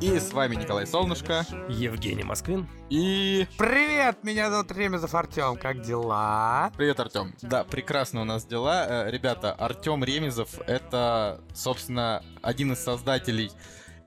И с вами Николай Солнышко. Евгений Москвин. И... Привет, меня зовут Ремезов Артем, как дела? Привет, Артем. Да, прекрасно у нас дела. Э, Ребята, Артем Ремезов — это, собственно, один из создателей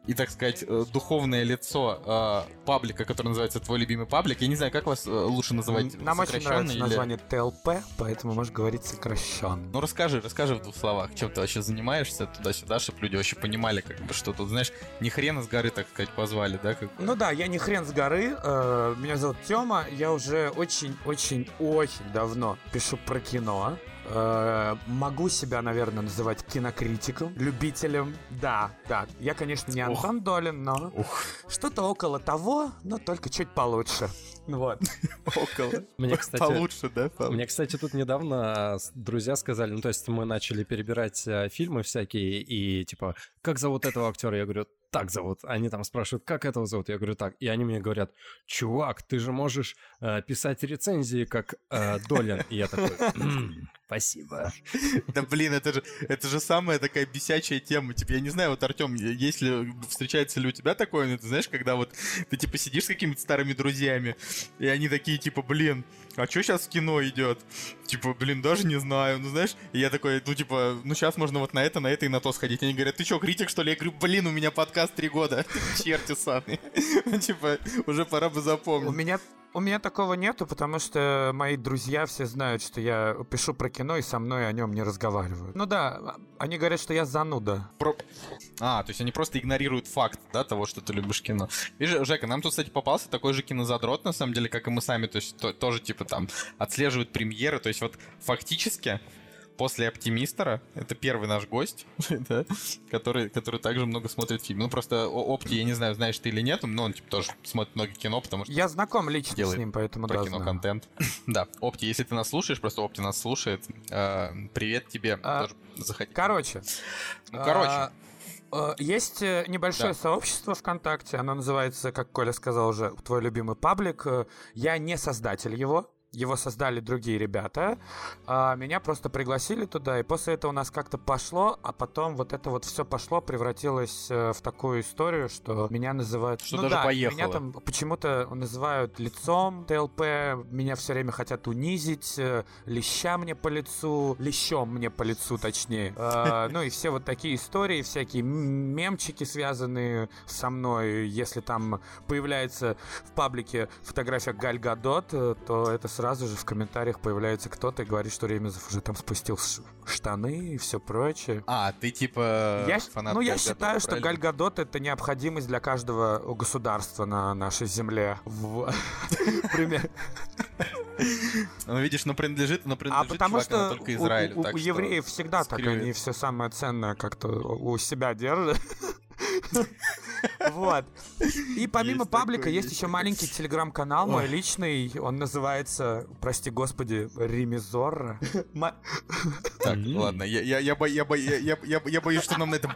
и, так сказать, э, духовное лицо э, паблика, который называется «Твой любимый паблик». Я не знаю, как вас э, лучше называть? Нам очень нравится или- название ТЛП, поэтому можешь говорить сокращенно. Ну расскажи, расскажи в двух словах, чем ты вообще занимаешься туда-сюда, чтобы люди вообще понимали, как бы, что тут, знаешь, ни хрена с горы, так сказать, позвали, да? Как... Ну да, я не хрен с горы. э, Меня зовут Тёма. Я уже очень-очень-очень давно пишу про кино. Э, Могу себя, наверное, называть кинокритиком, любителем. Да, да. Я, конечно, не Ух. Антон Долин, но Ух, что-то около того, но только чуть получше. Вот. около. Мне, кстати, Получше, да? Мне, кстати, тут недавно с- друзья сказали, ну, то есть мы начали перебирать а, фильмы всякие, и типа, как зовут этого актера? Я говорю, так зовут. Они там спрашивают, как этого зовут? Я говорю, так. И они мне говорят, чувак, ты же можешь э, писать рецензии, как э, Долин. И я такой, «М, спасибо. Да блин, это же, это же самая такая бесячая тема. Типа, я не знаю, вот, Артем, если встречается ли у тебя такое, ну, ты знаешь, когда вот ты типа сидишь с какими-то старыми друзьями, и они такие, типа, блин, а что сейчас в кино идет? Типа, блин, даже не знаю, ну знаешь, и я такой, ну типа, ну сейчас можно вот на это, на это и на то сходить. Они говорят, ты что, критик, что ли? Я говорю, блин, у меня подкаст три года, черти саны. Типа, уже пора бы У запомнить. меня у меня такого нету, потому что мои друзья все знают, что я пишу про кино и со мной о нем не разговаривают. Ну да, они говорят, что я зануда. Про- А, то есть они просто игнорируют факт, да, того, что ты любишь кино. Видишь, Жека, нам тут, кстати, попался такой же кинозадрот, на самом деле, как и мы сами, то есть то- тоже, типа, там, отслеживают премьеры, то есть вот фактически после «Оптимистера» это первый наш гость, да, который, который также много смотрит фильм. Ну, просто Опти, я не знаю, знаешь ты или нет, но он, типа, тоже смотрит много кино, потому что Я знаком лично с ним, поэтому про да, кино знаю. контент. Да, Опти, если ты нас слушаешь, просто Опти нас слушает, э, привет тебе, А, тоже заходи. Короче. Ну, короче, а, э, Есть э, небольшое Да. сообщество ВКонтакте, оно называется, как Коля сказал уже, твой любимый паблик. Э, Я не создатель его, его создали другие ребята. А Меня просто пригласили туда, и после этого у нас как-то пошло, а потом вот это вот все пошло, превратилось э, в такую историю, что меня называют... Что ну даже да, поехало. Меня там почему-то называют лицом ТЛП, меня все время хотят унизить, э, леща мне по лицу, лещом мне по лицу точнее. Э, Ну и все вот такие истории, всякие мемчики, связанные со мной. Если там появляется в паблике фотография Галь Гадот, э, то это сразу же в комментариях появляется кто-то и говорит, что Ремезов уже там спустил штаны и все прочее. А, ты типа Я, фанат ну, я Галь Гадот, считаю, что правильно? Галь Гадот это необходимость для каждого государства на нашей земле. Пример. Ну, видишь, но принадлежит, но А принадлежит потому чувак, она что только у- Израилю. у, у что евреев всегда так, они все самое ценное как-то у себя держат. Вот. И помимо Есть паблика есть есть еще маленький телеграм-канал, мой личный. Он называется, прости господи, Ремизорро. Ма- Так, ладно, я, я, я, бо- я, бо- я, я, я- я боюсь, что нам на этом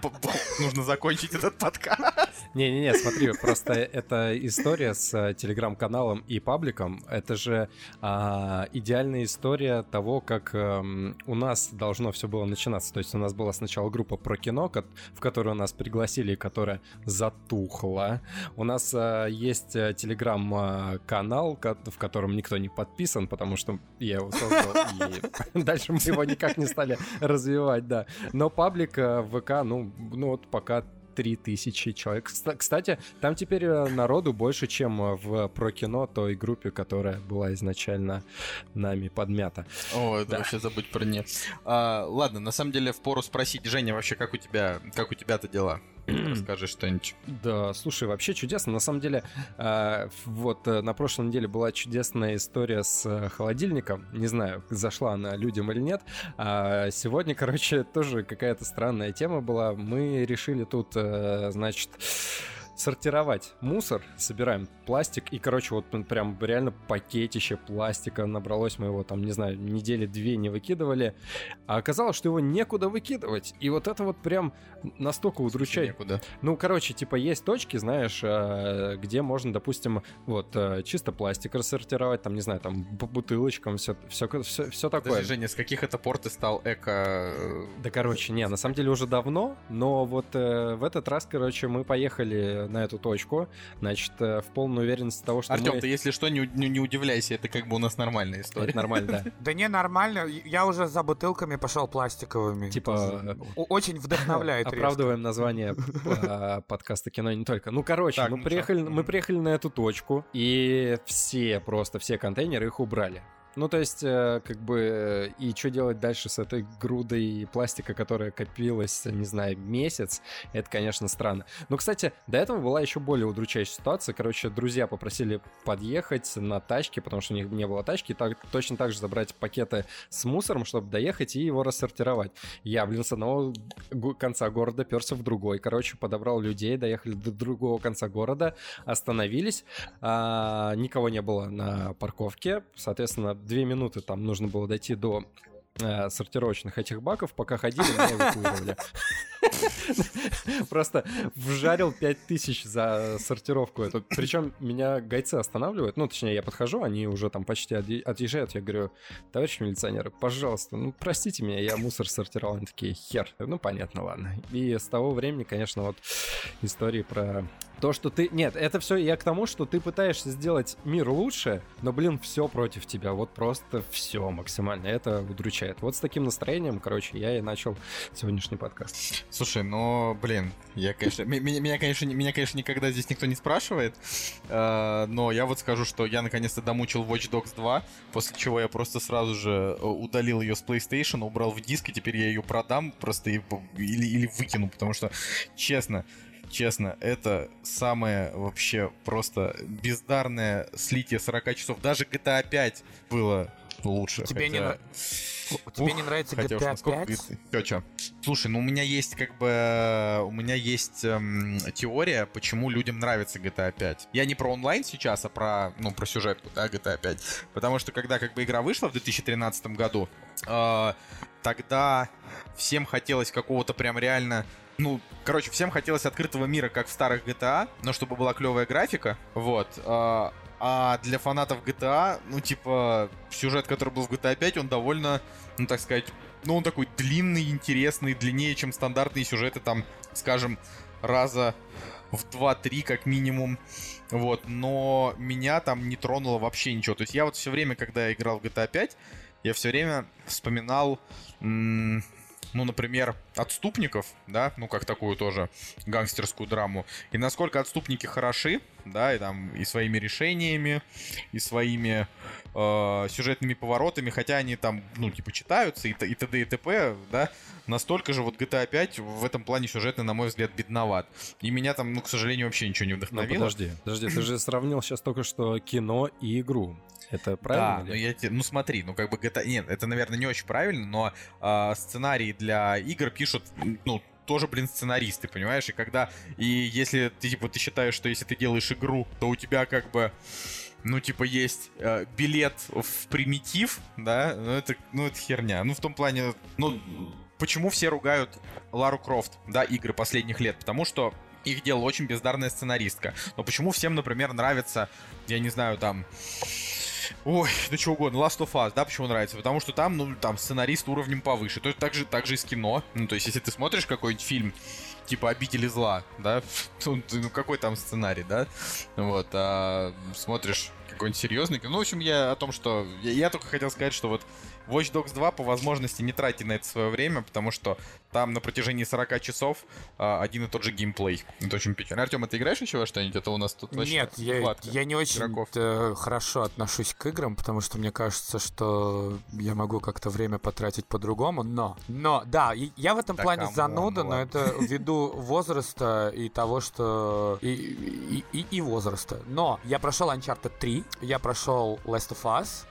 нужно закончить этот подкаст. Не-не-не, смотри, просто эта история с э, телеграм-каналом и пабликом, это же а, идеальная история того, как эм, у нас должно все было начинаться. То есть у нас была сначала группа про кино, в которую нас пригласили, которая затухла. У нас э, есть э, телеграм-канал, в котором никто не подписан, потому что я его создал, и дальше мы его никак не стали развивать, да. Но паблик ВК, ну, ну вот пока 3000 человек. Кста- Кстати, там теперь э, народу больше, чем э, в про кино той группе, которая была изначально нами подмята. О, это Да. вообще забудь про нее. А, ладно, на самом деле впору спросить, Женя, вообще как у тебя, как у тебя-то дела? Расскажи что-нибудь. Да, слушай, вообще чудесно. На самом деле, э, вот э, на прошлой неделе была чудесная история с э, холодильником. Не знаю, зашла она людям или нет. А сегодня, короче, тоже какая-то странная тема была. Мы решили тут, э, значит, сортировать мусор, собираем пластик, и, короче, вот прям реально пакетище пластика набралось, мы его там, не знаю, недели две не выкидывали, а оказалось, что его некуда выкидывать, и вот это вот прям настолько удручает. Некуда. Ну, короче, типа есть точки, знаешь, э, где можно, допустим, вот э, чисто пластик рассортировать, там, не знаю, там по бутылочкам, все, все, все, все такое. Подожди, Женя, с каких это пор ты стал эко... э, Да, короче, не, на самом деле уже давно, но вот э, в этот раз, короче, мы поехали на эту точку, значит, э, в полной уверенности того, что Артем, мы... ты если что, не, не- не удивляйся, это как бы у нас нормальная история. Это нормально, да. Да не, нормально. Я уже за бутылками пошел пластиковыми. Типа, Очень вдохновляет. Оправдываем название э, подкаста кино не только. Ну, короче, мы ну мы приехали на эту точку, и все, просто все контейнеры их убрали. Ну, то есть, э, как бы, э, и что делать дальше с этой грудой пластика, которая копилась, не знаю, месяц, это, конечно, странно. Но, кстати, до этого была еще более удручающая ситуация. Короче, друзья попросили подъехать на тачке, потому что у них не было тачки, и так, точно так же забрать пакеты с мусором, чтобы доехать и его рассортировать. Я, блин, с одного конца города перся в другой. Короче, подобрал людей, доехали до другого конца города, остановились. а, никого не было на парковке. Соответственно, две минуты там нужно было дойти до э, сортировочных этих баков, пока ходили, меня эвакуировали. Просто вжарил 5000 за сортировку эту. Причем меня гайцы останавливают. Ну, точнее, я подхожу, они уже там почти отъе- отъезжают. Я говорю, товарищ милиционеры, пожалуйста, ну, простите меня, я мусор сортировал. Они такие, хер. Ну, понятно, ладно. И с того времени, конечно, вот истории про то, что ты... Нет, это все я к тому, что ты пытаешься сделать мир лучше, но, блин, все против тебя. Вот просто все максимально. Это удручает. Вот с таким настроением, короче, я и начал сегодняшний подкаст. Слушай, ну, блин, я, конечно, меня, меня, конечно, не- меня, конечно, никогда здесь никто не спрашивает, э, но я вот скажу, что я наконец-то домучил Watch Dogs 2, после чего я просто сразу же э, удалил ее с PlayStation, убрал в диск, и теперь я ее продам просто и или, или выкину, потому что, честно, честно, это самое вообще просто бездарное слитие 40 часов. Даже GTA 5 было лучше. Тебе не хотя- нра- Тебе Ух, не нравится Хотя уж GTA насколько 5? Чё, чё? Слушай, ну у меня есть как бы... э, У меня есть эм, теория, почему людям нравится GTA 5. Я не про онлайн сейчас, а про, ну, про сюжетку, да, GTA 5. Потому что когда как бы игра вышла в 2013 году, э, тогда всем хотелось какого-то прям реально ну, короче, всем хотелось открытого мира, как в старых GTA, но чтобы была клевая графика, вот. а, а для фанатов GTA, ну, типа, сюжет, который был в GTA 5, он довольно, ну, так сказать, ну, он такой длинный, интересный, длиннее, чем стандартные сюжеты, там, скажем, раза в 2-3 как минимум. Вот, но меня там не тронуло вообще ничего. То есть я вот все время, когда я играл в GTA 5, я все время вспоминал, м, ну, например, отступников, да, ну, как такую тоже гангстерскую драму. И насколько отступники хороши, да, и там и своими решениями, и своими э, сюжетными поворотами, хотя они там, ну, типа, читаются и, и т.д. и т.п., да, настолько же вот GTA 5 в этом плане сюжетно, на мой взгляд, бедноват. И меня там, ну, к сожалению, вообще ничего не Ну, вдохновило. подожди, подожди, ты же сравнил сейчас только что кино и игру. Это правильно Да, ли? но я тебе, ну смотри, ну как бы GTA, нет, это, наверное, не очень правильно, но а, сценарии для игр пишут, ну, тоже, блин, сценаристы, понимаешь? И когда, и если ты, типа, ты считаешь, что если ты делаешь игру, то у тебя как бы, ну, типа, есть э, билет в примитив, да, ну это, ну, это херня. Ну, в том плане, ну, почему все ругают Лару Крофт, да, игры последних лет? Потому что их делала очень бездарная сценаристка. Но почему всем, например, нравится, я не знаю, там, Ой, да что угодно, Last of Us, да, почему нравится? Потому что там, ну, там сценарист уровнем повыше. То есть так же, так же и с кино. Ну, то есть, если ты смотришь какой-нибудь фильм, типа «Обители зла», да, ну, какой там сценарий, да? Вот, а смотришь какой-нибудь серьезный. Ну, в общем, я о том, что... Я, я только хотел сказать, что вот Watch Dogs 2 по возможности не тратьте на это свое время, потому что там на протяжении 40 часов а, один и тот же геймплей. Это очень печально. Артем, а ты играешь еще во что-нибудь? Это у нас тут вообще Нет, я, я не очень игроков. э, хорошо отношусь к играм, потому что мне кажется, что я могу как-то время потратить по-другому, но... Но, да, я в этом Да плане come on, зануда, ну но это ввиду возраста и того, что... И, и, и- и возраста. Но я прошел Uncharted 3, я прошел Last of Us,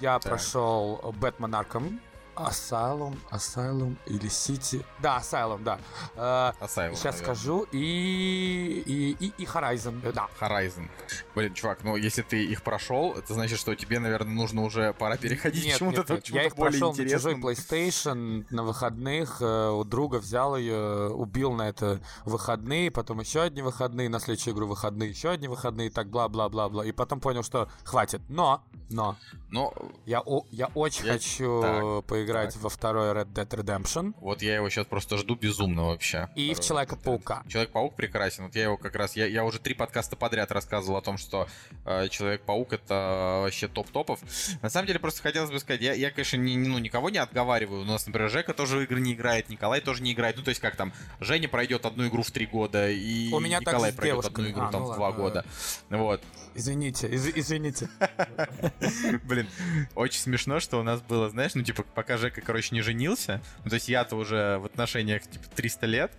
я Так. прошел Batman Arkham, Asylum, Asylum или City. Да, Asylum, да. Э, Asylum, Сейчас наверное. скажу. И, и, и, и Horizon, э, да. Horizon. Блин, чувак, ну если ты их прошел, это значит, что тебе, наверное, нужно уже пора переходить к Нет, чему-то нет, нет. чему-то Я их более прошел на чужой. PlayStation на выходных. э, У друга взял ее, убил на это выходные, потом еще одни выходные, на следующую игру выходные, еще одни выходные, и так бла-бла-бла-бла. И потом понял, что хватит. Но, но, Но я, о- я очень Я- хочу так, поиграть так. во второй Red Dead Redemption вот я его сейчас просто жду безумно вообще. и в. Человека-паука. Человек-паук прекрасен. Вот я его как раз, я, я уже три подкаста подряд рассказывал о том, что э, Человек-паук это вообще топ-топов. На самом деле, просто хотелось бы сказать, я, я конечно, не, ну, никого не отговариваю. У нас, например, Жека тоже в игры не играет, Николай тоже не играет. Ну, то есть, как там, Женя пройдет одну игру в три года, и У меня Николай пройдет девушками. одну игру А, там ну в два года. Вот. Извините, из- извините. Блин, очень смешно, что у нас было, знаешь, ну, типа, пока Жека, короче, не женился, ну, то есть я-то уже в отношениях, типа, 300 лет,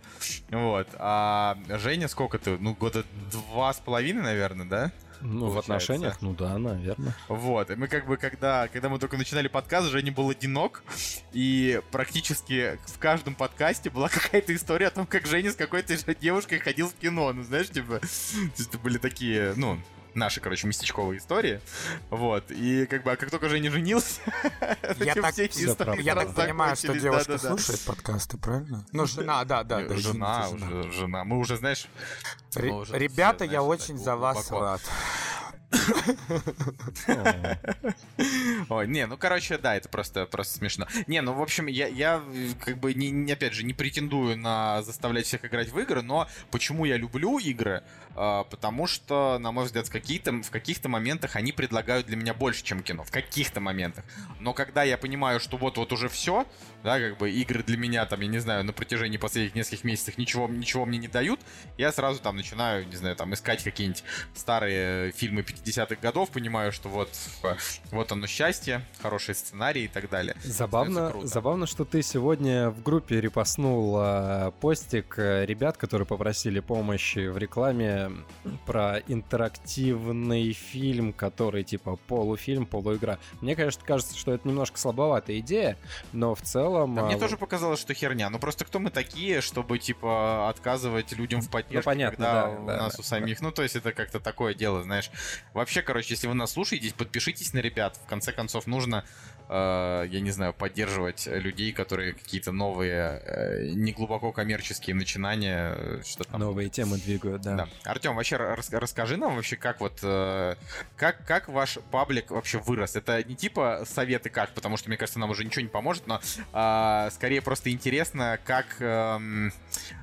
вот, а Женя сколько ты, ну, года два с половиной, наверное, да? Ну, в Получается. отношениях, ну да, наверное. Вот, и мы как бы, когда, когда мы только начинали подкаст, Женя был одинок, и практически в каждом подкасте была какая-то история о том, как Женя с какой-то девушкой ходил в кино, ну, знаешь, типа, это были такие, ну, наши, короче, местечковые истории, вот, и как бы, а как только Женя женился, Я так- все истории. Я так понимаю, что девушка слушает подкасты, правильно? Ну, жена, да, да, да. Жена, жена. уже, жена. Мы уже, знаешь, Ре- мы уже Ребята, все, я очень так за вас рад. Ой, не, ну, короче, да, это просто, просто смешно. Не, ну, в общем, я, я как бы, не, не- опять же, не претендую на заставлять всех играть в игры, но почему я люблю игры? А, потому что, на мой взгляд, в каких-то, в каких-то моментах они предлагают для меня больше, чем кино. В каких-то моментах. Но когда я понимаю, что вот-вот уже все, да, как бы игры для меня, там, я не знаю, на протяжении последних нескольких месяцев ничего, ничего мне не дают, я сразу там начинаю, не знаю, там, искать какие-нибудь старые фильмы 50-х годов, понимаю, что вот, э, вот оно счастье, хороший сценарий и так далее. Забавно, забавно, что ты сегодня в группе репостнул э, постик ребят, которые попросили помощи в рекламе про интерактивный фильм, который типа полуфильм, полуигра. Мне, конечно, кажется, что это немножко слабоватая идея, но в целом... Да, мне а, тоже показалось, что херня. Ну просто кто мы такие, чтобы типа отказывать людям в поддержке, понятно, когда да, у да, нас да, у самих. Ну то есть это как-то такое дело, знаешь. Вообще, короче, если вы нас слушаете, подпишитесь на ребят. В конце концов, нужно, я не знаю, поддерживать людей, которые какие-то новые, э, не глубоко коммерческие начинания, э, что там. Новые темы двигают, да. Да. Артем, вообще рас- расскажи нам вообще, как вот э, как, как ваш паблик вообще вырос? Это не типа советы как, потому что, мне кажется, нам уже ничего не поможет, но а, скорее просто интересно, как эм,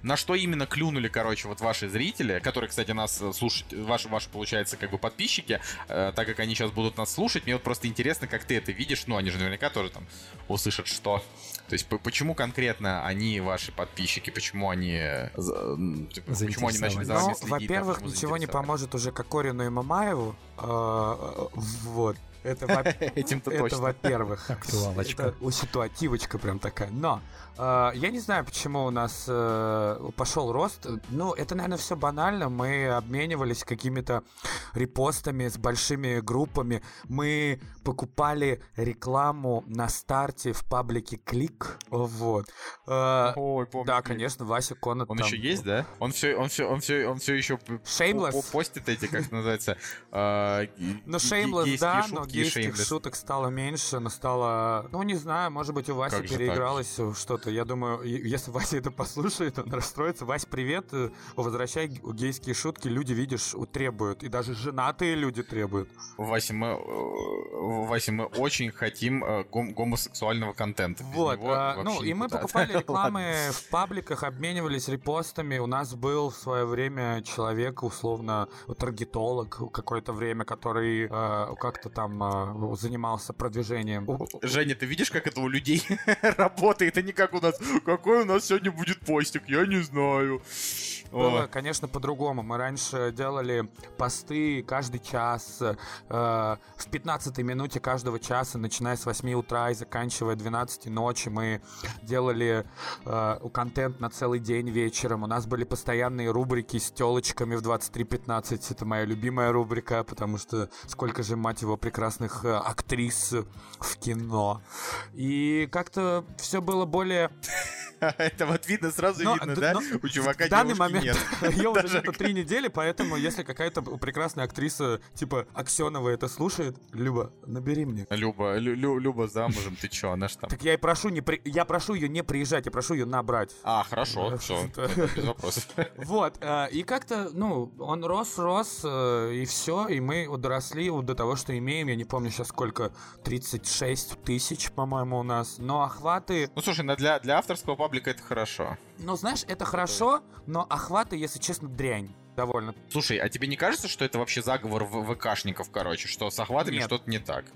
на что именно клюнули, короче, вот ваши зрители, которые, кстати, нас э, слушают, ваши, ваши, получается, как бы подписчики, э, так как они сейчас будут нас слушать, мне вот просто интересно, как ты это видишь, ну, они же наверняка тоже там услышат, что то есть почему конкретно они ваши подписчики, почему они э, типа, почему они начали за вами Ну, следить? во-первых, ничего не поможет уже Кокорину и Мамаеву. А, Вот. Это, во- Этим-то это во-первых. Актуалочка. Это ситуативочка прям такая. Но я не знаю, почему у нас э, пошел рост. Ну, это, наверное, все банально. Мы обменивались какими-то репостами с большими группами. Мы покупали рекламу на старте в паблике Клик. Вот. Э, Ой, помню. да, конечно, Вася Конот Он там- еще есть, да? Он все, он все, он все, он все еще Shameless. по- постит эти, как называется, а, Ну, Shameless, да, но гейских шуток стало меньше, но стало... Ну, не знаю, может быть, у Васи переигралось в Я думаю, и- если Вася это послушает, он расстроится. Вась, привет, э, возвращай гейские шутки. Люди, видишь, требуют. И даже женатые люди требуют. Вася, мы, э, Вася, мы очень хотим э, гом- гомосексуального контента. Без Вот, а, ну и мы покупали рекламы в пабликах, обменивались репостами. У нас был в свое время человек, условно, таргетолог какое-то время, который э, как-то там э, занимался продвижением. Женя, ты видишь, как это у людей работает, а не как у нас. Какой у нас сегодня будет постик, я не знаю. Было, конечно, по-другому. Мы раньше делали посты каждый час, э, в 15 минуте каждого часа, начиная с 8 утра и заканчивая 12 ночи, мы делали э, контент на целый день вечером. У нас были постоянные рубрики с телочками в 23.15. Это моя любимая рубрика, потому что сколько же, мать его, прекрасных э, актрис в кино. И как-то все было более Это вот видно, сразу Но, видно, да? У чувака в данный момент нет. я уже где-то три недели, поэтому если какая-то прекрасная актриса типа Аксенова это слушает, Люба, набери мне. Люба, Лю- Лю- Люба замужем, ты чё, она ж там... Так я и прошу не при... я прошу ее не приезжать, я прошу ее набрать. А, хорошо, все, без вопросов. Вот, э, и как-то, ну, он рос, рос, э, и все, и мы доросли до того, что имеем, я не помню сейчас сколько, 36 тысяч, по-моему, у нас, но охваты, Ну, слушай, для, для авторского паблика это хорошо. Ну, знаешь, это хорошо, но охваты, если честно, дрянь довольно. Слушай, а тебе не кажется, что это вообще заговор ВКшников, короче, что с охватами что-то не так?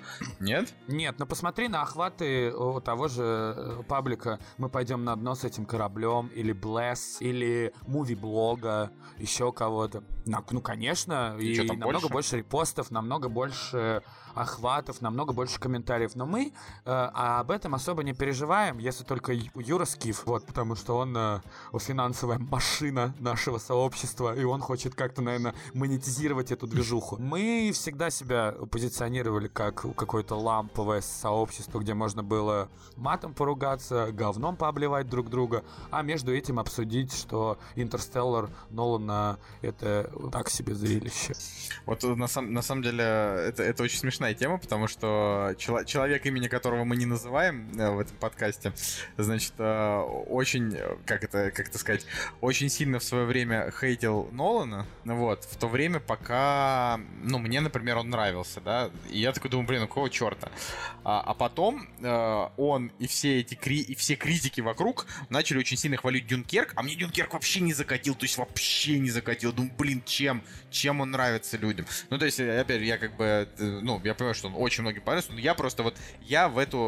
Нет? Нет, ну посмотри на охваты у того же э, паблика «Мы пойдем на дно с этим кораблем» или «Bless», или муви-блога, еще кого-то. Ну, конечно, И и, там намного больше? больше? репостов, намного больше охватов, намного больше комментариев. Но мы э, об этом особо не переживаем, если только Юра Скиф, вот, потому что он э, финансовая машина нашего сообщества, и он хочет как-то, наверное, монетизировать эту движуху. Мы всегда себя позиционировали как какое-то ламповое сообщество, где можно было матом поругаться, говном пообливать друг друга, а между этим обсудить, что Интерстеллар Нолана — это так себе зрелище. Вот на, сам- на самом деле это, это очень смешная тема, потому что чело- человек, имени которого мы не называем э, в этом подкасте, значит, э, очень, э, как это, как это сказать, очень сильно в свое время хейтил Нолана, вот, в то время, пока, ну, мне, например, он нравился, да, и я такой думаю, блин, ну какого черта? А, а потом э, он и все эти кри- и все критики вокруг начали очень сильно хвалить Дюнкерк, а мне Дюнкерк вообще не закатил, то есть вообще не закатил. Думаю, блин, чем? Чем он нравится людям? Ну, то есть, опять же, я как бы, ну, я понимаю, что он очень многим понравился, но я просто вот, я в эту,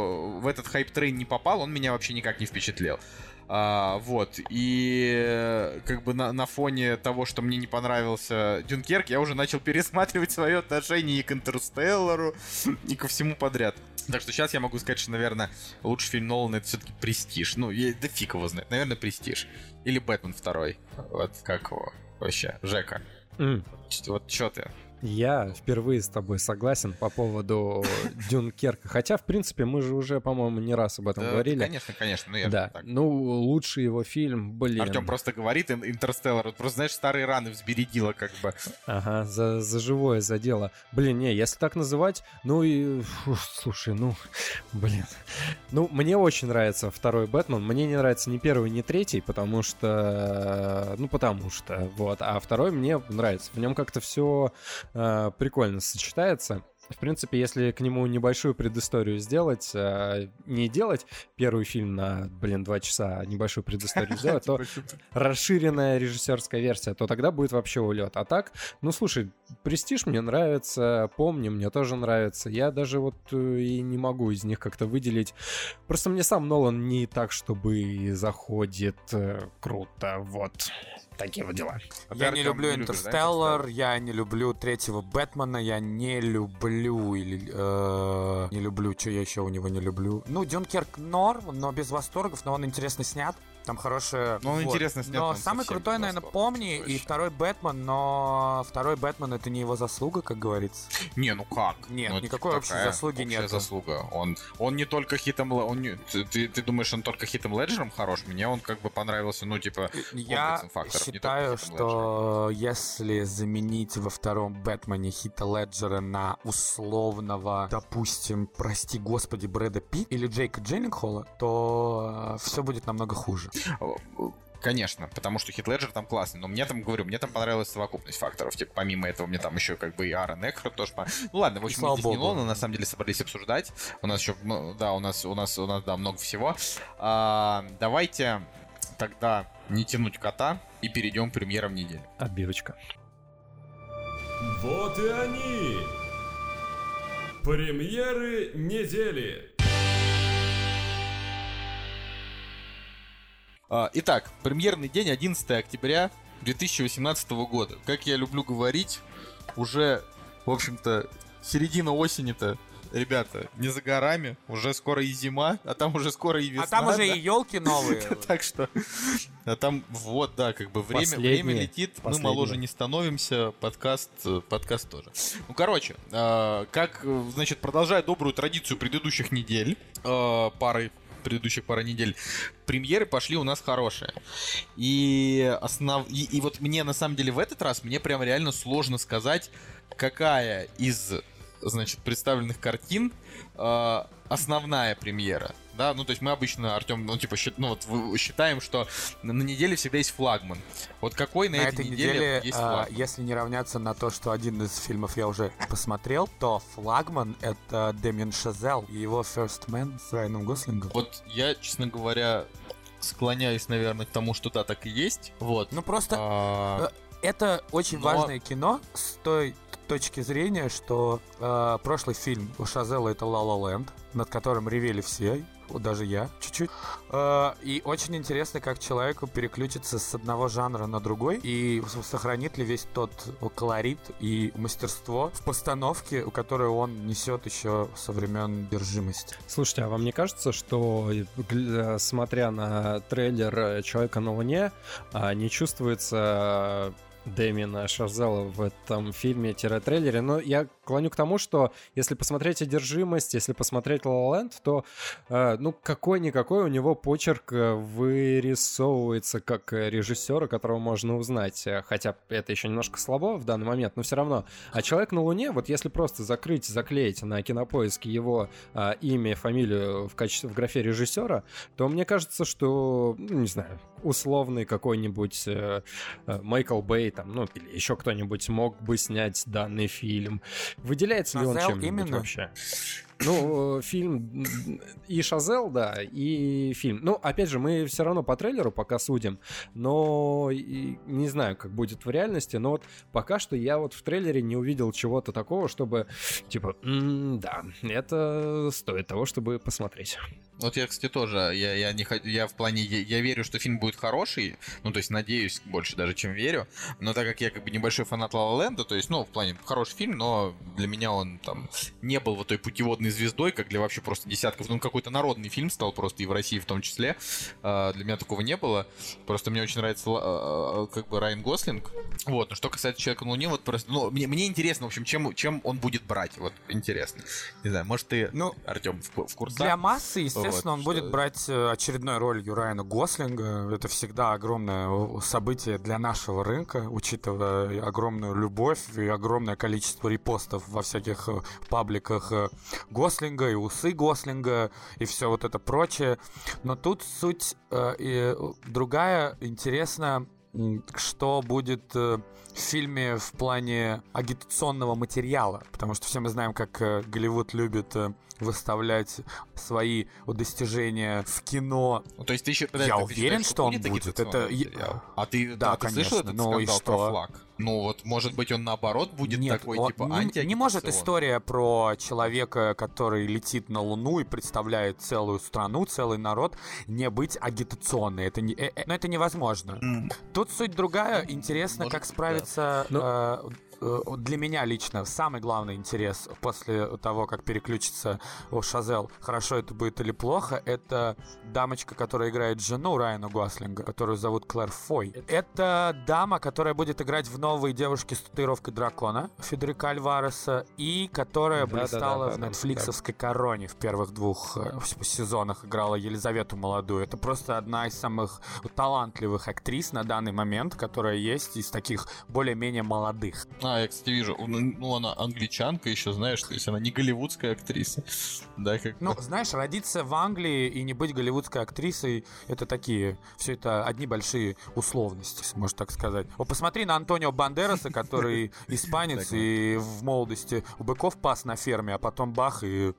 в этот hype train не попал, он меня вообще никак не впечатлил. А, вот, и э, как бы на, на фоне того, что мне не понравился Дюнкерк, я уже начал пересматривать свое отношение и к Интерстеллару, и ко всему подряд. Так что сейчас я могу сказать, что, наверное, лучший фильм Нолана это все-таки Престиж. Ну, я, да фиг его знает. Наверное, Престиж. Или Бэтмен второй. Вот как его вообще? Жека. Ч- Вот что ты? Я впервые с тобой согласен по поводу Дюнкерка. Хотя, в принципе, мы же уже, по-моему, не раз об этом Да, говорили. Конечно, конечно. Ну, я да. так. Ну, лучший его фильм, блин. Артем просто говорит «Ин- Интерстеллар. Вот просто, знаешь, старые раны взбередила как бы. Ага, за, за живое задело. Блин, не, если так называть, ну и... фу, слушай, ну, блин. Ну, мне очень нравится второй Бэтмен. Мне не нравится ни первый, ни третий, потому что... Ну, потому что, вот. А второй мне нравится. В нем как-то все прикольно сочетается. В принципе, если к нему небольшую предысторию сделать, э, не делать первый фильм на, блин, два часа, а небольшую предысторию сделать, то расширенная режиссерская версия, то тогда будет вообще улет. А так, ну слушай, Престиж мне нравится, Помни мне тоже нравится. Я даже вот э, и не могу из них как-то выделить. Просто мне сам Нолан не так, чтобы заходит э, круто. Вот. Такие вот дела. Я не люблю Интерстеллар, я не люблю третьего Бэтмена, я не люблю или э, не люблю, что я еще у него не люблю. Ну, Дюнкерк норм, но без восторгов, но он интересно снят. Там хорошая... Ну, он интересно снят, Но самый крутой, наверное, помни, и точно. второй Бэтмен, но второй Бэтмен это не его заслуга, как говорится. Не, ну как? Нет, Ну, никакой общей такая заслуги общая нету. заслуга. Он, он не только хитом... Он не- ты, ты, думаешь, он только хитом Леджером хорош? Мне он как бы понравился, ну, типа... Я считаю, что если заменить во втором Бэтмене Хита Леджера на условного, допустим, прости господи, Брэда Пит или Джейка Дженнингхола, то все будет намного хуже. Конечно, потому что Хит Леджер там классный, но мне там, говорю, мне там понравилась совокупность факторов. Типа, помимо этого, мне там еще как бы и Аарон Экхарт тоже Ну ладно, в общем, мы здесь не. Нолана, на самом деле собрались обсуждать. У нас еще, ну, да, у нас, у нас, у нас, да, много всего. А, давайте тогда не тянуть кота и перейдем к премьерам недели. Отбивочка. Вот и они! Премьеры недели! Итак, премьерный день 11 октября. 2018 года. Как я люблю говорить, уже, в общем-то, середина осени-то ребята, не за горами, уже скоро и зима, а там уже скоро и весна. А там уже да? и елки новые. Так что, а там вот, да, как бы время, время летит, мы моложе не становимся, подкаст, э, подкаст тоже. Ну, короче, э, как, э, значит, продолжая добрую традицию предыдущих недель, э, пары предыдущих пара недель, премьеры пошли у нас хорошие. И, основ... и, и вот мне, на самом деле, в этот раз, мне прям реально сложно сказать, какая из, значит, представленных картин э, основная премьера. Да, ну то есть мы обычно, Артем, ну типа, счит- ну, вот, считаем, что на неделе всегда есть флагман. Вот какой на, На этой, этой неделе, есть а, флагман? если не равняться на то, что один из фильмов я уже посмотрел, то флагман — это Дэмин Шазел и его First Man с Райаном Гослингом. Вот я, честно говоря, склоняюсь, наверное, к тому, что да, так и есть. Вот. Ну просто А, это очень Но- важное кино с той точки зрения, что э, прошлый фильм у Шазела это La La Land, над которым ревели все, даже я чуть-чуть. Э, и очень интересно, как человеку переключиться с одного жанра на другой и сохранит ли весь тот колорит и мастерство в постановке, у которой он несет еще со времен держимости. Слушайте, а вам не кажется, что, гля- смотря на трейлер э, «Человека на Луне», не чувствуется Дэмина Шарзела в этом фильме-трейлере? Но я клоню к тому, что если посмотреть «Одержимость», если посмотреть «Ла Ленд», то, э, ну, какой-никакой у него почерк э, вырисовывается как э, режиссера, которого можно узнать. Э, Хотя это еще немножко слабо в данный момент, но все равно. А «Человек на Луне», вот если просто закрыть, заклеить на кинопоиске его а, имя, фамилию в качестве в графе режиссера, то мне кажется, что, ну, не знаю, условный какой-нибудь э, э, Майкл Бэй там, ну, или еще кто-нибудь мог бы снять данный фильм. Выделяется ли он Шазел чем-нибудь именно? вообще? Ну, э, фильм и Шазел, да, и фильм. Ну, опять же, мы все равно по трейлеру пока судим, но и не знаю, как будет в реальности, но вот пока что я вот в трейлере не увидел чего-то такого, чтобы, типа, «М, да, это стоит того, чтобы посмотреть. Вот я, кстати, тоже, я, я не я в плане, я, я верю, что фильм будет хороший, ну, то есть надеюсь больше даже, чем верю, но так как я как бы небольшой фанат Ла Ленда, то есть, ну, в плане, хороший фильм, но для меня он там не был вот той путеводной звездой, как для вообще просто десятков, ну, какой-то народный фильм стал просто и в России в том числе, А, для меня такого не было, просто мне очень нравится Ла- а, как бы Райан Гослинг, вот, но что касается Человека на Луне, вот просто, ну, мне, мне интересно, в общем, чем, чем он будет брать, вот, интересно, не знаю, может ты, Ну, Артем, в, в курсах? Для массы, естественно, Вот, он будет что- брать э, очередной ролью Райана Гослинга. Это всегда огромное э, событие для нашего рынка, учитывая огромную любовь и огромное количество репостов во всяких э, пабликах э, Гослинга и усы Гослинга и все вот это прочее. Но тут суть э, и, э, другая. Интересно, м, что будет э, в фильме в плане агитационного материала, потому что все мы знаем, как э, Голливуд любит э, выставлять свои достижения в кино. Ну, то есть ты еще Я уверен, что он будет. Это- материал? А ты, Да, а ты слышал конечно. этот Ну и что? про флаг? Ну вот, может быть, он наоборот будет Нет, такой, он- типа, не, не может история про человека, который летит на Луну и представляет целую страну, целый народ, не быть агитационной. Это не, э, э, но это невозможно. М, Тут суть другая. Интересно, Может, как да. справиться Ну- э, э, для меня лично самый главный интерес после того, как переключится о Шазел, хорошо это будет или плохо, это дамочка, которая играет жену Райана Гослинга, которую зовут Клэр Фой. Это дама, которая будет играть в новой девушке с татуировкой дракона Федерика Альвареса и которая Да-да-да, блистала в да-да, нетфликсовской короне в первых двух э, сезонах играла Елизавету молодую. Это просто одна из самых талантливых актрис на данный момент, которая есть из таких более-менее молодых. А, я, кстати, вижу, ну, она англичанка еще, знаешь, то есть она не голливудская актриса. Да, как Ну, знаешь, родиться в Англии и не быть голливудской актрисой, это такие, все это одни большие условности, можно так сказать. О, посмотри на Антонио Бандераса, который испанец и в молодости у быков пас на ферме, а потом бах и...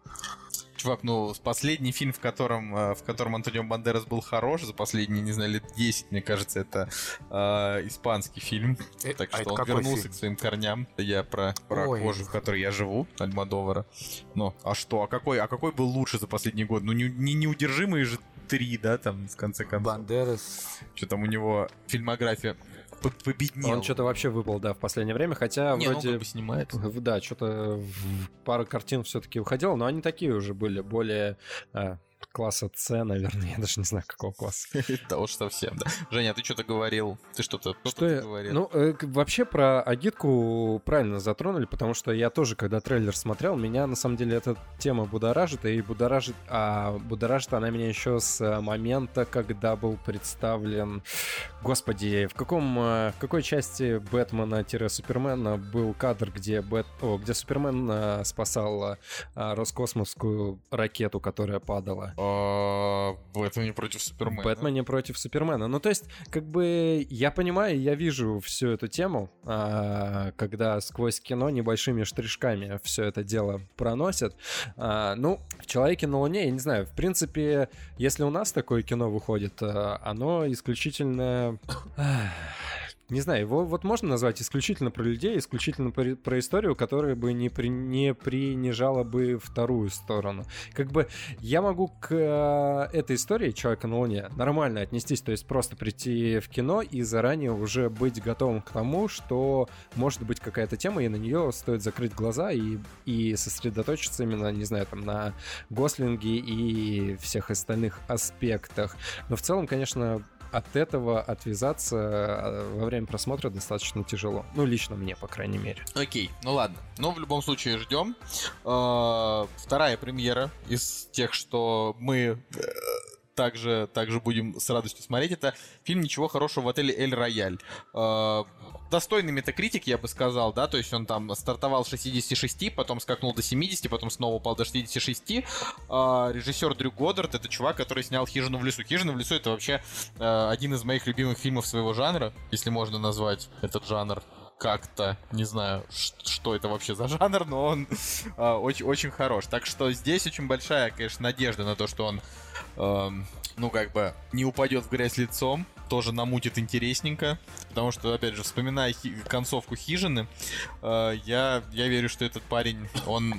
Чувак, ну, последний фильм, в котором, э, в котором Антонио Бандерас был хорош, за последние, не знаю, лет 10, мне кажется, это э, испанский фильм. Э, Так а что он вернулся фильм? к своим корням. Я про, про Ой. кожу, в которой я живу, Альмадовара. Ну, а что? А какой, а какой был лучше за последний год? Ну, не, не неудержимые же три, да, там, в конце концов. Бандерас... Что там у него фильмография победнел. Он что-то вообще выпал, да, в последнее время, хотя Не, ну, вроде... как бы снимает. В- Да, что-то пара картин все-таки выходило, но они такие уже были, более а, класса С, наверное, я даже не знаю, какого класса. Да уж совсем, да. Женя, а ты что-то говорил? Ты что-то Что говорил? Ну, э, вообще про агитку правильно затронули, потому что я тоже, когда трейлер смотрел, меня на самом деле эта тема будоражит, и будоражит, а будоражит она меня еще с э, момента, когда был представлен, господи, в каком, э, в какой части Бэтмена-Супермена был кадр, где, Бэт, о, где Супермен спасал Роскосмосскую ракету, которая падала. А, Бэтмен не против Супермена. Бэтмене против Супермена. Ну, то есть, как бы, я понимаю, я вижу всю эту тему, а, когда сквозь кино небольшими штришками все это дело проносят. А, ну, в «Человеке на Луне», я не знаю, в принципе, если у нас такое кино выходит, а, оно исключительно... Не знаю, его вот можно назвать исключительно про людей, исключительно про, про историю, которая бы не, при, не принижала бы вторую сторону. Как бы я могу к э, этой истории Человека на Луне нормально отнестись, то есть просто прийти в кино и заранее уже быть готовым к тому, что может быть какая-то тема, и на нее стоит закрыть глаза и, и сосредоточиться именно, не знаю, там на Гослинге и всех остальных аспектах. Но в целом, конечно, от этого отвязаться э, во время просмотра достаточно тяжело. Ну, лично мне, по крайней мере. Окей, ну ладно. Но в любом случае ждем. Э, Вторая премьера из тех, что мы э, также, также будем с радостью смотреть, это фильм «Ничего хорошего в отеле Эль Рояль». Э, Достойный метакритик, я бы сказал, да, то есть он там стартовал с 66, потом скакнул до 70, потом снова упал до 66. Э, Режиссер Дрю Годдард, это чувак, который снял «Хижину в лесу». «Хижина в лесу» — это вообще э, один из моих любимых фильмов своего жанра, если можно назвать этот жанр как-то, не знаю, что это вообще за жанр, но он а, очень, очень хорош. Так что здесь очень большая, конечно, надежда на то, что он, ну, как бы, не упадет в грязь лицом, тоже намутит интересненько, потому что, опять же, вспоминая хи- концовку хижины, э, я, я верю, что этот парень, он,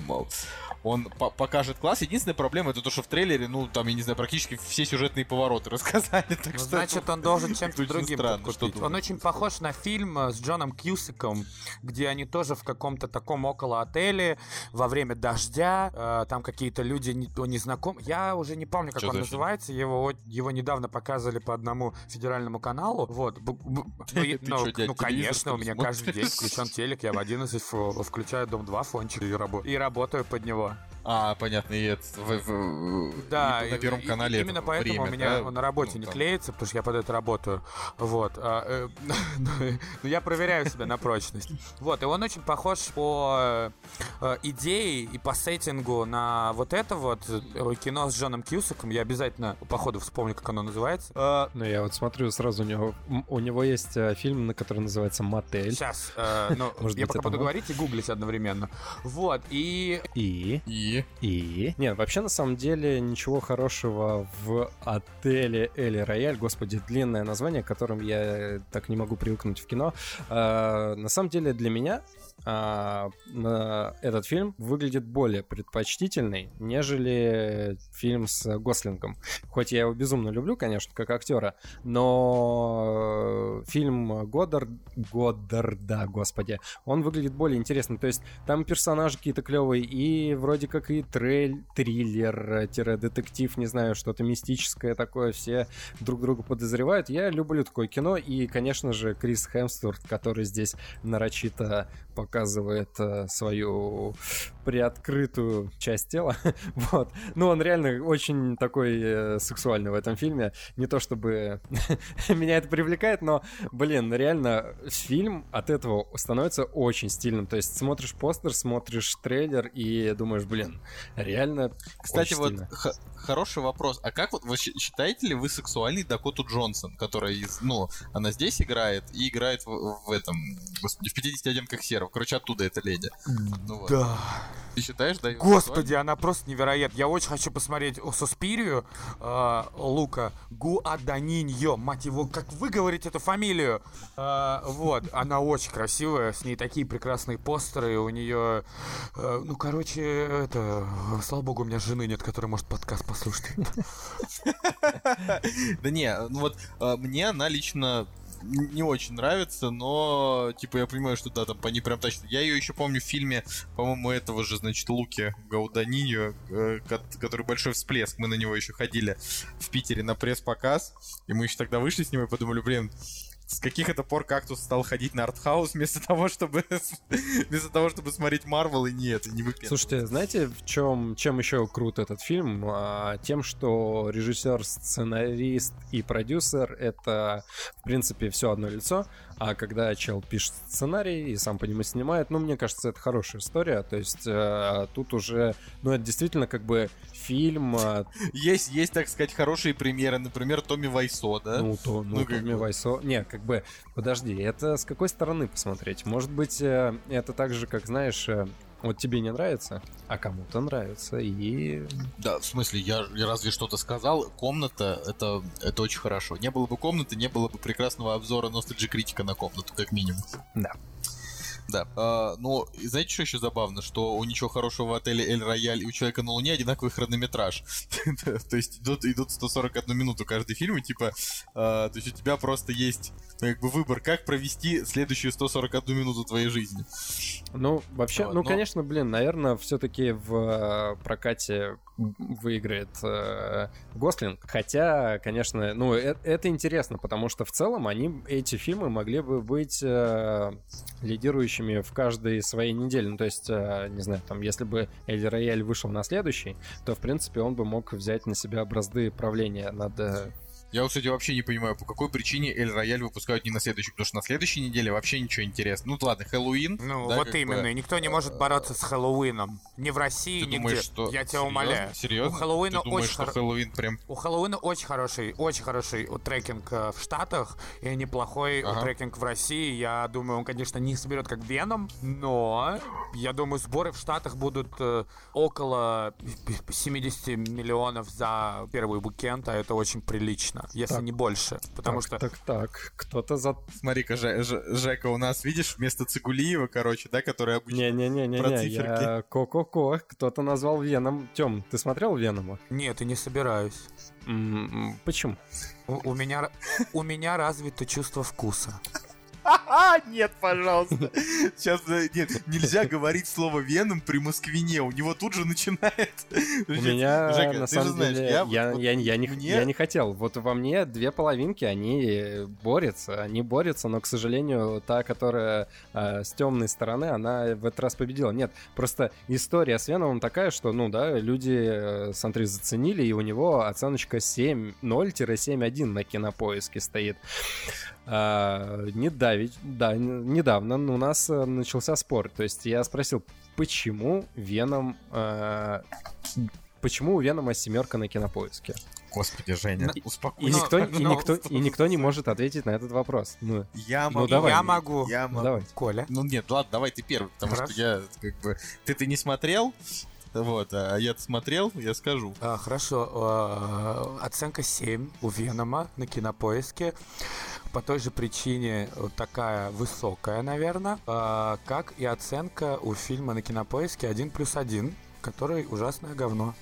он по- покажет класс. Единственная проблема это то, что в трейлере, ну, там, я не знаю, практически все сюжетные повороты рассказали, так Ну, что... значит, это он должен чем-то другим странно, что. Он очень похож на фильм э, с Джоном Кьюсиком, где они тоже в каком-то таком около отеле во время дождя, э, там какие-то люди не, незнакомые. Я уже не помню, как Чё он называется. Его, его недавно показали по одному федеральному каналу. Вот. Ну, конечно, у меня каждый день включен телек, я в 11 фу- включаю Дом-2 фончик и работаю под него. А, понятно, и это в- в- Да, и на Первом и- канале именно это поэтому время, у меня да? он на работе Ну, не там. клеится, потому что я под это работаю. Вот. а, э, ну, ну, я проверяю себя на прочность. Вот, и он очень похож по э, идее и по сеттингу на вот это вот э, кино с Джоном Кьюсаком. Я обязательно, по ходу вспомню, как оно называется. Э, Ну, я вот смотрю сразу у него... У него есть э, фильм, на который называется «Мотель». Сейчас, э, ну, Может я быть, пока буду говорить и гуглить одновременно. Вот, и И... И... И... Нет, вообще, на самом деле, ничего хорошего в отеле Эли Рояль. Господи, длинное название, к которым я э, так не могу привыкнуть в кино. А, на самом деле, для меня а, этот фильм выглядит более предпочтительный, нежели фильм с Гослингом. Хоть я его безумно люблю, конечно, как актера, но фильм Годдард, Годдарда, господи, он выглядит более интересно. То есть там персонажи какие-то клевые, и вроде как и трейль, триллер-детектив, не знаю, что-то мистическое такое, все друг друга подозревают. Я люблю такое кино, и, конечно же, Крис Хемсворт, который здесь нарочито показывает э, свою приоткрытую часть тела. вот. Ну, он реально очень такой э, сексуальный в этом фильме. Не то чтобы меня это привлекает, но, блин, реально фильм от этого становится очень стильным. То есть смотришь постер, смотришь трейлер и думаешь, блин, реально Кстати, вот хороший вопрос. А как вот вы считаете ли вы сексуальный Дакоту Джонсон, которая из, ну, она здесь играет и играет в, в этом, господи, в 50 оттенках серого. Короче, оттуда эта леди. Ну вот. да. Ты считаешь, да? Господи, она просто невероятна. Я очень хочу посмотреть Суспирию э, Лука Гуаданиньо. Мать его, как вы говорите эту фамилию? Э, вот, она очень красивая, с ней такие прекрасные постеры, у нее... э, ну, короче, это... Слава богу, у меня жены нет, которая может подкаст послушать. Да не, ну вот мне она лично не очень нравится, но, типа, я понимаю, что да, там они прям тащат. Я ее еще помню в фильме, по-моему, этого же, значит, Луки Гауданиньо, э, ко- который большой всплеск. Мы на него еще ходили в Питере на пресс-показ, и мы еще тогда вышли с ним и подумали, блин, с каких это пор кактус стал ходить на артхаус вместо того, чтобы вместо того, чтобы смотреть Марвел и нет, и не выпендриваться. Слушайте, знаете, в чем, чем еще крут этот фильм? А, тем, что режиссер, сценарист и продюсер это, в принципе, все одно лицо. А когда чел пишет сценарий и сам по нему снимает, ну, мне кажется, это хорошая история. То есть э, тут уже, ну, это действительно как бы фильм, а, Есть, есть, так сказать, хорошие примеры, например, Томми Вайсо, да? ну, то, ну, Ну, Томми бы. Вайсо. Не, как бы, подожди, это с какой стороны посмотреть? Может быть, э, это так же, как, знаешь, э, вот тебе не нравится, а кому-то нравится, и Да, в смысле, я, я разве что-то сказал. Комната это, это очень хорошо. Не было бы комнаты, не было бы прекрасного обзора ностальджи критика на комнату, как минимум. Да. Да. А, но знаете, что еще забавно? Что у ничего хорошего в отеле Эль Рояль и у человека на Луне одинаковый хронометраж. То есть идут, идут 141 минуту каждый фильм, и типа, а, то есть у тебя просто есть ну, как бы выбор, как провести следующую 141 минуту твоей жизни. Ну, вообще, Вот, ну, но- конечно, блин, наверное, все-таки в э, прокате выиграет э, Гослинг. Хотя, конечно, ну, э- это интересно, потому что в целом они, эти фильмы могли бы быть э, лидирующими в каждой своей неделе. Ну, то есть, э, не знаю, там, если бы Эль Рояль вышел на следующий, то, в принципе, он бы мог взять на себя бразды правления над... э, Я, вот, кстати, вообще не понимаю, по какой причине Эль Рояль выпускают не на следующий, потому что на следующей неделе вообще ничего интересного. Ну ладно, Хэллоуин. Ну, да, вот бы, именно. И никто не может бороться с Хэллоуином. Ни в России, Ты нигде. думаешь, что... Я тебя умоляю. Серьезно? У Хэллоуина Ты думаешь, очень хоро- Хэллоуин прям... У Хэллоуина очень хороший, очень хороший вот трекинг э, в Штатах и неплохой Ага. трекинг в России. Я думаю, он, конечно, не соберет как Веном, но я думаю, сборы в Штатах будут э, около 70 миллионов за первый уикенд, а это очень прилично, если Так. не больше. Потому так, что Так, так, кто-то за... Смотри-ка, Же- Же- Жека у нас, видишь, вместо Цигулиева, короче, да, который обычно... Не-не-не-не, про я... циферки. Ко-ко-ко, кто-то назвал Веном. Тем, ты смотрел Венома? нет, и не собираюсь. М, Почему? У, у меня у меня развито чувство вкуса. Нет, пожалуйста. Сейчас, э, нет, нельзя говорить слово Веном при Москвине. У него тут же начинает... У меня, Жека, на ты же самом знаешь, деле, я я, вот- я, я не, мне- я не хотел. Вот во мне две половинки, они борются, они борются, но, к сожалению, та, которая э, с темной стороны, она в этот раз победила. Нет, просто история с Веновым такая, что, ну да, люди, э, смотри, заценили, и у него оценочка 7.0-7.1 на кинопоиске стоит. А, не давить, да, недавно у нас э, начался спор. То есть я спросил, почему Веном... э, почему у Венома семерка на кинопоиске? Господи, Женя, И успокойся. Но- никто, и, но- никто, и никто не может ответить на этот вопрос. Ну, Я Ну, могу. давай. Я могу. Я ну, могу. давай. Коля. Ну нет, ладно, давай ты первый, потому Хорошо. что я как бы... Ты-то не смотрел, вот, а я-то смотрел, я скажу. А, хорошо. а, оценка 7 у Венома на кинопоиске. По той же причине такая высокая, наверное, а, как и оценка у фильма на кинопоиске 1 плюс 1, который ужасное говно.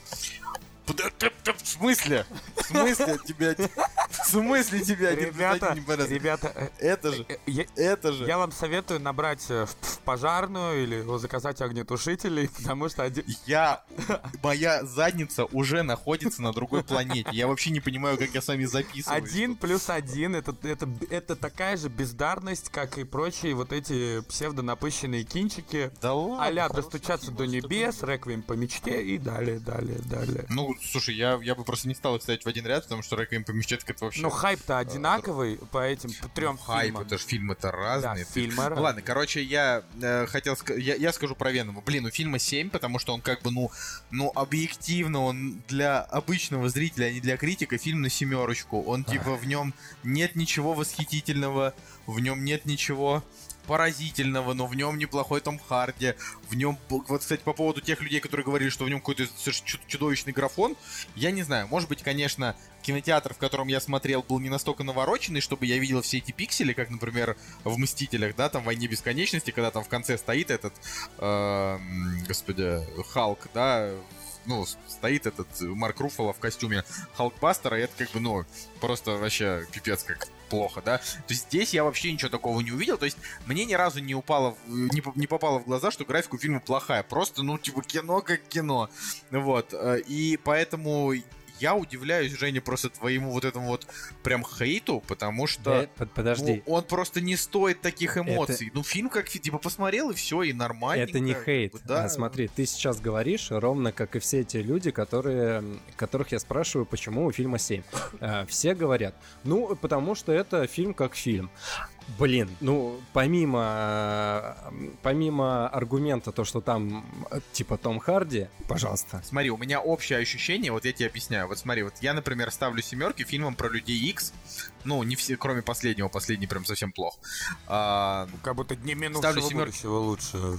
В смысле? В смысле тебя... В смысле тебя Ребята, ребята, э, Это же, э, я, это же. я вам советую набрать э, в, пожарную или заказать огнетушителей, потому что один... Я... Моя задница уже находится на другой планете. Я вообще не понимаю, как я с вами записываюсь. Один плюс один это, это, это такая же бездарность, как и прочие вот эти псевдонапыщенные кинчики. Да ладно. а достучаться до небес, реквием по мечте и далее, далее, далее. Ну, слушай, я, я бы просто не стал их ставить в один ряд, потому что Реквием по мечте это вообще... Но хайп-то одинаковый по этим трем хайп, фильмам. это же фильмы-то Да, разные. Ты- фильмы Ну, разные. ладно, короче, я э, хотел сказать, я, я скажу про Венома. Блин, у фильма 7, потому что он как бы, ну, ну, объективно, он для обычного зрителя, а не для критика, фильм на семерочку. Он, типа, в нем нет ничего восхитительного, в нем нет ничего поразительного, но в нем неплохой Том Харди, в нем, вот, кстати, по поводу тех людей, которые говорили, что в нем какой-то чудовищный графон, я не знаю, может быть, конечно, кинотеатр, в котором я смотрел, был не настолько навороченный, чтобы я видел все эти пиксели, как, например, в «Мстителях», да, там в «Войне бесконечности», когда там в конце стоит этот, эм, господи, Халк, да, ну, стоит этот Марк Руффало в костюме Халкбастера, и это как бы, ну, просто вообще пипец как плохо, да. То есть здесь я вообще ничего такого не увидел. То есть мне ни разу не упало, в- не, не попало в глаза, что графика у фильма плохая. Просто, ну, типа, кино как кино. Вот. э, И поэтому я удивляюсь, Женя, просто твоему вот этому вот прям хейту, потому что... Да, под- подожди. ну, он просто не стоит таких эмоций. Ну, фильм как типа посмотрел и все, и нормально. Это не хейт. Да. А, смотри, ты сейчас говоришь ровно как и все эти люди, которые, которых я спрашиваю, почему у фильма 7. А, Все говорят, ну, потому что это фильм как фильм. Блин, ну, помимо, э, помимо аргумента, то, что там, э, типа, Том Харди, пожалуйста. Смотри, у меня общее ощущение, вот я тебе объясняю. Вот смотри, вот я, например, ставлю семерки фильмам про людей X. Ну, не все, кроме последнего, последний прям совсем плох. А, Как будто дни Ставлю минувшего семерку. будущего лучше.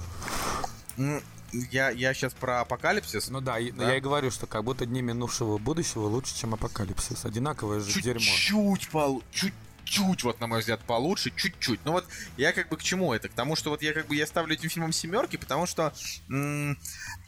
м, я, я сейчас про апокалипсис. Ну да, Да. я и говорю, что как будто дни минувшего будущего лучше, чем апокалипсис. Одинаковое же дерьмо. Чуть-чуть полу- чуть-чуть, вот, на мой взгляд, получше, чуть-чуть. Ну вот, я как бы к чему это? К тому, что вот я как бы, я ставлю этим фильмом семерки, потому что м,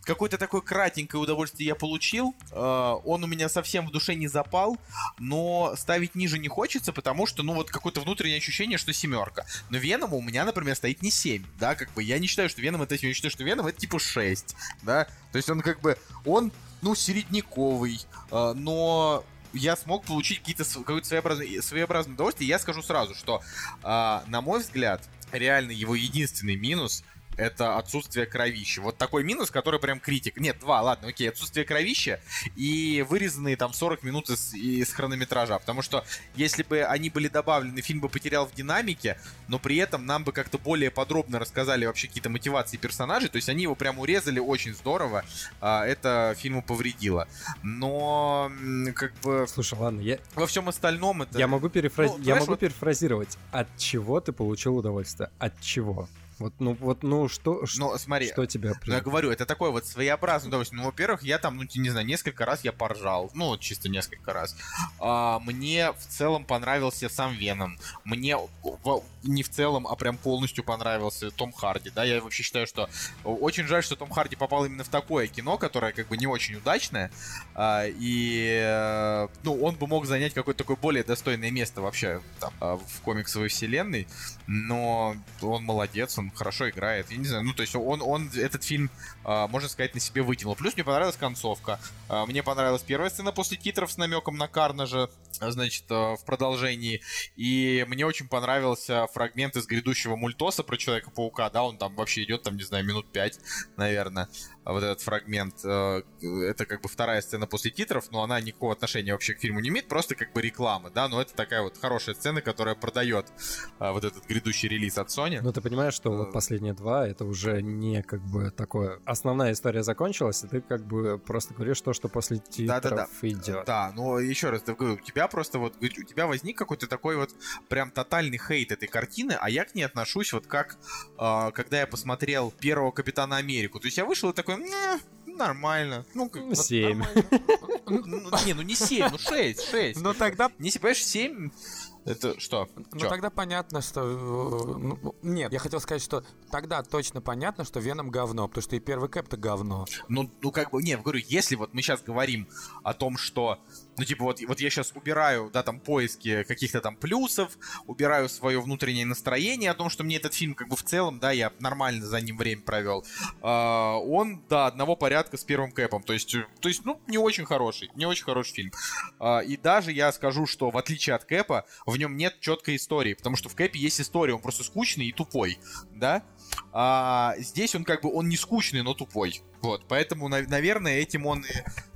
какое-то такое кратенькое удовольствие я получил. Э, он у меня совсем в душе не запал, но ставить ниже не хочется, потому что, ну вот, какое-то внутреннее ощущение, что семерка. Но Веном у меня, например, стоит не 7, да, как бы, я не считаю, что Веном это 7, я считаю, что Веном это типа 6, да, то есть он как бы, он, ну, середняковый, э, но я смог получить какие-то какое-то своеобразное, своеобразное я скажу сразу, что, а, на мой взгляд, реально его единственный минус это отсутствие кровища. Вот такой минус, который прям критик. Нет, два, ладно, окей. Отсутствие кровища и вырезанные там 40 минут из, из хронометража. Потому что если бы они были добавлены, фильм бы потерял в динамике, но при этом нам бы как-то более подробно рассказали вообще какие-то мотивации персонажей. То есть они его прям урезали очень здорово. А, это фильму повредило. Но как бы Слушай, ладно, я, во всем остальном это... я могу, перефраз... Ну, я могу вот- перефразировать. От чего ты получил удовольствие? От чего? Вот, ну, вот, ну, что, Ну, смотри, что тебя... Ну, я говорю, это такое вот своеобразное удовольствие. Ну, во-первых, я там, ну, не знаю, несколько раз я поржал. Ну, чисто несколько раз. А, мне в целом понравился сам Веном. Мне в- не в целом, а прям полностью понравился Том Харди, да. Я вообще считаю, что очень жаль, что Том Харди попал именно в такое кино, которое как бы не очень удачное. А, и, э, ну, он бы мог занять какое-то такое более достойное место вообще там, а, в комиксовой вселенной. Но он молодец, он хорошо играет. Я не знаю, ну, то есть он, он этот фильм, а, можно сказать, на себе вытянул. Плюс мне понравилась концовка. А, Мне понравилась первая сцена после титров с намеком на Карнажа, значит, а, в продолжении. И мне очень понравился фрагмент из грядущего мультоса про Человека-паука, да, он там вообще идет, там, не знаю, минут пять, наверное, вот этот фрагмент. э, Это как бы вторая сцена после титров, но она никакого отношения вообще к фильму не имеет, просто как бы реклама, да, но это такая вот хорошая сцена, которая продает а, вот этот грядущий релиз от Sony. Ну, ты понимаешь, что вот Э. последние два, это уже не как бы такое... Основная история закончилась, и ты как бы просто говоришь то, что после титров Да-да-да. идет. Да, но еще раз, говорю, у тебя просто вот, у тебя возник какой-то такой вот прям тотальный хейт этой картины, а я к ней отношусь вот как, а, когда я посмотрел первого Капитана Америку. То есть я вышел и такой, «Не, нормально. Ну, как, Ну, вот семь. нормально». Ну, не, ну не 7, ну 6, 6. Ну тогда Не, понимаешь, 7, это что? Ну Чё? тогда понятно, что... э, ну, нет, я хотел сказать, что тогда точно понятно, что Веном говно, потому что и первый Кэп-то говно. Ну, ну как бы, не, говорю, если вот мы сейчас говорим о том, что, ну, типа, вот, вот я сейчас убираю, да, там, поиски каких-то там плюсов, убираю свое внутреннее настроение о том, что мне этот фильм, как бы, в целом, да, я нормально за ним время провел, а, он, да, одного порядка с первым Кэпом, то есть, э, то есть, ну, не очень хороший, не очень хороший фильм. А, и даже я скажу, что, в отличие от Кэпа, в нем нет четкой истории, потому что в Кэпе есть история, он просто скучный и тупой, да, а здесь он как бы, он не скучный, но тупой. Вот, поэтому, нав- наверное, этим он,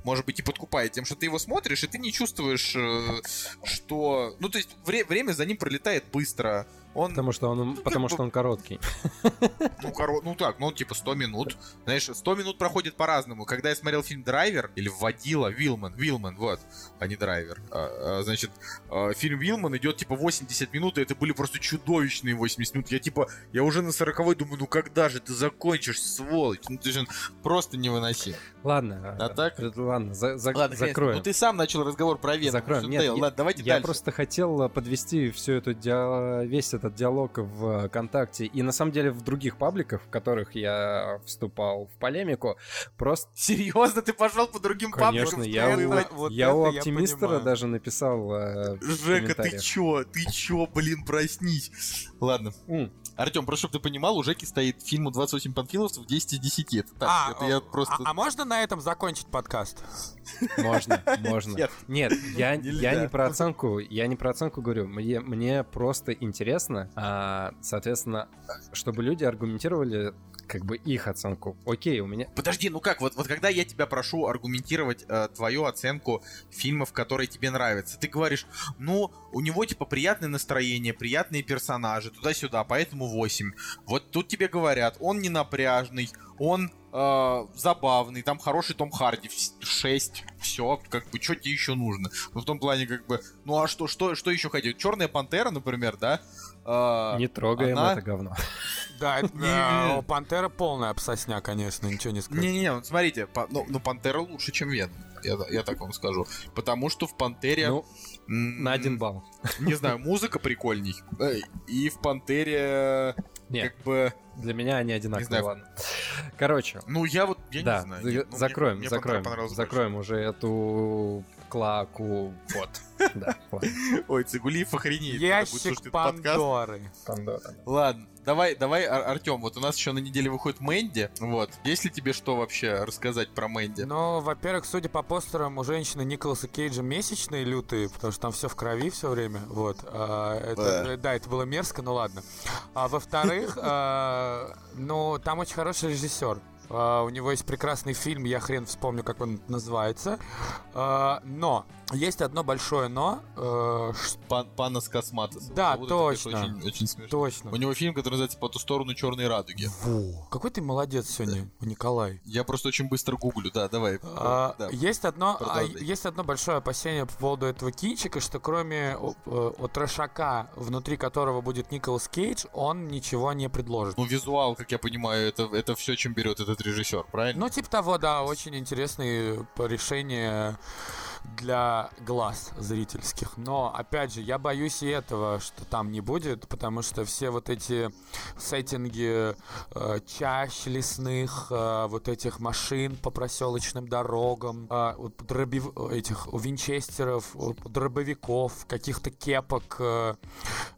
может быть, и подкупает тем, что ты его смотришь, и ты не чувствуешь, э, что... Ну, то есть, вре- время за ним пролетает быстро. Он, Потому что он, потому как что он короткий. ну, коро... ну так, ну, типа 100 минут. Знаешь, 100 минут проходит по-разному. Когда я смотрел фильм «Драйвер», или «Водила», «Вилман», «Вилман», вот, а не «Драйвер», а, а, значит, а, фильм «Вилман» идет, типа, 80 минут, и это были просто чудовищные 80 минут. Я, типа, я уже на 40 думаю, ну, когда же ты закончишь, сволочь? Ну, есть он просто невыносим. Ладно, А так? э, ладно, за- за- Ладно, закроем. ну ты сам начал разговор про Веном. Закроем. Что Нет, ты- я- Ладно, давайте Я дальше. просто хотел подвести всю эту весь этот этот диалог в ВКонтакте и на самом деле в других пабликах, в которых я вступал в полемику, просто... Серьезно, ты пошел по другим Конечно, пабликам? я, стрелять? у, вот я у я оптимистра понимаю. даже написал э, Жека, ты чё? Ты чё, блин, проснись. Ладно. М, Артем, просто чтобы ты понимал, у Жеки стоит фильму 28 панфиловцев 10 из 10. Это так, А, это я а- просто... а можно на этом закончить подкаст? Можно, можно. Нет. Нет, я, я не про оценку, я не про оценку говорю. Мне, мне просто интересно, а, соответственно, чтобы люди аргументировали как бы их оценку. Окей, у меня... Подожди, ну как, вот, вот когда я тебя прошу аргументировать э, твою оценку фильмов, которые тебе нравятся, ты говоришь, ну, у него типа приятное настроение, приятные персонажи, туда-сюда, поэтому 8. Вот тут тебе говорят, он не напряжный, он э, забавный, там хороший Том Харди, 6, все, как бы, что тебе еще нужно? Ну, в том плане, как бы, ну а что, что, что еще хотеть? Черная пантера, например, да? Э, Не трогаем она- это говно. Да, это, Не. у Пантера полная обсосня, конечно, ничего не скажу. Не-не-не, вот смотрите, па- ну, ну Пантера лучше, чем Веном. Я, я так вам скажу. Потому что в Пантере... Ну, на один балл. Не знаю, музыка прикольней. Э, И в Пантере... Нет, Как бы... для меня они одинаковые, знаю. ладно. Короче, Ну, я вот... Я да, не знаю. нет, ну, мне- закроем, мне закроем, закроем уже эту клаку. Вот. Да. Ой, Цигулиев охренеет. слушать Ящик. Пандоры. Ладно, давай, давай, Ар- Артем, вот у нас еще на неделе выходит Мэнди. Вот. Есть ли тебе что вообще рассказать про Мэнди? Ну, во-первых, судя по постерам, у женщины Николаса Кейджа месячные лютые, потому что там все в крови все время. Вот. А, это- Да. да, это было мерзко, ну ладно. А во-вторых, а, ну, там очень хороший режиссер. А, у него есть прекрасный фильм, я хрен вспомню, как он называется. А, но есть одно большое но. э, Пан, Панас Косматос. Да, Вот это, конечно, точно. Очень, очень смешно. точно. У него фильм, который называется «По ту сторону черной радуги». Во. Какой ты молодец сегодня, Николай. Я просто очень быстро гуглю, да, давай. А, да. Есть одно, а, есть одно большое опасение по поводу этого кинчика, что кроме э, трешака, внутри которого будет Николас Кейдж, он ничего не предложит. Ну, визуал, как я понимаю, это, это все, чем берет этот режиссер, правильно? Ну, типа того, да, очень интересные решения для глаз зрительских. Но, опять же, я боюсь и этого, что там не будет, потому что все вот эти сеттинги э, чащ лесных, э, вот этих машин по проселочным дорогам, э, дробив- этих винчестеров, дробовиков, каких-то кепок, э,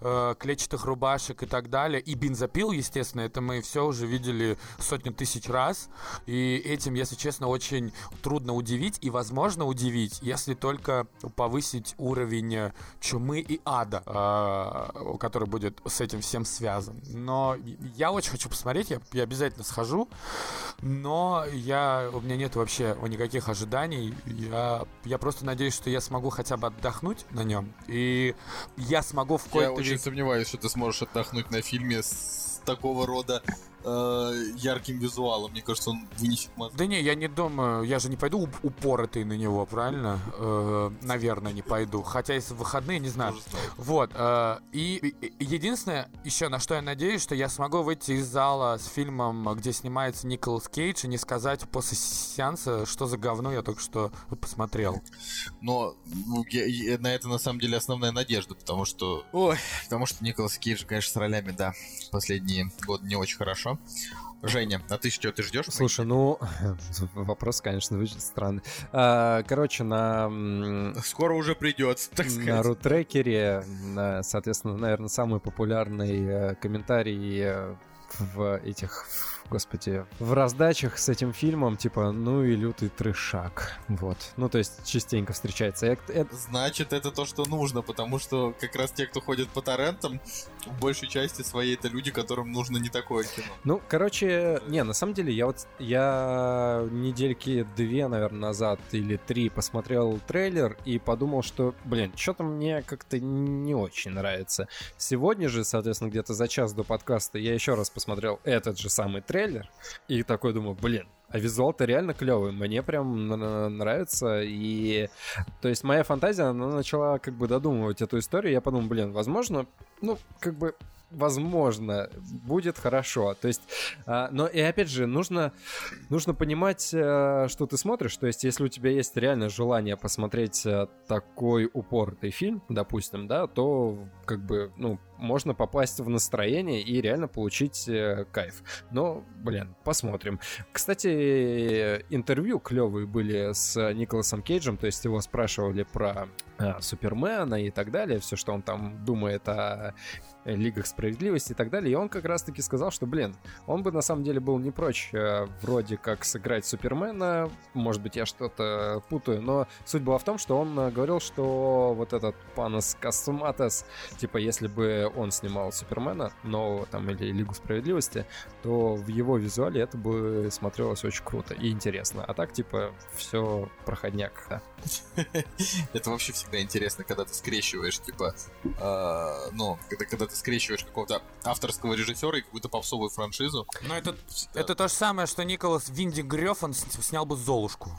э, клетчатых рубашек и так далее. И бензопил, естественно, это мы все уже видели сотню тысяч раз. И этим, если честно, очень трудно удивить. И возможно удивить, если только повысить уровень э, чумы и ада, э, который будет с этим всем связан. Но я очень хочу посмотреть, я, я обязательно схожу. Но я, у меня нет вообще никаких ожиданий. Я, я просто надеюсь, что я смогу хотя бы отдохнуть на нем. И я смогу в Я какой-то очень вид- сомневаюсь, что ты сможешь отдохнуть на фильме с такого рода э, ярким визуалом. Мне кажется, он вынесет мозг. Да не, я не думаю, я же не пойду уп- упоротый на него, правильно? Э, наверное, не пойду. Хотя если в выходные, не знаю. Вот. э, и, и- и единственное, еще на что я надеюсь, что я смогу выйти из зала с фильмом, где снимается Николас Кейдж, и не сказать после сеанса, что за говно я только что посмотрел. Но ну, я- я- на это на самом деле основная надежда, потому что... Ой, потому что Николас Кейдж, конечно, с ролями, да, последние годы не очень хорошо. Женя, а ты что, ты ждешь? Слушай, ну, вопрос, конечно, звучит странный. А, Короче, на Скоро уже придется, так на сказать. рутрекере, на, соответственно, наверное, самый популярный э, комментарий э, в этих, господи, в раздачах с этим фильмом, типа, ну и лютый трешак. Вот. Ну, то есть, частенько встречается. Это- Значит, это то, что нужно, потому что как раз те, кто ходит по торрентам, в большей части своей это люди, которым нужно не такое кино. Ну, короче, не, на самом деле, я вот, я недельки две, наверное, назад или три посмотрел трейлер и подумал, что, блин, что-то мне как-то не очень нравится. Сегодня же, соответственно, где-то за час до подкаста я еще раз посмотрел этот же самый трейлер и такой думаю, блин, а визуал-то реально клевый, мне прям нравится, и то есть моя фантазия, она начала как бы додумывать эту историю, я подумал, блин, возможно, ну, как бы возможно, будет хорошо. То есть, а, но и опять же, нужно, нужно понимать, а, что ты смотришь. То есть, если у тебя есть реально желание посмотреть а, такой упорный фильм, допустим, да, то как бы, ну, можно попасть в настроение и реально получить э, кайф. Но, блин, посмотрим. Кстати, интервью клевые были с Николасом Кейджем, то есть его спрашивали про э, Супермена и так далее, все, что он там думает о Лигах Справедливости и так далее. И он как раз-таки сказал, что, блин, он бы на самом деле был не прочь э, вроде как сыграть Супермена. Может быть, я что-то путаю, но суть была в том, что он э, говорил, что вот этот Панос Кастуматес, типа, если бы он снимал Супермена, нового там или Лигу Справедливости, то в его визуале это бы смотрелось очень круто и интересно. А так, типа, все проходняк. Это вообще всегда интересно, когда ты скрещиваешь, типа, э, ну, когда, когда ты скрещиваешь какого-то авторского режиссера и какую-то попсовую франшизу. Ну, это, это то же самое, что Николас Винди Грёфан снял бы Золушку.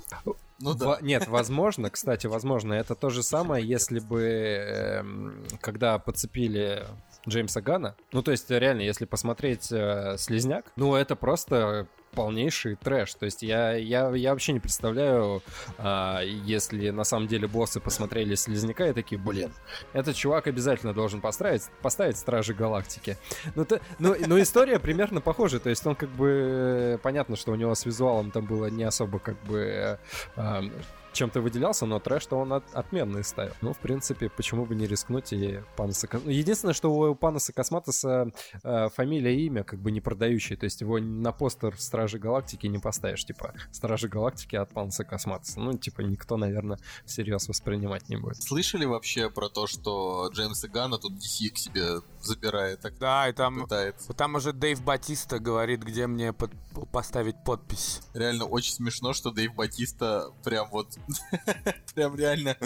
Ну да. Нет, возможно, кстати, возможно, это то же самое, если бы, эм, когда подцепили Джеймса Гана, ну то есть реально, если посмотреть э, Слизняк, ну это просто полнейший трэш. То есть я, я, я вообще не представляю, а, если на самом деле боссы посмотрели Слизняка и такие, блин, этот чувак обязательно должен поставить, поставить Стражи Галактики. Ну, то, ну, ну, история примерно похожая. То есть он как бы... Понятно, что у него с визуалом там было не особо как бы... А, чем-то выделялся, но трэш-то он от, отменный ставил. Ну, в принципе, почему бы не рискнуть и Паноса... Ну, единственное, что у Паноса Косматоса э, фамилия и имя как бы не продающие, то есть его на постер Стражи Галактики не поставишь, типа, Стражи Галактики от Паноса Косматоса. Ну, типа, никто, наверное, всерьез воспринимать не будет. Слышали вообще про то, что Джеймса Ганна тут DC к себе забирает? Так да, и там, пытается. там уже Дэйв Батиста говорит, где мне под, поставить подпись. Реально очень смешно, что Дэйв Батиста прям вот Прям реально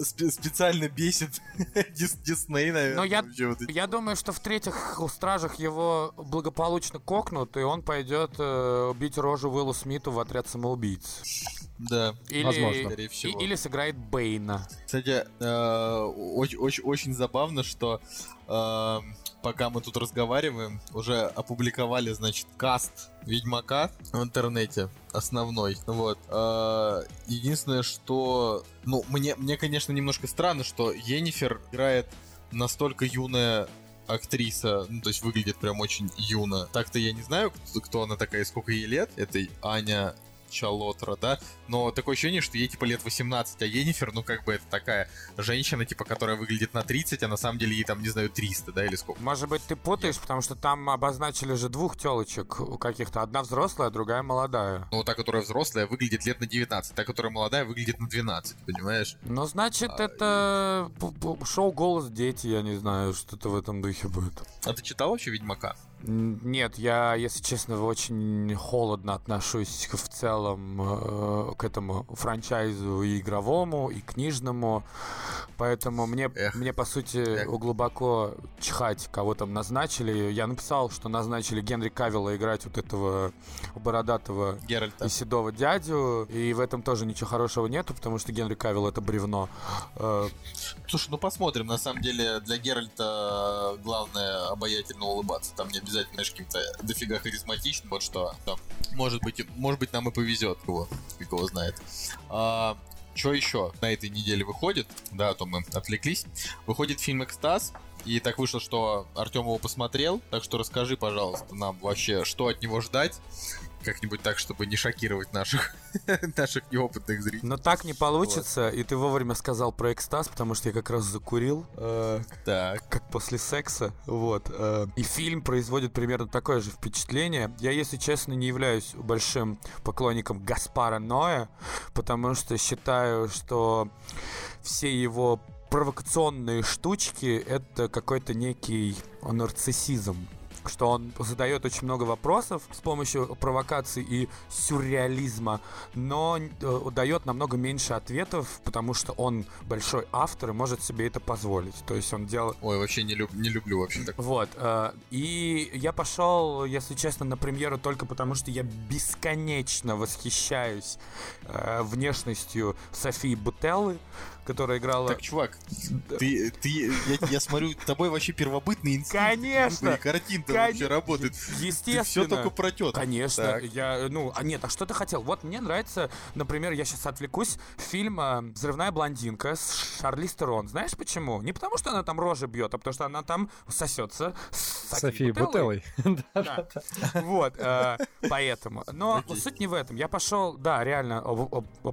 специально бесит Дисней, наверное. Но я, я думаю, что в третьих стражах его благополучно кокнут, и он пойдет э, бить рожу Уиллу Смиту в отряд самоубийц. Да, или, возможно. Скорее всего. И, или сыграет Бейна. Кстати, э, очень, очень, очень забавно, что э, пока мы тут разговариваем, уже опубликовали, значит, каст Ведьмака в интернете основной. Вот. Э, единственное, что, ну, мне, мне, конечно, немножко странно, что Енифер играет настолько юная актриса, ну, то есть выглядит прям очень юно. Так-то я не знаю, кто, кто она такая, сколько ей лет. Это Аня Чалотра, да, но такое ощущение, что ей типа лет 18, а Енифер, ну как бы это такая женщина, типа, которая выглядит на 30, а на самом деле ей там, не знаю, 300, да, или сколько. Может быть, ты путаешь, Нет. потому что там обозначили же двух телочек каких-то, одна взрослая, другая молодая. Ну, та, которая взрослая, выглядит лет на 19, та, которая молодая, выглядит на 12, понимаешь? Ну, значит, а, это и... шоу «Голос дети», я не знаю, что-то в этом духе будет. А ты читал вообще «Ведьмака»? Нет, я, если честно, очень холодно отношусь в целом э, к этому франчайзу и игровому, и книжному. Поэтому мне, Эх. мне по сути, Эх. глубоко чихать, кого там назначили. Я написал, что назначили Генри Кавилла играть вот этого бородатого Геральта. и седого дядю. И в этом тоже ничего хорошего нету, потому что Генри Кавилл это бревно. Э, Слушай, ну посмотрим. На самом деле для Геральта главное обаятельно улыбаться. Там не обязательно, знаешь, каким-то дофига харизматичным, вот что. Да. Может быть, может быть, нам и повезет, кого, кого знает. А, что еще на этой неделе выходит? Да, а то мы отвлеклись. Выходит фильм «Экстаз», и так вышло, что Артем его посмотрел, так что расскажи, пожалуйста, нам вообще, что от него ждать как-нибудь так, чтобы не шокировать наших, наших неопытных зрителей. Но так не получится, вот. и ты вовремя сказал про экстаз, потому что я как раз закурил. Э, так. Как после секса. Вот. Э, и фильм производит примерно такое же впечатление. Я, если честно, не являюсь большим поклонником Гаспара Ноя, потому что считаю, что все его провокационные штучки — это какой-то некий нарциссизм что он задает очень много вопросов с помощью провокаций и сюрреализма, но э, дает намного меньше ответов, потому что он большой автор и может себе это позволить. То есть он делает... Ой, вообще не, люб... не люблю вообще так. Вот. Э, и я пошел, если честно, на премьеру только потому, что я бесконечно восхищаюсь э, внешностью Софии Бутеллы, которая играла... Так, чувак, ты, ты, я, я смотрю, тобой вообще первобытный инстинкт. Конечно! Картин-то Кон- вообще работает. Естественно. Ты все только про теток. Конечно, Так. я, ну, а нет, а что ты хотел? Вот мне нравится, например, я сейчас отвлекусь, фильм э, «Взрывная блондинка» с Шарлиз Терон. Знаешь почему? Не потому, что она там рожи бьет, а потому что она там сосется с Софией Бутеллой. Да. Вот, э, поэтому. Но суть не в этом. Я пошел, да, реально,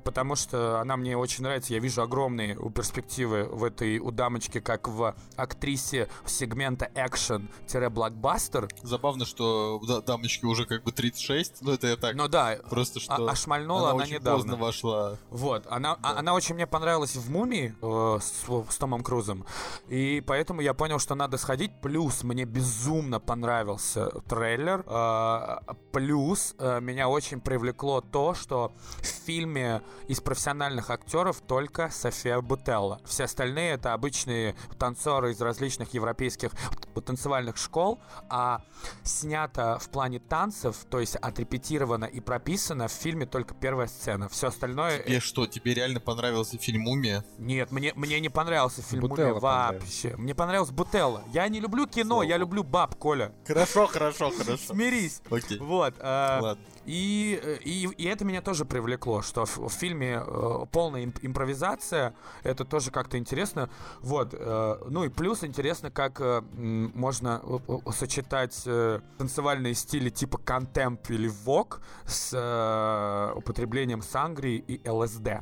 потому что она мне очень нравится. Я вижу огромные у перспективы в этой у дамочки, как в актрисе сегмента экшен-блокбастер. Забавно, что да, дамочке уже как бы 36, но это я так, Но да, просто что а, а шмальнула она, очень недавно. поздно вошла. Вот, она, а- Да. она очень мне понравилась в «Мумии» э, с, с Томом Крузом, и поэтому я понял, что надо сходить. Плюс мне безумно понравился трейлер. э, плюс э, меня очень привлекло то, что в фильме из профессиональных актеров только София Бутелла. Все остальные это обычные танцоры из различных европейских танцевальных школ, а снято в плане танцев, то есть отрепетировано и прописано в фильме только первая сцена. Все остальное... Тебе что, тебе реально понравился фильм «Мумия»? Нет, мне, мне не понравился фильм Бутелла «Мумия» вообще. Мне понравилась Бутелла. Я не люблю кино, я люблю баб, Коля. Хорошо, хорошо, хорошо. Смирись. Окей, Вот. э, ладно. И, э, и, и это меня тоже привлекло, что в, в фильме э, полная имп- импровизация, это тоже как-то интересно. Вот, э, ну и плюс интересно, как э, можно э, э, сочетать э, танцевальные стили типа контемп или вок с э, употреблением сангрии и ЛСД.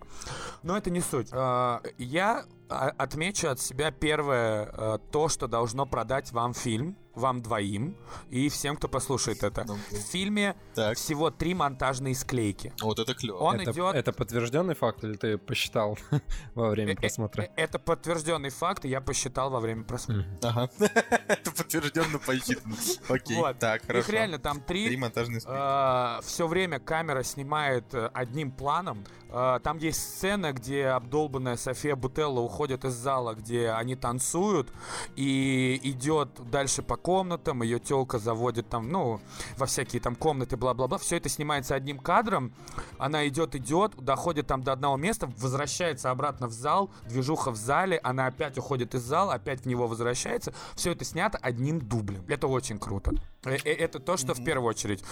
Но это не суть. Э, я а- отмечу от себя первое, э, то, что должно продать вам фильм, вам двоим и всем, кто послушает это. Ну, В фильме Так, всего три монтажные склейки. вот это клево. Он это, идет... это подтвержденный факт или ты посчитал во время Э, просмотра? э, Это подтвержденный факт, и я посчитал во время просмотра. Ага. Это подтвержденно посчитано. Окей, Вот. так, Их хорошо. реально там Три три. монтажные списки. все время камера снимает э, одним планом. Э, там есть сцена, где обдолбанная София Бутелла уходит из зала, где они танцуют, и идет дальше по комнатам, ее телка заводит там, ну, во всякие там комнаты, бла-бла-бла. Все это снимается одним кадром. Она идет, идет, доходит там до одного места, возвращается обратно в зал, движуха в зале, она опять уходит из зала, опять в него возвращается. Все это снято одним дублем. Это очень круто. Э, э, Это то, что в первую очередь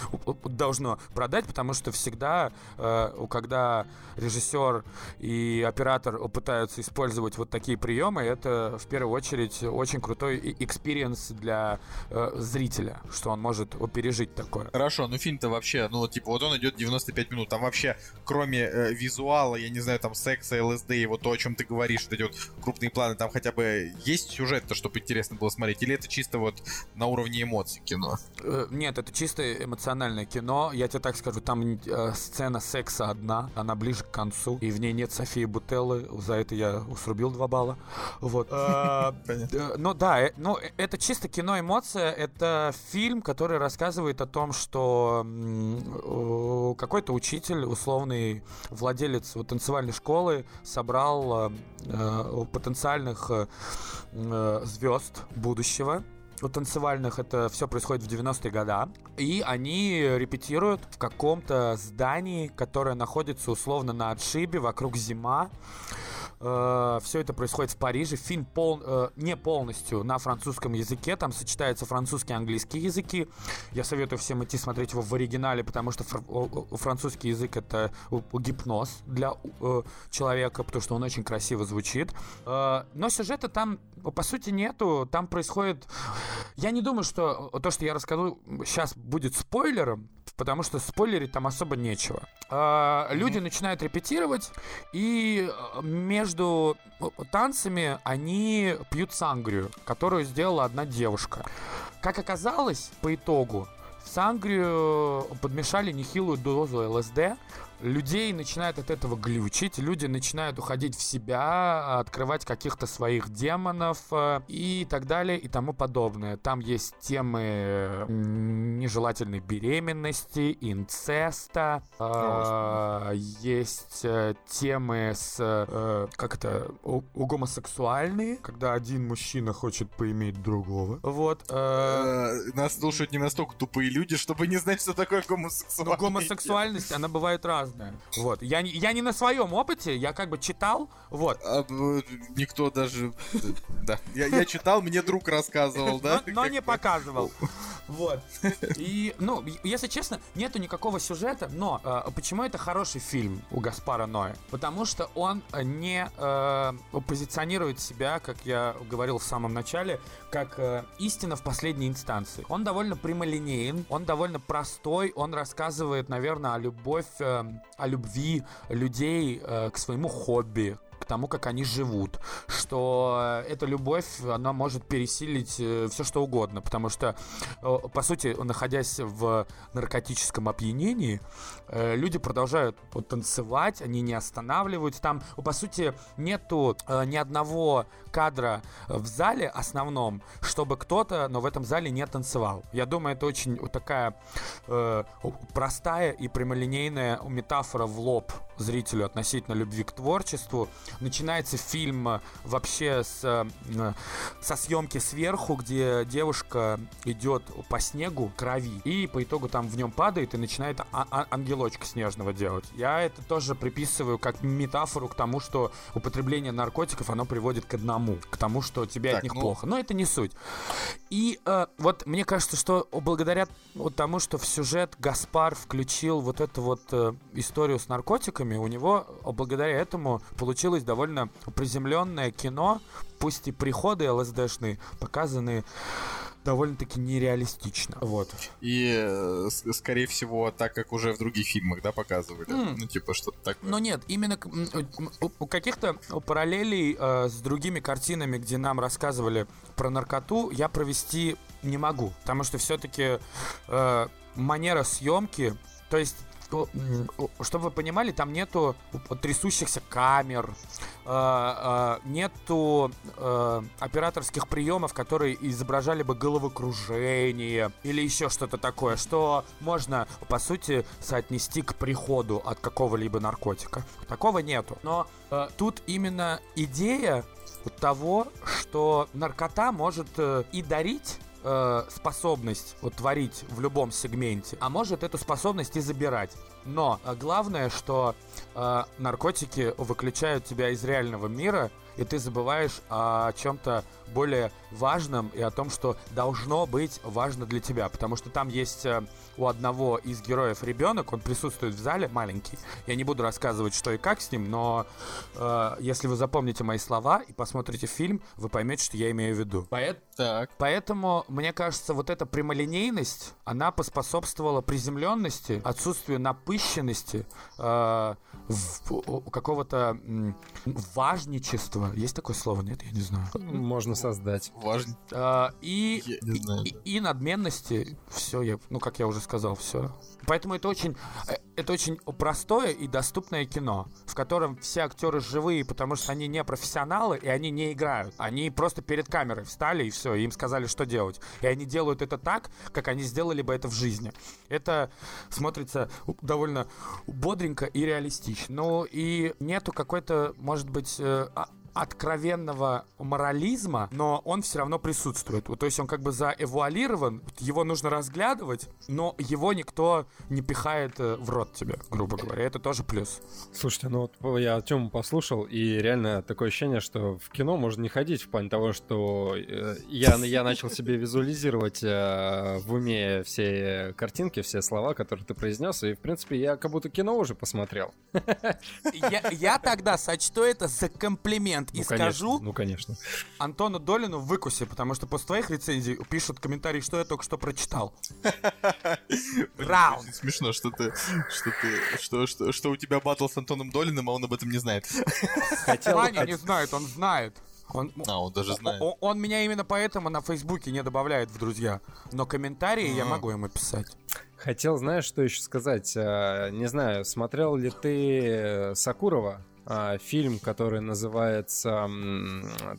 должно продать, потому что всегда, э, когда режиссер и оператор пытаются использовать вот такие приемы, это в первую очередь очень крутой experience для зрителя, что он может пережить такое. Хорошо, ну фильм-то вообще, ну типа вот он идет 95 минут, там вообще кроме э, визуала, я не знаю, там секса, ЛСД и вот то, о чем ты говоришь, вот эти вот крупные планы, там хотя бы есть сюжет-то, чтобы интересно было смотреть, или это чисто вот на уровне эмоций кино? Э, Нет, это чисто эмоциональное кино. Я тебе так скажу, там э, сцена секса одна, она ближе к концу, и в ней нет Софии Бутеллы. За это я срубил два балла. Вот. Понятно. э, Ну да, э, ну это чисто кино эмоция. Это фильм, который рассказывает о том, что какой-то учитель, условный владелец танцевальной школы, собрал потенциальных звезд будущего у танцевальных это все происходит в 90-е годы. И они репетируют в каком-то здании, которое находится условно на отшибе, вокруг зима. Все это происходит в Париже. Фильм пол, э, не полностью на французском языке. Там сочетаются французский и английский языки. Я советую всем идти смотреть его в оригинале, потому что фр- французский язык это гипноз для э, человека, потому что он очень красиво звучит. Э, но сюжета там, по сути, нету. Там происходит... Я не думаю, что то, что я расскажу сейчас будет спойлером, потому что спойлерить там особо нечего. Э, люди начинают репетировать, и э, между э, танцами они пьют сангрию, которую сделала одна девушка. Как оказалось, по итогу, сангрию подмешали нехилую дозу ЛСД, людей начинает от этого глючить, люди начинают уходить в себя, открывать каких-то своих демонов э, и так далее и тому подобное. Там есть темы м, нежелательной беременности, инцеста, э, есть э, темы с, э, как это, у, у гомосексуальные, когда один мужчина хочет поиметь другого. Вот. э, Э, Нас слушают не настолько тупые люди, чтобы не знать, что такое но гомосексуальность. гомосексуальность, она бывает разная. Серьезное. Вот. Я, не- я не на своем опыте, я как бы читал, вот. А, э, никто даже... Да. Я, я читал, мне друг рассказывал, да? но, но не показывал. Вот. И, ну, если честно, нету никакого сюжета, но э, почему это хороший фильм у Гаспара Ноя? Потому что он э, не э, позиционирует себя, как я говорил в самом начале, как э, истина в последней инстанции. Он довольно прямолинеен, он довольно простой, он рассказывает, наверное, о любовь, э, о любви людей э, к своему хобби, к тому, как они живут, что э, эта любовь, она может пересилить все что угодно, потому что, э, по сути, находясь в наркотическом опьянении, э, люди продолжают вот, танцевать, они не останавливаются. Там, по сути, нету э, ни одного кадра в зале основном, чтобы кто-то, но в этом зале не танцевал. Я думаю, это очень такая э, простая и прямолинейная метафора в лоб зрителю относительно любви к творчеству. Начинается фильм э, вообще с, э, со съемки сверху, где девушка идет по снегу, крови, и по итогу там в нем падает и начинает а- а- ангелочка снежного делать. Я это тоже приписываю как метафору к тому, что употребление наркотиков, оно приводит к одному, к тому, что тебе от Так, них ну- плохо. Но это не суть. И э, вот мне кажется, что благодаря вот тому, что в сюжет Гаспар включил вот эту вот э, историю с наркотиками, у него э, благодаря этому получилось довольно приземленное кино, пусть и приходы ЛСДшные показаны довольно-таки нереалистично. Вот. И, э, скорее всего, так как уже в других фильмах, да, показывали. М. Ну, типа, что-то такое. Но нет, именно у каких-то параллелей э, с другими картинами, где нам рассказывали про наркоту, я провести не могу. Потому что все-таки манера съемки, то есть чтобы вы понимали, там нету трясущихся камер, э, э, нету э, операторских приемов, которые изображали бы головокружение или еще что-то такое, что можно, по сути, соотнести к приходу от какого-либо наркотика. Такого нету. Но тут именно идея того, что наркота может и дарить э, способность вот творить в любом сегменте, а может эту способность и забирать. Но э, главное, что э, наркотики выключают тебя из реального мира, и ты забываешь о чем-то более важном и о том, что должно быть важно для тебя. Потому что там есть э, у одного из героев ребенок, он присутствует в зале, маленький. Я не буду рассказывать, что и как с ним, но э, если вы запомните мои слова и посмотрите фильм, вы поймете, что я имею в виду. Поэт- Так. Поэтому, мне кажется, вот эта прямолинейность, она поспособствовала приземленности, отсутствию напыщенности, э, в- у- у какого-то м, важничества. Есть такое слово, нет? Я не знаю. Можно создать. Важно. Э, и, Я не знаю. и, и надменности. Все, я, ну, как я уже сказал, все. Поэтому это очень, э, это очень простое и доступное кино, в котором все актеры живые, потому что они не профессионалы и они не играют. Они просто перед камерой встали и все, им сказали, что делать. И они делают это так, как они сделали бы это в жизни. Это смотрится довольно бодренько и реалистично. Ну и нету какой-то, может быть, э, а- откровенного морализма, но он все равно присутствует. Вот, То есть он как бы заэвуалирован, его нужно разглядывать, но его никто не пихает э, в рот тебе, грубо говоря. Это тоже плюс. Слушайте, ну вот я Тему послушал, и реально такое ощущение, что в кино можно не ходить в плане того, что э, я, я начал себе визуализировать э, в уме все картинки, все слова, которые ты произнес, и, в принципе, я как будто кино уже посмотрел. Я, я тогда сочту это за комплимент и Ну, конечно, скажу Ну, конечно. Антону Долину в выкусе, потому что после твоих рецензий пишут комментарии, что я только что прочитал. Раунд. Смешно, что ты, что ты, что, что, что у тебя батл с Антоном Долиным, а он об этом не знает. Хотел, Ваня не знает, он знает. Он, А, он даже знает. О- Он меня именно поэтому на Фейсбуке не добавляет в друзья. Но комментарии я А. могу ему писать. хотел, знаешь, что еще сказать? А, Не знаю, смотрел ли ты э, Сакурова? А, Фильм, который называется,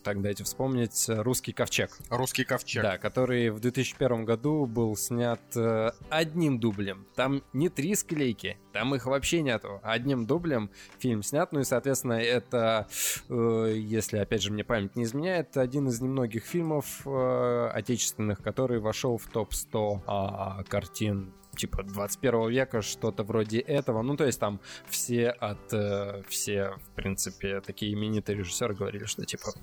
так дайте вспомнить, «Русский ковчег». Русский ковчег. Да, который в 2001 году был снят э, одним дублем. Там не три склейки, там их вообще нету. Одним дублем фильм снят. Ну и, соответственно, это, э, если, опять же, мне память не изменяет, один из немногих фильмов э, отечественных, который вошел в топ-100 а, картин типа 21 века, что-то вроде этого. Ну, то есть там все от... Э, все, в принципе, такие именитые режиссеры говорили, что типа,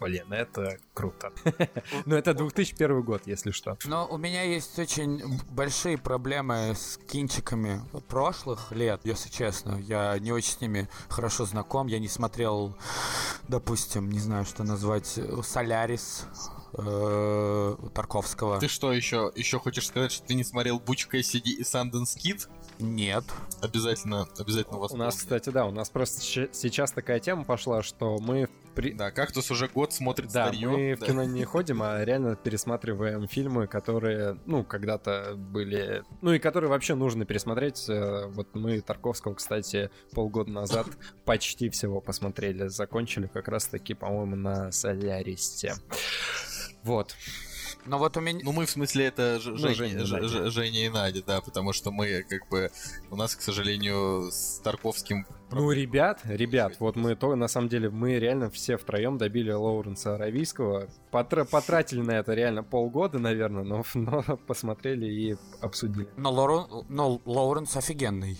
блин, это круто. Ну, это 2001 год, если что. Но у меня есть очень большие проблемы с кинчиками прошлых лет, если честно. Я не очень с ними хорошо знаком. Я не смотрел, допустим, не знаю, что назвать, «Солярис», э, Тарковского. Ты что, еще, еще хочешь сказать, что ты не смотрел Буч Кэссиди и Санденс Кид? Нет. Обязательно, обязательно вас У нас, кстати, да, у нас просто сейчас такая тема пошла, что мы при... Да, Кактус уже год смотрит Да, старье. мы в Да. кино не ходим, а реально пересматриваем фильмы, которые, ну, когда-то были... Ну, и которые вообще нужно пересмотреть. Э, Вот мы Тарковского, кстати, полгода назад почти всего посмотрели. Закончили как раз-таки, по-моему, на Соляристе. Вот. Но вот у меня... Ну, мы в смысле это Ж- Ну, Женя, Женя. Ж- Женя и Надя, да, потому что мы как бы... У нас, к сожалению, с Тарковским... Ну, ребят, ребят, вот мы то, на самом деле, мы реально все втроем добили Лоуренса Аравийского. Потра- потратили на это реально полгода, наверное, но, но посмотрели и обсудили. Но, Лорен... но Лоуренс офигенный.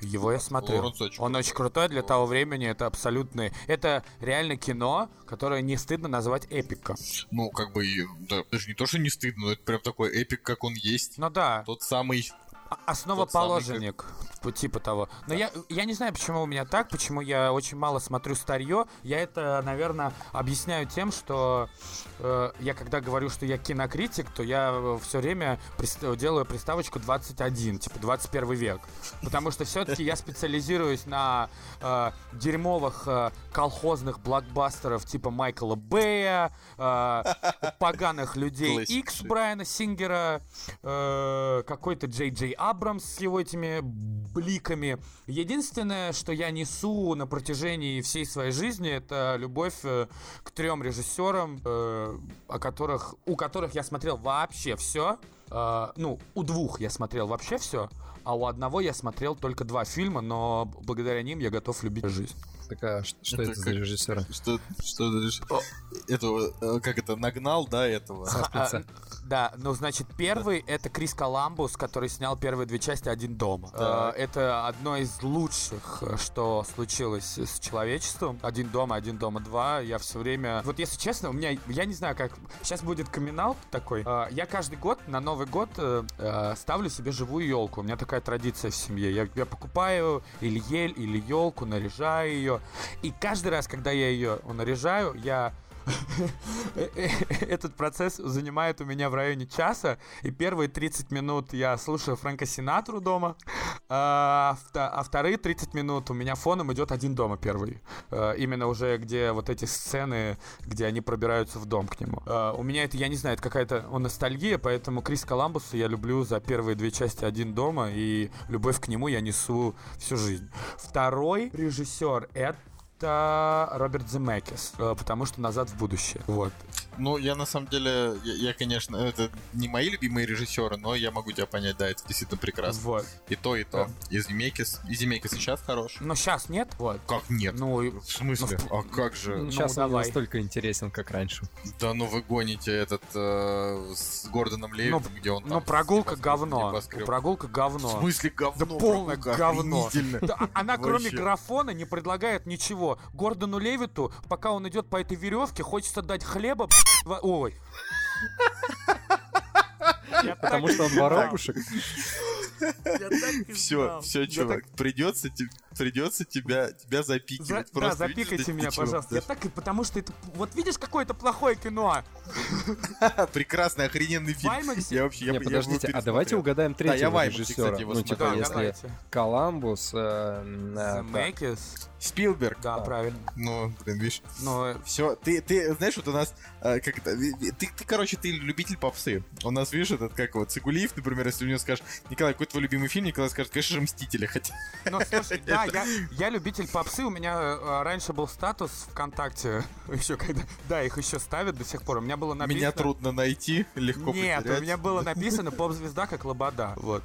Его я смотрел. Лоуренс очень Он крутой. очень крутой для того времени, это абсолютно... Это реально кино, которое не стыдно назвать эпиком. Ну, как бы, да, даже не то, что не стыдно, но это прям такой эпик, как он есть. Ну да, Тот самый... о- основоположник, Тот п- типа того. Но я, я не знаю, почему у меня так, почему я очень мало смотрю старье. Я это, наверное, объясняю тем, что э, я когда говорю, что я кинокритик, то я все время прис- делаю приставочку 21, типа 21 век. Потому что все-таки я специализируюсь на э, дерьмовых э, колхозных блокбастеров типа Майкла Бэя, э, поганых людей. X Брайана Сингера, э, какой-то Джей Джей Абрамс с его этими бликами. Единственное, что я несу на протяжении всей своей жизни, это любовь э, к трем режиссерам, э, о которых, у которых я смотрел вообще все. ну, у двух я смотрел вообще все, а у одного я смотрел только два фильма, но благодаря ним я готов любить жизнь. Так, а что Это это, за как- режиссеры? Что, что ты решил? Этого, э, как это, нагнал, да, этого? Саспенса. Да, ну значит, первый это Крис Коламбус, который снял первые две части «Один дома». Так. Э, Это одно из лучших, э, что случилось с человечеством. «Один дома», «Один дома два». Я все время... Вот если честно, у меня... Я не знаю, как... Сейчас будет камин такой. Э, Я каждый год на Новый год ставлю себе живую елку. У меня такая традиция в семье. Я, я покупаю или ель, или елку, наряжаю ее. И каждый раз, когда я ее наряжаю, я этот процесс занимает у меня в районе часа, и первые 30 минут я слушаю Фрэнка Синатру дома, а, а вторые 30 минут у меня фоном идет один дома первый. Э, Именно уже где вот эти сцены, где они пробираются в дом к нему. Э, У меня это, я не знаю, это какая-то ностальгия, поэтому Крис Коламбуса я люблю за первые две части «Один дома», и любовь к нему я несу всю жизнь. Второй режиссер — это Роберт Земекис, э, потому что «Назад в будущее». Вот. Ну, я на самом деле, я, я, конечно, это не мои любимые режиссеры, но я могу тебя понять, да, это действительно прекрасно. Вот. И то, и то. И Земекис, и Земекис сейчас хорош. Но сейчас нет, вот. Как нет? Ну, В смысле? ну, А как же? Ну, Сейчас он не давай. настолько интересен, как раньше. Да ну вы гоните этот э, с Гордоном Левитом, где он там... ну, прогулка говно. Прогулка В говно. смысле говно? Да полное говно. Да, а- она кроме графона не предлагает ничего. Гордону Левиту, пока он идет по этой веревке, хочется дать хлеба. Ой. Я Потому что он воробушек. Все, все, чувак, придется, те- придется тебя, тебя За- запикивать. да, Просто видишь, запикайте да, меня, пожалуйста. Я так и потому что это. Вот видишь, какое-то плохое кино. Да. Прекрасный, охрененный фильм. Я вообще, Не, подождите, а давайте угадаем Да, я третьего режиссера. Ну, типа. Да, если. Коламбус... э, э, так. Земекис. Спилберг. Да, правильно. Ну, блин, видишь. Но Все, ты, ты, знаешь, вот у нас, э, как это, ты, ты, короче, ты любитель попсы. У нас, видишь, этот, как вот, Цигулиев, например, если у него скажешь, Николай, какой твой любимый фильм, Николай скажет, конечно же, Мстители, хотя... Ну, слушай, да, я, я любитель попсы. У меня э, раньше был статус ВКонтакте, еще когда... Да, их еще ставят до сих пор. У меня было написано... Меня трудно найти, легко Нет, потерять. у меня было написано поп-звезда как Лобода. Вот.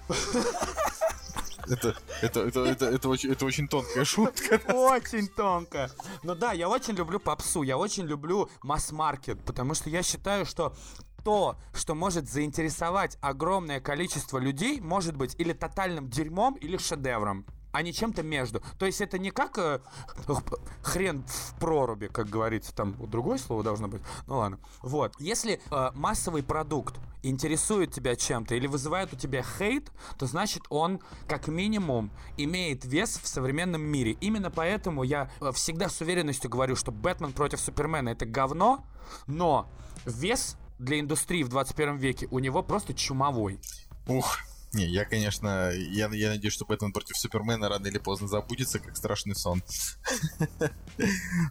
Это, это, это, это, это, очень, это очень тонкая шутка. Очень тонко. Но да, я очень люблю попсу, я очень люблю масс-маркет, потому что я считаю, что то, что может заинтересовать огромное количество людей, может быть или тотальным дерьмом, или шедевром а не чем-то между. То есть это не как э, хрен в проруби, как говорится, там другое слово должно быть. Ну ладно. Вот. Если э, массовый продукт интересует тебя чем-то или вызывает у тебя хейт, то значит он как минимум имеет вес в современном мире. Именно поэтому я э, всегда с уверенностью говорю, что Бэтмен против Супермена это говно, но вес для индустрии в 21 веке у него просто чумовой. Ух, не, я, конечно, я, я надеюсь, что Бэтмен против Супермена рано или поздно забудется, как страшный сон.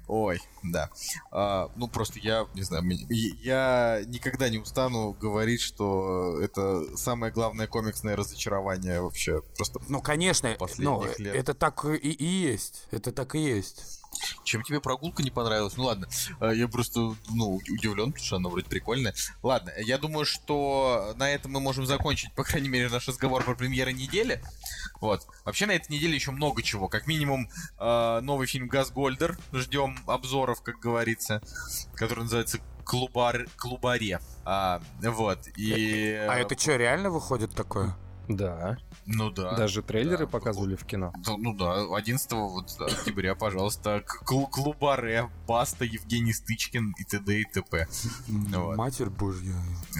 Ой, да. А, ну, просто я, не знаю, я никогда не устану говорить, что это самое главное комиксное разочарование вообще. Просто ну, конечно, но это так и, и есть. Это так и есть. Чем тебе прогулка не понравилась? Ну ладно, э, я просто, ну, удивлен, потому что она вроде прикольная. Ладно, я думаю, что на этом мы можем закончить, по крайней мере, наш разговор про премьеры недели. Вот. Вообще на этой неделе еще много чего. Как минимум, э, новый фильм Газ Гольдер. Ждем обзоров, как говорится, который называется Клубар... Клубаре. А, вот. И... А это что, реально выходит такое? Да. Ну да. Даже трейлеры да, показывали в кино. Ну, ну да, 11 вот, октября, пожалуйста, Кл Клубаре, Баста, Евгений Стычкин и т.д. и т.п. Вот. Матерь божья.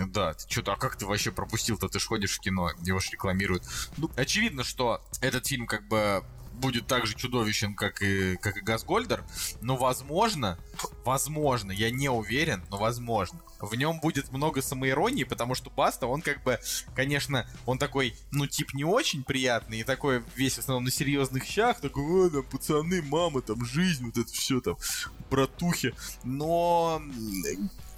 Да, что-то, а как ты вообще пропустил-то? Ты ж ходишь в кино, его ж рекламируют. Ну, очевидно, что этот фильм как бы будет так же чудовищен, как и, как и Газгольдер, но возможно, возможно, я не уверен, но возможно, в нем будет много самоиронии, потому что Баста, он как бы, конечно, он такой, ну, тип не очень приятный, и такой весь в основном на серьезных щах, такой, о, там, пацаны, мама, там, жизнь, вот это все там, братухи, но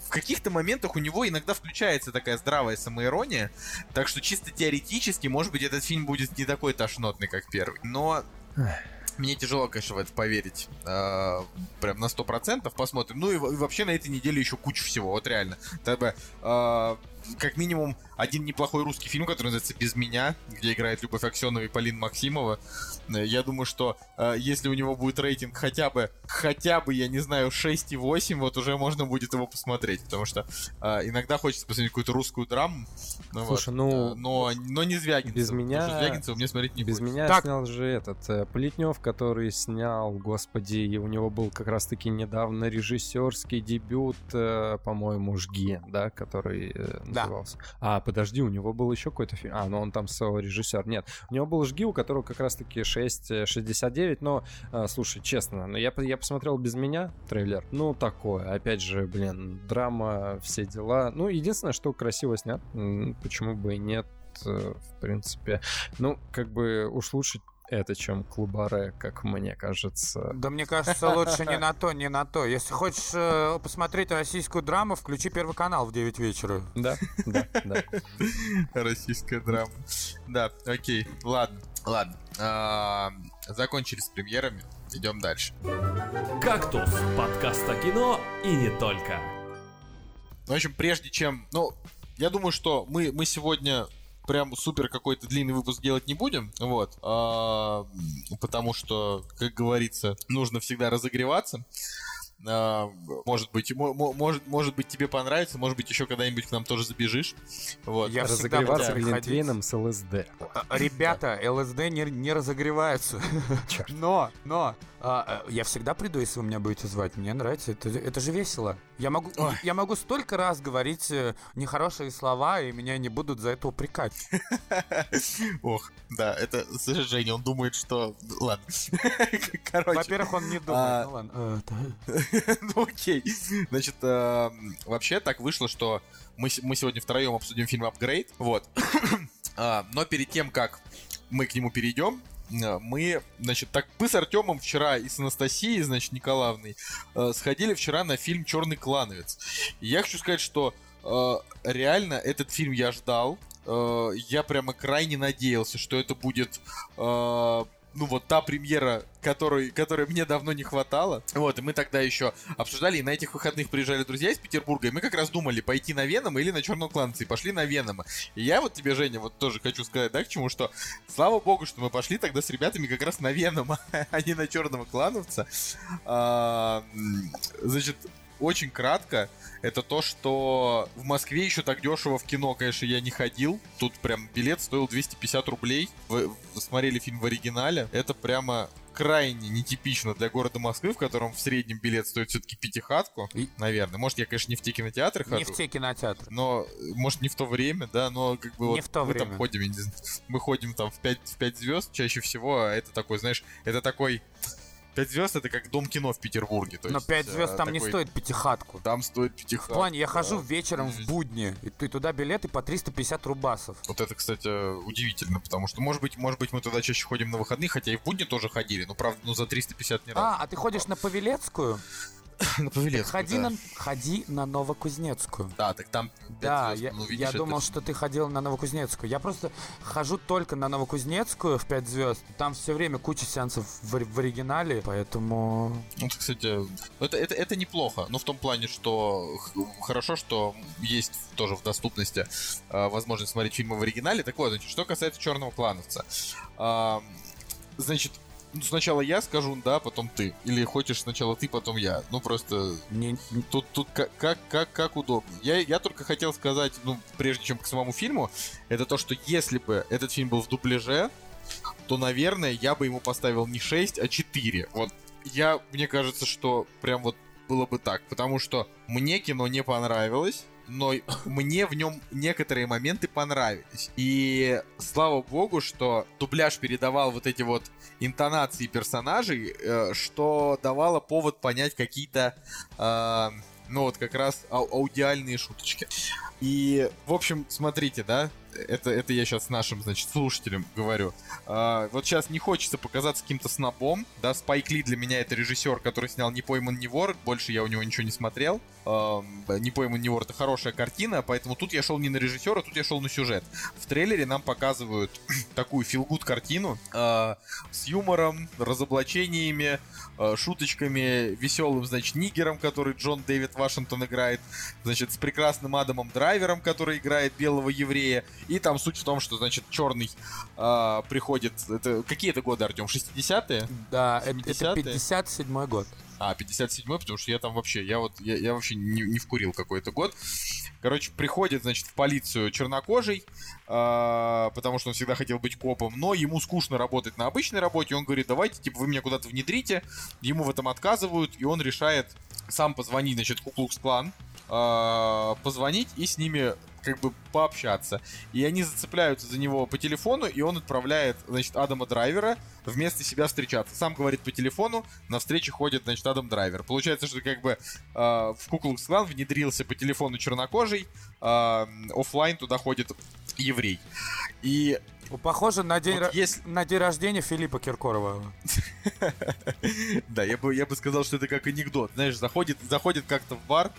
в каких-то моментах у него иногда включается такая здравая самоирония, так что чисто теоретически, может быть, этот фильм будет не такой тошнотный, как первый, но мне тяжело, конечно, в это поверить. Э, прям на сто процентов посмотрим. Ну и, и вообще на этой неделе еще куча всего. Вот реально. Тогда, э, как минимум один неплохой русский фильм, который называется «Без меня», где играет Любовь Аксенова и Полина Максимова. Э, я думаю, что э, если у него будет рейтинг хотя бы, хотя бы, я не знаю, 6,8, вот уже можно будет его посмотреть, потому что э, иногда хочется посмотреть какую-то русскую драму. Ну, Слушай, вот, ну... Э, но, но не Звягинцев. Без меня... Звягинцева мне смотреть не Без будет. меня так. снял же этот э, Плетнев, который снял, господи, и у него был как раз-таки недавно режиссерский дебют, э, по-моему, «Жги», да, который э, назывался. Да. А, подожди, у него был еще какой-то фильм. А, ну он там режиссер. Нет, у него был «Жги», у которого как раз-таки 6,69, но, э, слушай, честно, ну, я, я посмотрел без меня трейлер. Ну, такое. Опять же, блин, драма, все дела. Ну, единственное, что красиво снят. Почему бы и нет, э, в принципе. Ну, как бы уж лучше это, чем клубаре, как мне кажется. Да мне кажется, лучше не на то, не на то. Если хочешь э, посмотреть российскую драму, включи Первый канал в 9 вечера. Да, да, да. Российская драма. Да, окей, ладно, ладно. А, закончили с премьерами, идем дальше. «Кактус» — подкаст о кино и не только. Ну, в общем, прежде чем... Ну, я думаю, что мы, мы сегодня прям супер какой-то длинный выпуск делать не будем, вот, а, потому что, как говорится, нужно всегда разогреваться. А, может быть, может, может быть, тебе понравится, может быть, еще когда-нибудь к нам тоже забежишь. Вот. Я разогреваться глинтвейном с ЛСД. А, ребята, ЛСД не, не разогреваются. Но, но, а, я всегда приду, если вы меня будете звать. Мне нравится, это, это же весело. Я могу, я могу столько раз говорить э, нехорошие слова, и меня не будут за это упрекать. Ох, да, это, Женя, он думает, что... Ладно. Короче. Во-первых, он не думает, а... ну ладно. А, ну окей. Значит, э, вообще так вышло, что мы, сегодня втроем обсудим фильм «Апгрейд». Вот. а, но перед тем, как мы к нему перейдем, Э, мы, значит, так мы с Артемом вчера и с Анастасией, значит, Николаевной, э, сходили вчера на фильм Черный клановец. И я хочу сказать, что э, реально этот фильм я ждал. Э, я прямо крайне надеялся, что это будет э, ну вот та премьера, которой, которой мне давно не хватало. Вот, и мы тогда еще обсуждали, и на этих выходных приезжали друзья из Петербурга, и мы как раз думали, пойти на Венома или на Черного Кланца, и пошли на Венома. И я вот тебе, Женя, вот тоже хочу сказать, да, к чему, что слава богу, что мы пошли тогда с ребятами как раз на Венома, а не на Черного Клановца. А, значит, очень кратко, это то, что в Москве еще так дешево в кино, конечно, я не ходил. Тут прям билет стоил 250 рублей. Вы, смотрели фильм в оригинале. Это прямо крайне нетипично для города Москвы, в котором в среднем билет стоит все-таки пятихатку, И- наверное. Может, я, конечно, не в те кинотеатры хожу. Не в те кинотеатры. Но, может, не в то время, да, но как бы Не вот в то мы время. там ходим, я не знаю, мы ходим там в 5, в 5 звезд чаще всего, а это такой, знаешь, это такой... 5 звезд это как дом кино в Петербурге. То Но есть, 5 э, звезд там не такой- стоит пятихатку. Там стоит В пятихатку. плане, я хожу да. вечером в будни, и ты туда билеты по 350 рубасов. Вот это, кстати, удивительно, потому что, может быть, может быть, мы туда чаще ходим на выходные, хотя и в будни тоже ходили, но правда, ну за 350 не раз. А, а ты ходишь на Павелецкую? На Павелецкую, Ходи да. на, ходи на Новокузнецкую. Да, так там Да, звезд, я, ну, видишь, я это думал, что ты ходил на Новокузнецкую. Я просто хожу только на Новокузнецкую в 5 звезд. Там все время куча сеансов в, в оригинале, поэтому... Ну, это, кстати, это, это, это неплохо, но в том плане, что хорошо, что есть тоже в доступности э, возможность смотреть фильмы в оригинале. Так вот, значит, что касается Черного клановца. А, значит, ну, сначала я скажу, да, потом ты. Или хочешь сначала ты, потом я. Ну, просто Не, Тут, тут как, как, как, как удобно. Я, я только хотел сказать, ну, прежде чем к самому фильму, это то, что если бы этот фильм был в дубляже, то, наверное, я бы ему поставил не 6, а 4. Вот я, мне кажется, что прям вот было бы так, потому что мне кино не понравилось, но мне в нем некоторые моменты понравились. И слава богу, что дубляж передавал вот эти вот интонации персонажей, э, что давало повод понять какие-то, э, ну вот как раз ау- аудиальные шуточки. И, в общем, смотрите, да, это, это я сейчас нашим, значит, слушателям говорю. А, вот сейчас не хочется показаться каким-то снобом, да, Спайк Ли для меня это режиссер, который снял «Не пойман, не вор», больше я у него ничего не смотрел. Ам, «Не пойман, не вор» — это хорошая картина, поэтому тут я шел не на режиссера, тут я шел на сюжет. В трейлере нам показывают такую филгуд картину а, с юмором, разоблачениями, а, шуточками, веселым, значит, нигером, который Джон Дэвид Вашингтон играет, значит, с прекрасным Адамом Драйвером, который играет белого еврея, и там суть в том, что, значит, черный а, приходит... Это, какие это годы, Артем? 60-е? Да, э- это 70-е? 57 год. А, 57-й, потому что я там вообще, я вот, я, я вообще не, не вкурил какой-то год. Короче, приходит, значит, в полицию чернокожий, а, потому что он всегда хотел быть копом, но ему скучно работать на обычной работе, он говорит, давайте, типа, вы меня куда-то внедрите, ему в этом отказывают, и он решает сам позвонить, значит, Куклукс-клан, а, позвонить и с ними как бы пообщаться. И они зацепляются за него по телефону, и он отправляет, значит, Адама Драйвера вместо себя встречаться. Сам говорит по телефону, на встрече ходит, значит, Адам Драйвер. Получается, что как бы э, в Куклукс Клан внедрился по телефону чернокожий, э, оффлайн туда ходит еврей. И Похоже на день, Вот ра- если- на день рождения Филиппа Киркорова. Да, я бы, я бы сказал, что это как анекдот. Знаешь, заходит, заходит как-то в бар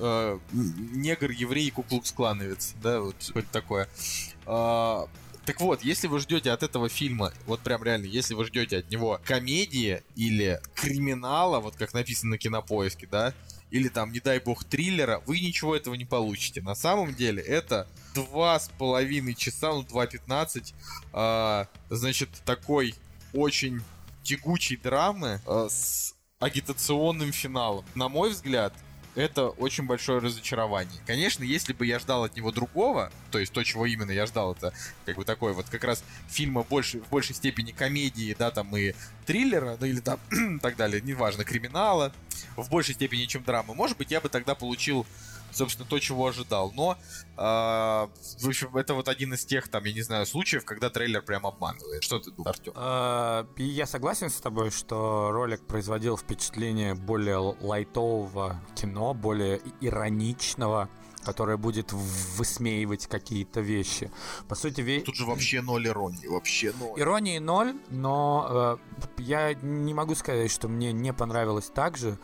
э, негр, еврей, куклукс-клановец. Да, вот что-то такое. А, так вот, если вы ждете от этого фильма, вот прям реально, если вы ждете от него комедии или криминала, вот как написано на кинопоиске, да, или там, не дай бог, триллера, вы ничего этого не получите. На самом деле, это два с половиной часа, ну, 2.15, а, значит, такой очень тягучей драмы э, с агитационным финалом. На мой взгляд, это очень большое разочарование. Конечно, если бы я ждал от него другого, то есть то, чего именно я ждал, это как бы такой вот как раз фильма больше, в большей степени комедии, да, там и триллера, ну или там так далее, неважно, криминала, в большей степени, чем драмы. Может быть, я бы тогда получил собственно, то, чего ожидал. Но, а, в общем, это вот один из тех, там, я не знаю, случаев, когда трейлер прям обманывает. Что ты думаешь, Артем? Э, И я согласен с тобой, что ролик производил впечатление более лайтового кино, более ироничного, которое будет высмеивать какие-то вещи. По сути, ве- Тут же вообще ноль иронии, вообще ноль. Иронии ноль, но э, я не могу сказать, что мне не понравилось так же.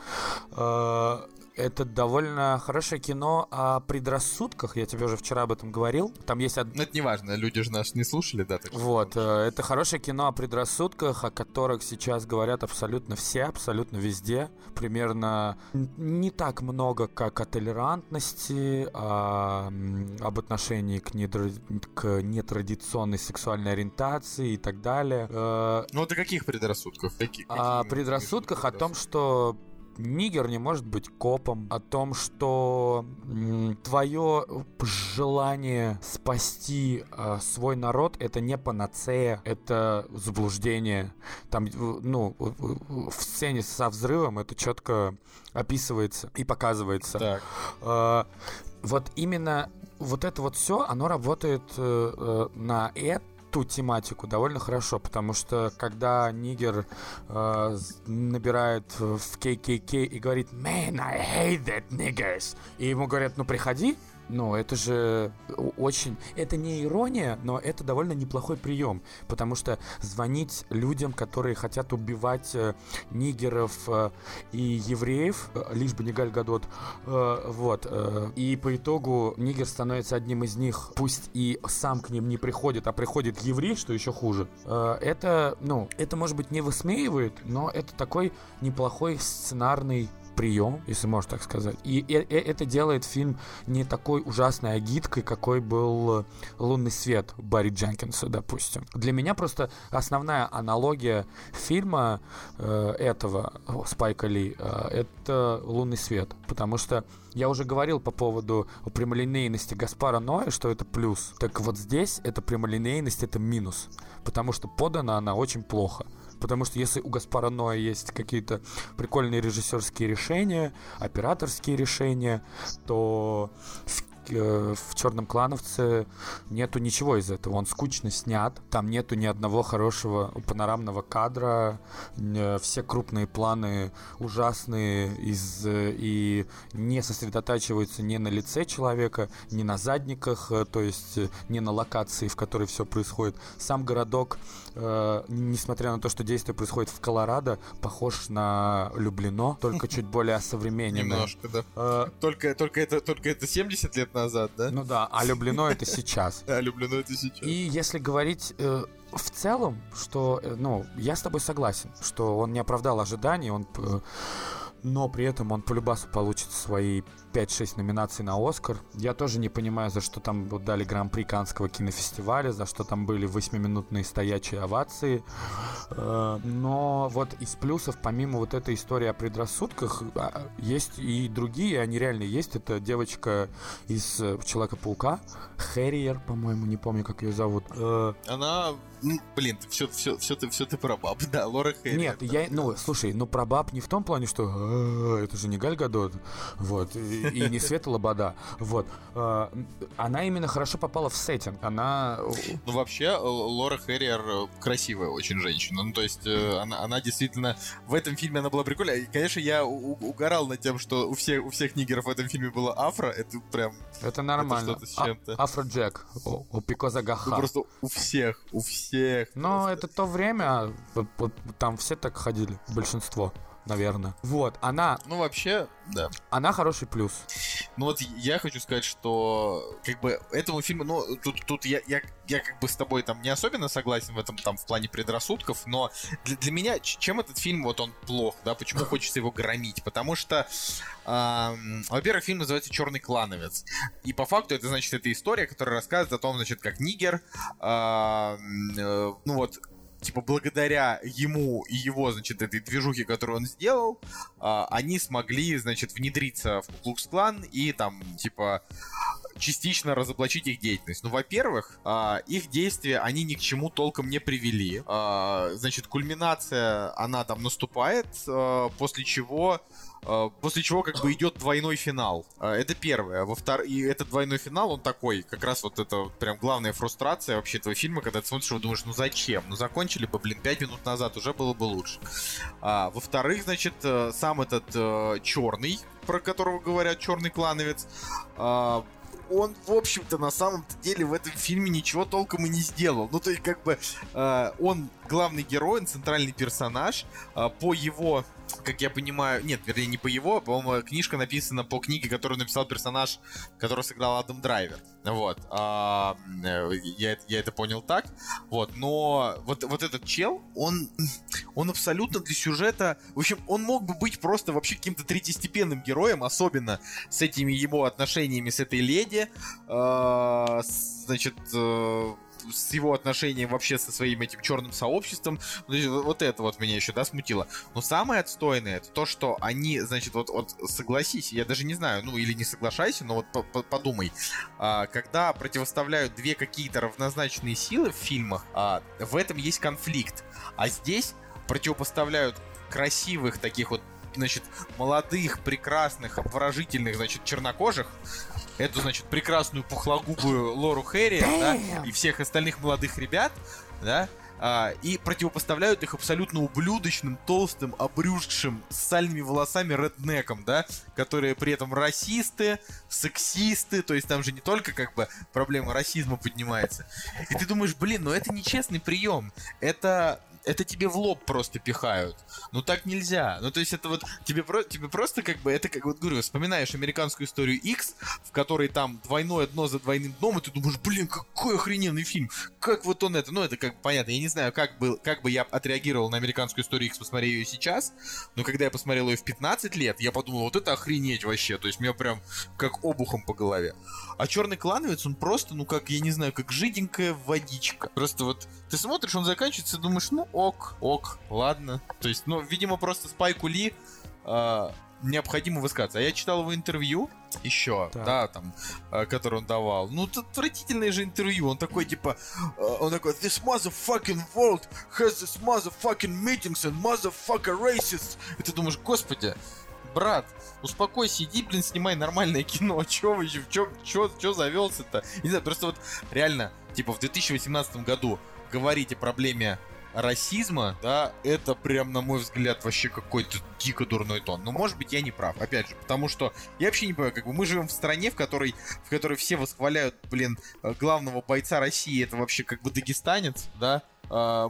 Э, это довольно хорошее кино о предрассудках. Я тебе уже вчера об этом говорил. Там есть од- Ну, это не важно, люди же нас не слушали, да? так что- вот, э, это хорошее кино о предрассудках, о которых сейчас говорят абсолютно все, абсолютно везде. Примерно не так много, как о толерантности, а, м, об отношении к, недра- к нетрадиционной сексуальной ориентации и так далее. Э, Ну, вот о каких предрассудках? Какие, о какие предрассудках, о том, что нигер не может быть копом, о том, что твое желание спасти э, свой народ это не панацея, это заблуждение. Там, ну, в- сцене со взрывом это четко описывается и показывается. Так. Э, вот именно вот это вот все, оно работает э, э, на эту тематику довольно хорошо, потому что когда нигер э, набирает в KKK и говорит «Man, I hate that niggers», и ему говорят «Ну, приходи», ну, это же о- очень... Это не ирония, но это довольно неплохой прием, потому что звонить людям, которые хотят убивать э, нигеров э, и евреев, э, лишь бы не Галь Гадот, э, вот, э, и по итогу нигер становится одним из них, пусть и сам к ним не приходит, а приходит еврей, что еще хуже. Э, это, ну, это, может быть, не высмеивает, но это такой неплохой сценарный прием, если можно так сказать. И э- э- это делает фильм не такой ужасной агиткой, какой был э, «Лунный свет» Барри Дженкинса, допустим. Для меня просто основная аналогия фильма э, этого Спайка Ли э, это «Лунный свет», потому что я уже говорил по поводу прямолинейности Гаспара Ноя, что это плюс. Так вот здесь эта прямолинейность это минус, потому что подана она очень плохо. Потому что если у Гаспара Ноя есть какие-то прикольные режиссерские решения, операторские решения, то в, э, в Черном клановце нету ничего из этого. Он скучно снят, там нету ни одного хорошего панорамного кадра, э, все крупные планы ужасные из, э, и не сосредотачиваются ни на лице человека, ни на задниках, э, то есть не на локации, в которой все происходит. Сам городок, э, несмотря на то, что действие происходит в Колорадо, похож на Люблино, только чуть более осовремененное. Немножко, да. Э, Только, только, это, только это 70 лет назад, да? Ну да, а Люблино это сейчас. Да, люблю, но это сейчас. И если говорить э, в целом, что, ну, я с тобой согласен, что он не оправдал ожиданий, он, но при этом он по любасу получит свои 5-6 номинаций на Оскар. Я тоже не понимаю, за что там вот дали Гран-при Канского кинофестиваля, за что там были 8-минутные стоячие овации. Э, Но вот из плюсов, помимо вот этой истории о предрассудках, а, есть и другие, они реально есть. Это девочка из э, Человека-паука, Хэрриер, по-моему, не помню, как ее зовут. Э, Она, ну, блин, все, все, все, ты, все ты про баб, да, Лора Хэрриер. Нет, я, ну, слушай, ну про баб не в том плане, что «А, это же не Галь Гадот, вот, и, и не Света Лобода, вот. А, Она именно хорошо попала в сеттинг, она... Ну, вообще, э, Лора Хэрриер э, красивая очень женщина. Ну, то есть, э, она, она действительно... В этом фильме она была прикольная. И, конечно, я угорал над тем, что у всех, у всех нигеров в этом фильме было афро. Это прям... Это нормально. что-то с А- чем-то. Афроджек, у Пикоза Ну, Гаха. просто у всех, у всех. Но просто. это то время, там все так ходили, большинство, наверное. Вот, она, Ну, вообще, да. она хороший плюс. Ну вот я хочу сказать, что как бы этому фильму, ну тут, тут я, я, я как бы с тобой там не особенно согласен в этом там в плане предрассудков, но для, для меня чем этот фильм вот он плох, да, почему хочется его громить, потому что, во-первых, фильм называется Черный клановец, и по факту это значит это история, которая рассказывает о том, значит, как Нигер, э, ну вот типа благодаря ему и его, значит, этой движухе, которую он сделал, а, они смогли, значит, внедриться в Куклукс-клан и там, типа, частично разоблачить их деятельность. Ну, во-первых, а, их действия, они ни к чему толком не привели. А, Значит, кульминация, она там наступает, а, после чего После чего как бы идет двойной финал. А, Это первое. Во втор... И этот двойной финал, он такой, как раз вот это прям главная фрустрация вообще этого фильма, когда ты смотришь и думаешь, ну зачем? Ну закончили бы, блин, 5 минут назад, уже было бы лучше. А, во-вторых, значит, э, сам этот черный, про которого говорят, черный клановец, а, он, в общем-то, на самом-то деле в этом фильме ничего толком и не сделал. Ну, то есть, как бы, э, он главный герой, он центральный персонаж. Э, по его, как я понимаю, нет, вернее, не по его, по-моему, книжка написана по книге, которую написал персонаж, который сыграл Адам Драйвер. Вот. А, э, я, я это понял так. Вот, но вот, вот этот чел, он, он абсолютно для сюжета... В общем, он мог бы быть просто вообще каким-то третьестепенным героем, особенно с этими его отношениями с этой леди. Э, с- Значит, э, с его отношением вообще со своим этим черным сообществом. Вот это вот меня еще, да, смутило. Но самое отстойное, это то, что они, значит, вот, вот согласись, я даже не знаю, ну или не соглашайся, но вот подумай, а, когда противоставляют две какие-то равнозначные силы в фильмах, а, в этом есть конфликт. А здесь противопоставляют красивых таких вот значит, молодых, прекрасных, обворожительных, значит, чернокожих, эту, значит, прекрасную пухлогубую Лору Хэри, да, и всех остальных молодых ребят, да, а, и противопоставляют их абсолютно ублюдочным, толстым, обрюзгшим, с сальными волосами реднеком, да, которые при этом расисты, сексисты, то есть там же не только как бы проблема расизма поднимается. И ты думаешь, блин, ну это нечестный прием, это это тебе в лоб просто пихают. Ну так нельзя. Ну то есть это вот тебе, про, тебе просто как бы, это как вот говорю, вспоминаешь американскую историю X, в которой там двойное дно за двойным дном, и ты думаешь, блин, какой охрененный фильм. Как вот он это, ну это как понятно, я не знаю, как, был, как бы я отреагировал на американскую историю X, посмотрев ее сейчас, но когда я посмотрел ее в 15 лет, я подумал, вот это охренеть вообще, то есть меня прям как обухом по голове. А черный клановец, он просто, ну как, я не знаю, как жиденькая водичка. Просто вот ты смотришь, он заканчивается думаешь, ну ок, ок, ладно. То есть, ну, видимо, просто Спайку Ли э, необходимо высказаться. А я читал его интервью еще, так. да, там, э, который он давал. Ну, это отвратительное же интервью. Он такой, типа, э, он такой, this motherfucking world has this motherfucking meetings and motherfucker racists. И ты думаешь, господи, брат, успокойся, иди, блин, снимай нормальное кино. Чё вы еще, чё, чё, чё завелся-то? Не знаю, просто вот реально, типа, в 2018 году говорить о проблеме расизма, да, это прям, на мой взгляд, вообще какой-то дико дурной тон. Но, может быть, я не прав, опять же, потому что я вообще не понимаю, как бы мы живем в стране, в которой, в которой все восхваляют, блин, главного бойца России, это вообще как бы дагестанец, да, Uh,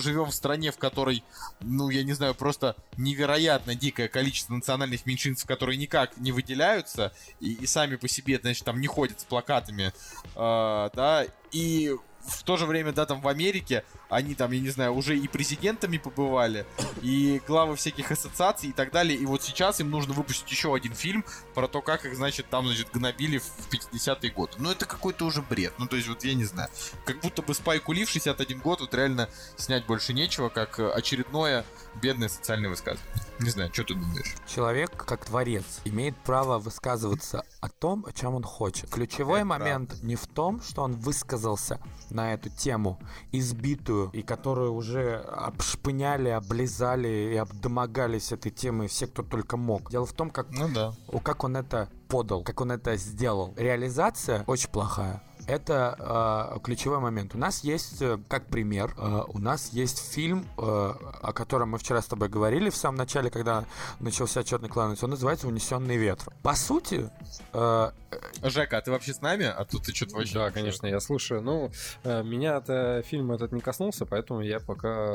живем в стране, в которой, ну, я не знаю, просто невероятно дикое количество национальных меньшинств, которые никак не выделяются и, и сами по себе, значит, там не ходят с плакатами, uh, да, и в то же время, да, там в Америке они там, я не знаю, уже и президентами побывали, и главы всяких ассоциаций и так далее. И вот сейчас им нужно выпустить еще один фильм про то, как их, значит, там, значит, гнобили в 50-е годы. Ну, это какой-то уже бред. Ну, то есть, вот я не знаю. Как будто бы Спайку Ли в 61 год вот реально снять больше нечего, как очередное бедное социальное высказывание. Не знаю, что ты думаешь? Человек, как творец, имеет право высказываться о том, о чем он хочет. Ключевой это момент правда. не в том, что он высказался на эту тему, избитую, и которую уже обшпыняли, облизали и обдомогались этой темой все, кто только мог. Дело в том, как, ну да. как он это подал, как он это сделал. Реализация очень плохая это э, ключевой момент. У нас есть, э, как пример, э, у нас есть фильм, э, о котором мы вчера с тобой говорили в самом начале, когда начался черный клан. Он называется «Унесенный ветром». По сути... Э, Жека, а ты вообще с нами? А тут ты что-то вообще... Да, конечно, я слушаю. Ну, э, меня-то фильм этот не коснулся, поэтому я пока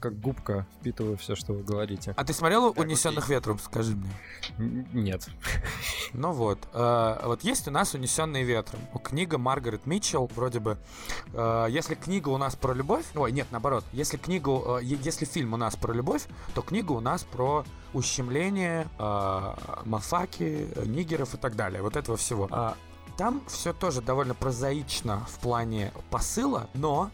как губка впитываю все, что вы говорите. А ты смотрел «Унесенных ветром», скажи мне? Нет. Ну вот. Э, вот есть у нас «Унесенные ветром». Книга Маргарет Митчелл, вроде бы. Э, если книга у нас про любовь, ой, нет, наоборот, если книгу, э, если фильм у нас про любовь, то книга у нас про ущемление, э, мафаки, нигеров и так далее, вот этого всего. Там все тоже довольно прозаично в плане посыла, но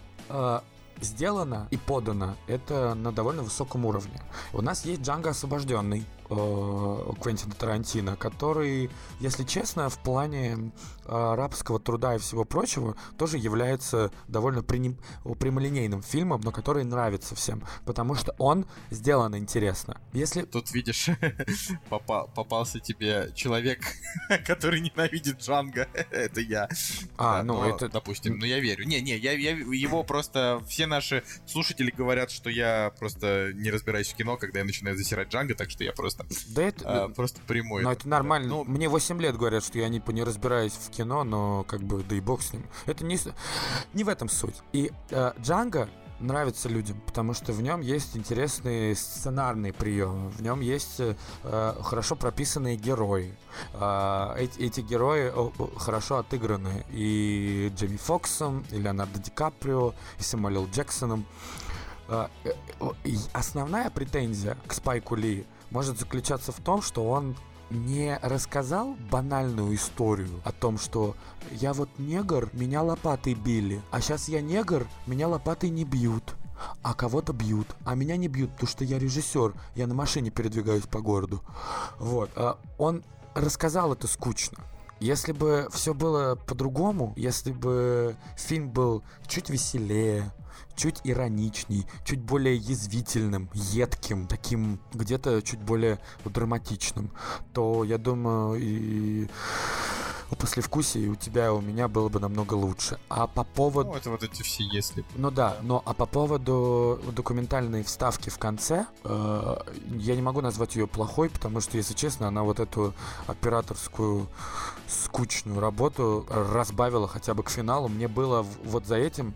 сделано и подано это на довольно высоком уровне. У нас есть Джанго освобожденный, э, Квентина Тарантино, который, если честно, в плане э, рабского труда и всего прочего тоже является довольно прямолинейным фильмом, но который нравится всем, потому что он сделан интересно. Если... Тут, видишь, попал, попался тебе человек, который ненавидит Джанго, это я. А, да, ну но, это... Допустим, ну я верю. Не-не, я, я его просто... Все наши слушатели говорят, что я просто не разбираюсь в кино, когда я начинаю засирать Джанго, так что я просто просто. Да это... А, просто прямой. Ну, это нормально. Ну, Мне 8 лет говорят, что я не, не разбираюсь в кино, но как бы, да и бог с ним. Это не, не в этом суть. И э, Джанго нравится людям, потому что в нем есть интересные сценарные приемы, в нем есть э, хорошо прописанные герои. Э, эти, эти герои хорошо отыграны и Джейми Фоксом, и Леонардо Ди Каприо, и Самуэлем Джексоном. Э, основная претензия к Спайку Ли может заключаться в том, что он не рассказал банальную историю о том, что я вот негр, меня лопатой били, а сейчас я негр, меня лопатой не бьют. А кого-то бьют, а меня не бьют, потому что я режиссер, я на машине передвигаюсь по городу. Вот. А он рассказал это скучно. Если бы все было по-другому, если бы фильм был чуть веселее, чуть ироничней, чуть более язвительным, едким, таким где-то чуть более драматичным, то я думаю и у послевкусия и у тебя, и у меня было бы намного лучше. А по поводу... Ну, это вот эти все если. Ну да, но а по поводу документальной вставки в конце, э, я не могу назвать ее плохой, потому что, если честно, она вот эту операторскую скучную работу разбавила хотя бы к финалу. Мне было вот за этим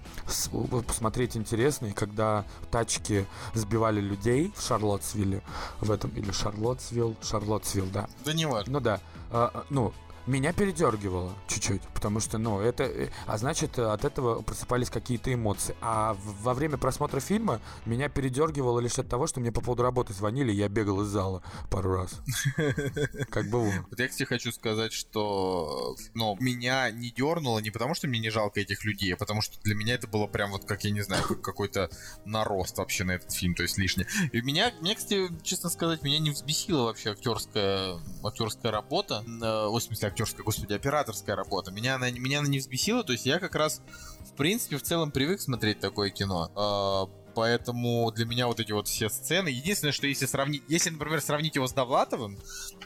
посмотреть интересно, и когда тачки сбивали людей в Шарлоттсвилле, в этом, или Шарлоттсвилл, Шарлоттсвилл, да. Да не важно. Ну да. А, ну, меня передергивало чуть-чуть, потому что, ну, это, э, а значит, от этого просыпались какие-то эмоции. А во время просмотра фильма меня передергивало лишь от того, что мне по поводу работы звонили, и я бегал из зала пару раз. Как бы Вот я, кстати, хочу сказать, что, ну, меня не дернуло не потому, что мне не жалко этих людей, а потому что для меня это было прям вот, как я не знаю, какой-то нарост вообще на этот фильм, то есть лишнее. И меня, мне, кстати, честно сказать, меня не взбесила вообще актерская, актерская работа, э, в смысле, актерская, господи, операторская работа. Меня она, меня она не взбесила, то есть я как раз, в принципе, в целом привык смотреть такое кино. А, поэтому для меня вот эти вот все сцены. Единственное, что если сравнить, если, например, сравнить его с Довлатовым,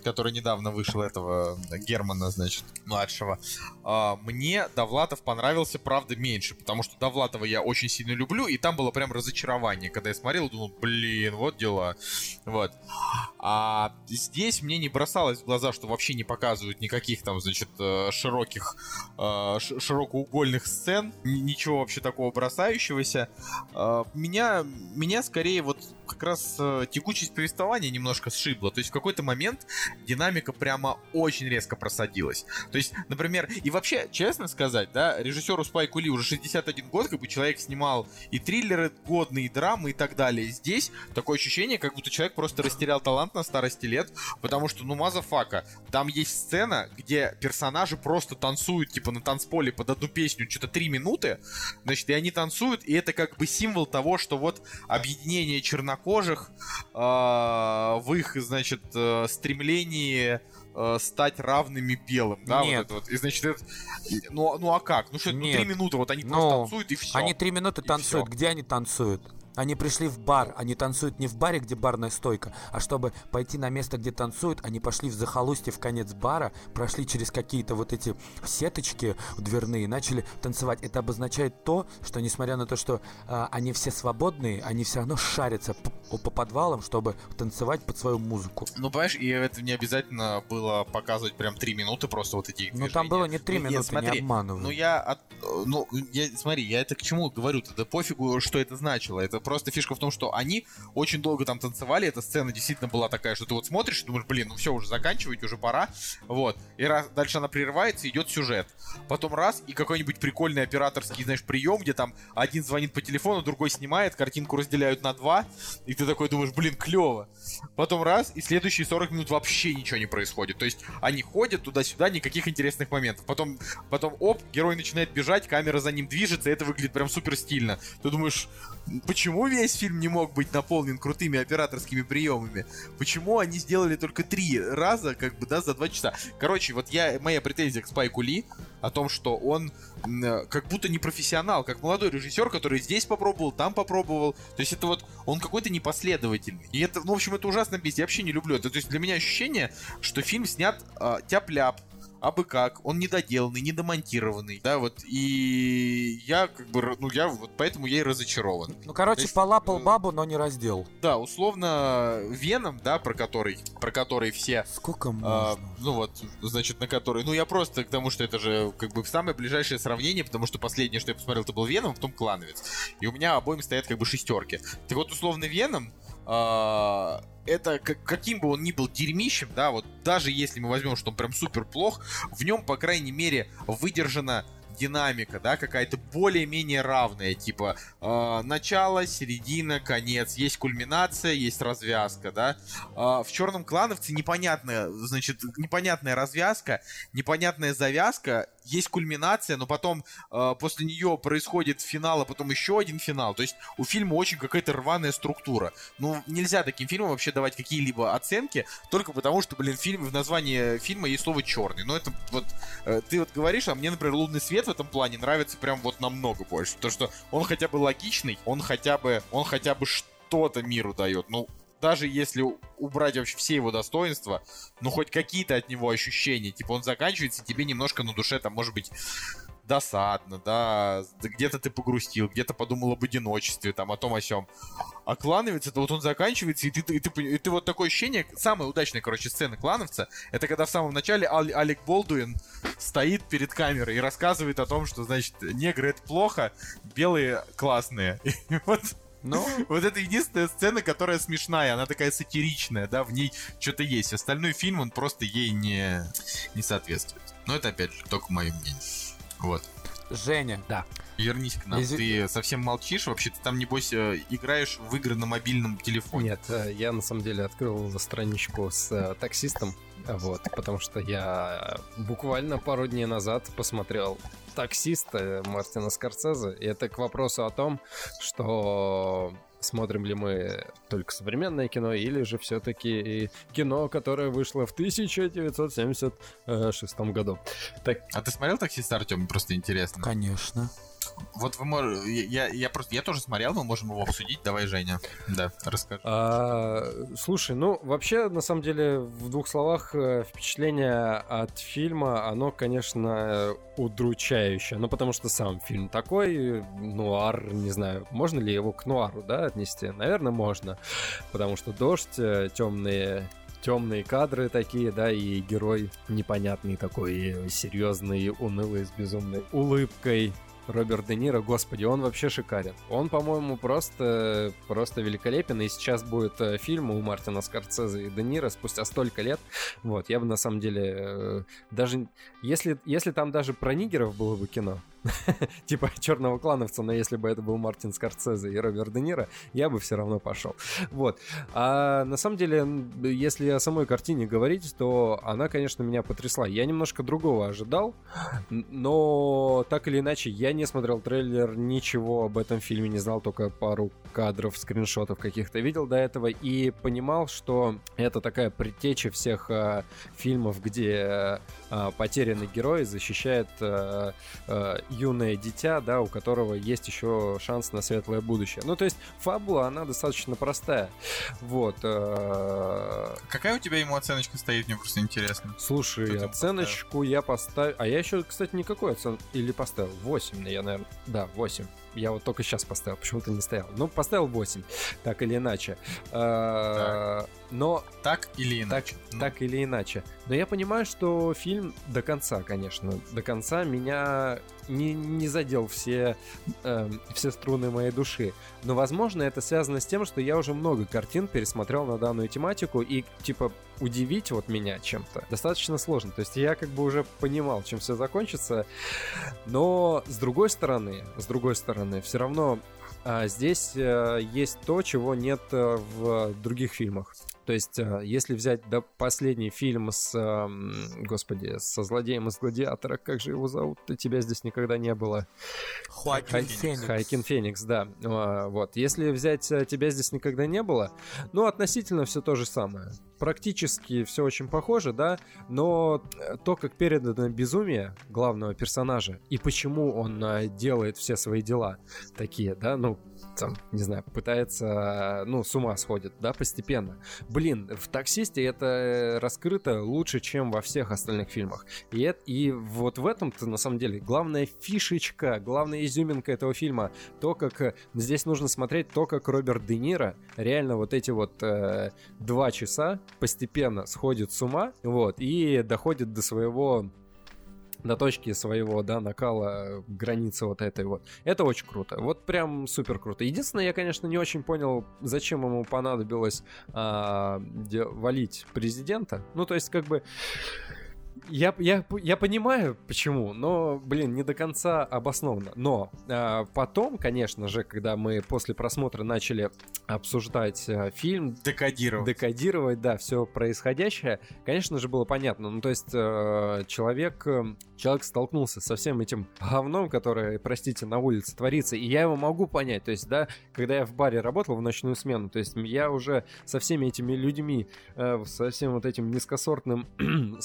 который недавно вышел этого Германа, значит, младшего, э, мне Довлатов понравился, правда, меньше, потому что Довлатова я очень сильно люблю, и там было прям разочарование, когда я смотрел, думал, блин, вот дела, вот. А здесь мне не бросалось в глаза, что вообще не показывают никаких там, значит, э, широких, э, широкоугольных сцен, ничего вообще такого бросающегося. Э, меня меня, меня скорее вот раз э, текучесть повествования немножко сшибла. То есть в какой-то момент динамика прямо очень резко просадилась. То есть, например, и вообще, честно сказать, да, режиссеру Спайку Ли уже 61 год, как бы человек снимал и триллеры годные, и драмы и так далее. Здесь такое ощущение, как будто человек просто растерял талант на старости лет, потому что, ну, motherfucker, там есть сцена, где персонажи просто танцуют, типа, на танцполе под одну песню что-то 3 минуты, значит, и они танцуют, и это как бы символ того, что вот объединение чернокожих э, в их, значит, э, стремлении э, стать равными белым, да, Нет. вот это вот. И значит, это... ну, ну а как? Ну что, ну три минуты, вот они Ну, просто танцуют и все. Они три минуты И танцуют. Где они танцуют? Они пришли в бар, они танцуют не в баре, где барная стойка, а чтобы пойти на место, где танцуют, они пошли в захолустье в конец бара, прошли через какие-то вот эти сеточки дверные, начали танцевать. Это обозначает то, что несмотря на то, что а, они все свободные, они все равно шарятся по, по подвалам, чтобы танцевать под свою музыку. Ну, понимаешь, и это не обязательно было показывать прям три минуты просто вот эти Ну там было не три Ну, нет, минуты, смотри, не обманывай. Ну я, от, ну я, смотри, я это к чему говорю-то? Да пофигу, что это значило. Это просто фишка в том, что они очень долго там танцевали. Эта сцена действительно была такая, что ты вот смотришь и думаешь, блин, ну все уже заканчивать, уже пора. Вот. И раз дальше она прерывается, идет сюжет. Потом раз и какой-нибудь прикольный операторский, знаешь, прием, где там один звонит по телефону, другой снимает, картинку разделяют на два, и ты такой думаешь, блин, клево. Потом раз, и следующие 40 минут вообще ничего не происходит. То есть они ходят туда-сюда, никаких интересных моментов. Потом, потом оп, герой начинает бежать, камера за ним движется, это выглядит прям супер стильно. Ты думаешь, почему весь фильм не мог быть наполнен крутыми операторскими приемами? Почему они сделали только три раза, как бы, да, за два часа? Короче, вот я, моя претензия к Спайку Ли о том, что он э, как будто не профессионал, как молодой режиссер, который здесь попробовал, там попробовал. То есть это вот, он какой-то непоследовательный. И это, ну, в общем, это ужасно бесит. Я вообще не люблю это. То есть для меня ощущение, что фильм снят э, тяп-ляп, абы как, он недоделанный, недомонтированный, да, вот, и я, как бы, ну, я вот поэтому я и разочарован. Ну, короче, есть, полапал э, бабу, но не раздел. Да, условно, Веном, да, про который, про который все Сколько а, можно? ну вот, значит, на который... Ну, я просто к тому, что это же как бы самое ближайшее сравнение, потому что последнее, что я посмотрел, это был Веном, потом Клановец. И у меня обоим стоят как бы шестерки. Так вот, условно, Веном... а, это как- каким бы он ни был дерьмищем, да, вот даже если мы возьмем, что он прям супер плох, в нем, по крайней мере, выдержана динамика, да, какая-то более-менее равная, типа э, начало, середина, конец, есть кульминация, есть развязка, да. Э, в Черном клановце непонятная, значит, непонятная развязка, непонятная завязка, есть кульминация, но потом э, после нее происходит финал, а потом еще один финал. То есть у фильма очень какая-то рваная структура. Ну, нельзя таким фильмам вообще давать какие-либо оценки, только потому что, блин, фильм, в названии фильма есть слово черный. Но это вот, э, ты вот говоришь, а мне, например, лунный свет в этом плане нравится прям вот намного больше. То, что он хотя бы логичный, он хотя бы, он хотя бы что-то миру дает. Ну, даже если убрать вообще все его достоинства, ну хоть какие-то от него ощущения, типа он заканчивается, тебе немножко на душе там может быть досадно, да, где-то ты погрустил, где-то подумал об одиночестве, там, о том, о сём. А клановец, это вот он заканчивается, и ты, и ты, и ты вот такое ощущение, самая удачная, короче, сцена клановца, это когда в самом начале Ал- Алек Болдуин стоит перед камерой и рассказывает о том, что, значит, негры это плохо, белые классные. И вот Ну, вот это единственная сцена, которая смешная, она такая сатиричная, да, в ней что-то есть. Остальной фильм, он просто ей не, не соответствует. Но это, опять же, только мое мнение. Вот. Женя, Вернись к нам. Если- Ты совсем молчишь? Вообще, ты там, небось, э, играешь в игры на мобильном телефоне. Нет, э, я на самом деле открыл страничку с э, таксистом, вот, потому что я буквально пару дней назад посмотрел таксиста Мартина Скорсезе, и это к вопросу о том, что смотрим ли мы только современное кино или же все-таки кино, которое вышло в 1976 году. Так, А ты смотрел таксиста, Артем? Просто интересно. конечно. Вот вы можете... Я, я просто... Я тоже смотрел, мы можем его обсудить. Давай, Женя. Да, расскажи. А, слушай, ну вообще, на самом деле, в двух словах, э, впечатление от фильма, оно, конечно, удручающее. Ну, потому что сам фильм такой, нуар, не знаю, можно ли его к нуару, да, отнести? Наверное, можно. Потому что дождь, темные темные кадры такие, да, и герой непонятный такой, серьезный, унылый, с безумной улыбкой. Роберт Де Ниро, господи, он вообще шикарен. Он, по-моему, просто, просто великолепен. И сейчас будет э, фильм у Мартина Скорсезе и Де Ниро спустя столько лет. Вот, я бы на самом деле э, даже... Если, если там даже про нигеров было бы кино, типа черного клановца, но если бы это был Мартин Скорсезе и Роберт Де Ниро, я бы все равно пошел. Вот. А на самом деле, если о самой картине говорить, то она, конечно, меня потрясла. Я немножко другого ожидал, но так или иначе, я не смотрел трейлер, ничего об этом фильме не знал, только пару кадров, скриншотов каких-то видел до этого и понимал, что это такая предтеча всех а, фильмов, где а, потерянный герой защищает а, а, юное дитя, да, у которого есть еще шанс на светлое будущее. Ну, то есть фабула, она достаточно простая. Вот. а, Какая у тебя ему оценочка стоит? Мне просто интересно. Слушай, оценочку я поставил... А я еще, кстати, никакой оценки... Или поставил? 8, я, наверное... Да, 8. Я вот только сейчас поставил, почему-то не стоял. Ну, поставил 8, так или иначе. А, Но Так или так, иначе? Ну, так или иначе. Но я понимаю, что фильм до конца, конечно, до конца меня не, не задел все, эм, все струны моей души. Но, возможно, это связано с тем, что я уже много картин пересмотрел на данную тематику, и, типа, удивить вот меня чем-то достаточно сложно. То есть я как бы уже понимал, чем все закончится. Но, с другой стороны, с другой стороны, все равно а, здесь э, есть то, чего нет э, в других фильмах. То есть, э, если взять да, последний фильм с, господи, со злодеем из «Гладиатора», как же его зовут-то, тебя здесь никогда не было. Хоакин Хай- Феникс. Хайкин Феникс, да. А, Вот. Если взять «Тебя здесь никогда не было», ну, относительно все то же самое. Практически все очень похоже, да, но э, то, как передано безумие главного персонажа и почему он э, делает все свои дела такие, да, ну, там, не знаю, пытается, ну, с ума сходит, да, постепенно. Блин, в «Таксисте» это э, раскрыто лучше, чем во всех остальных фильмах. И, это, и вот в этом-то, на самом деле, главная фишечка, главная изюминка этого фильма, то, как э, здесь нужно смотреть, то, как Роберт Де Ниро реально вот эти вот э, два часа постепенно сходит с ума, вот, и доходит до своего до точки своего, да, накала границы вот этой вот. Это очень круто. Вот прям супер круто. Единственное, я, конечно, не очень понял, зачем ему понадобилось а, валить президента. Ну, то есть, как бы... я, я, я понимаю, почему, но, блин, не до конца обоснованно. Но а, потом, конечно же, когда мы после просмотра начали обсуждать а, фильм, Декодировать. декодировать, да, все происходящее, конечно же, было понятно. Ну, то есть э, человек, э, человек столкнулся со всем этим говном, которое, простите, на улице творится, и я его могу понять. То есть, да, когда я в баре работал в ночную смену, то есть я уже со всеми этими людьми, э, со всем вот этим низкосортным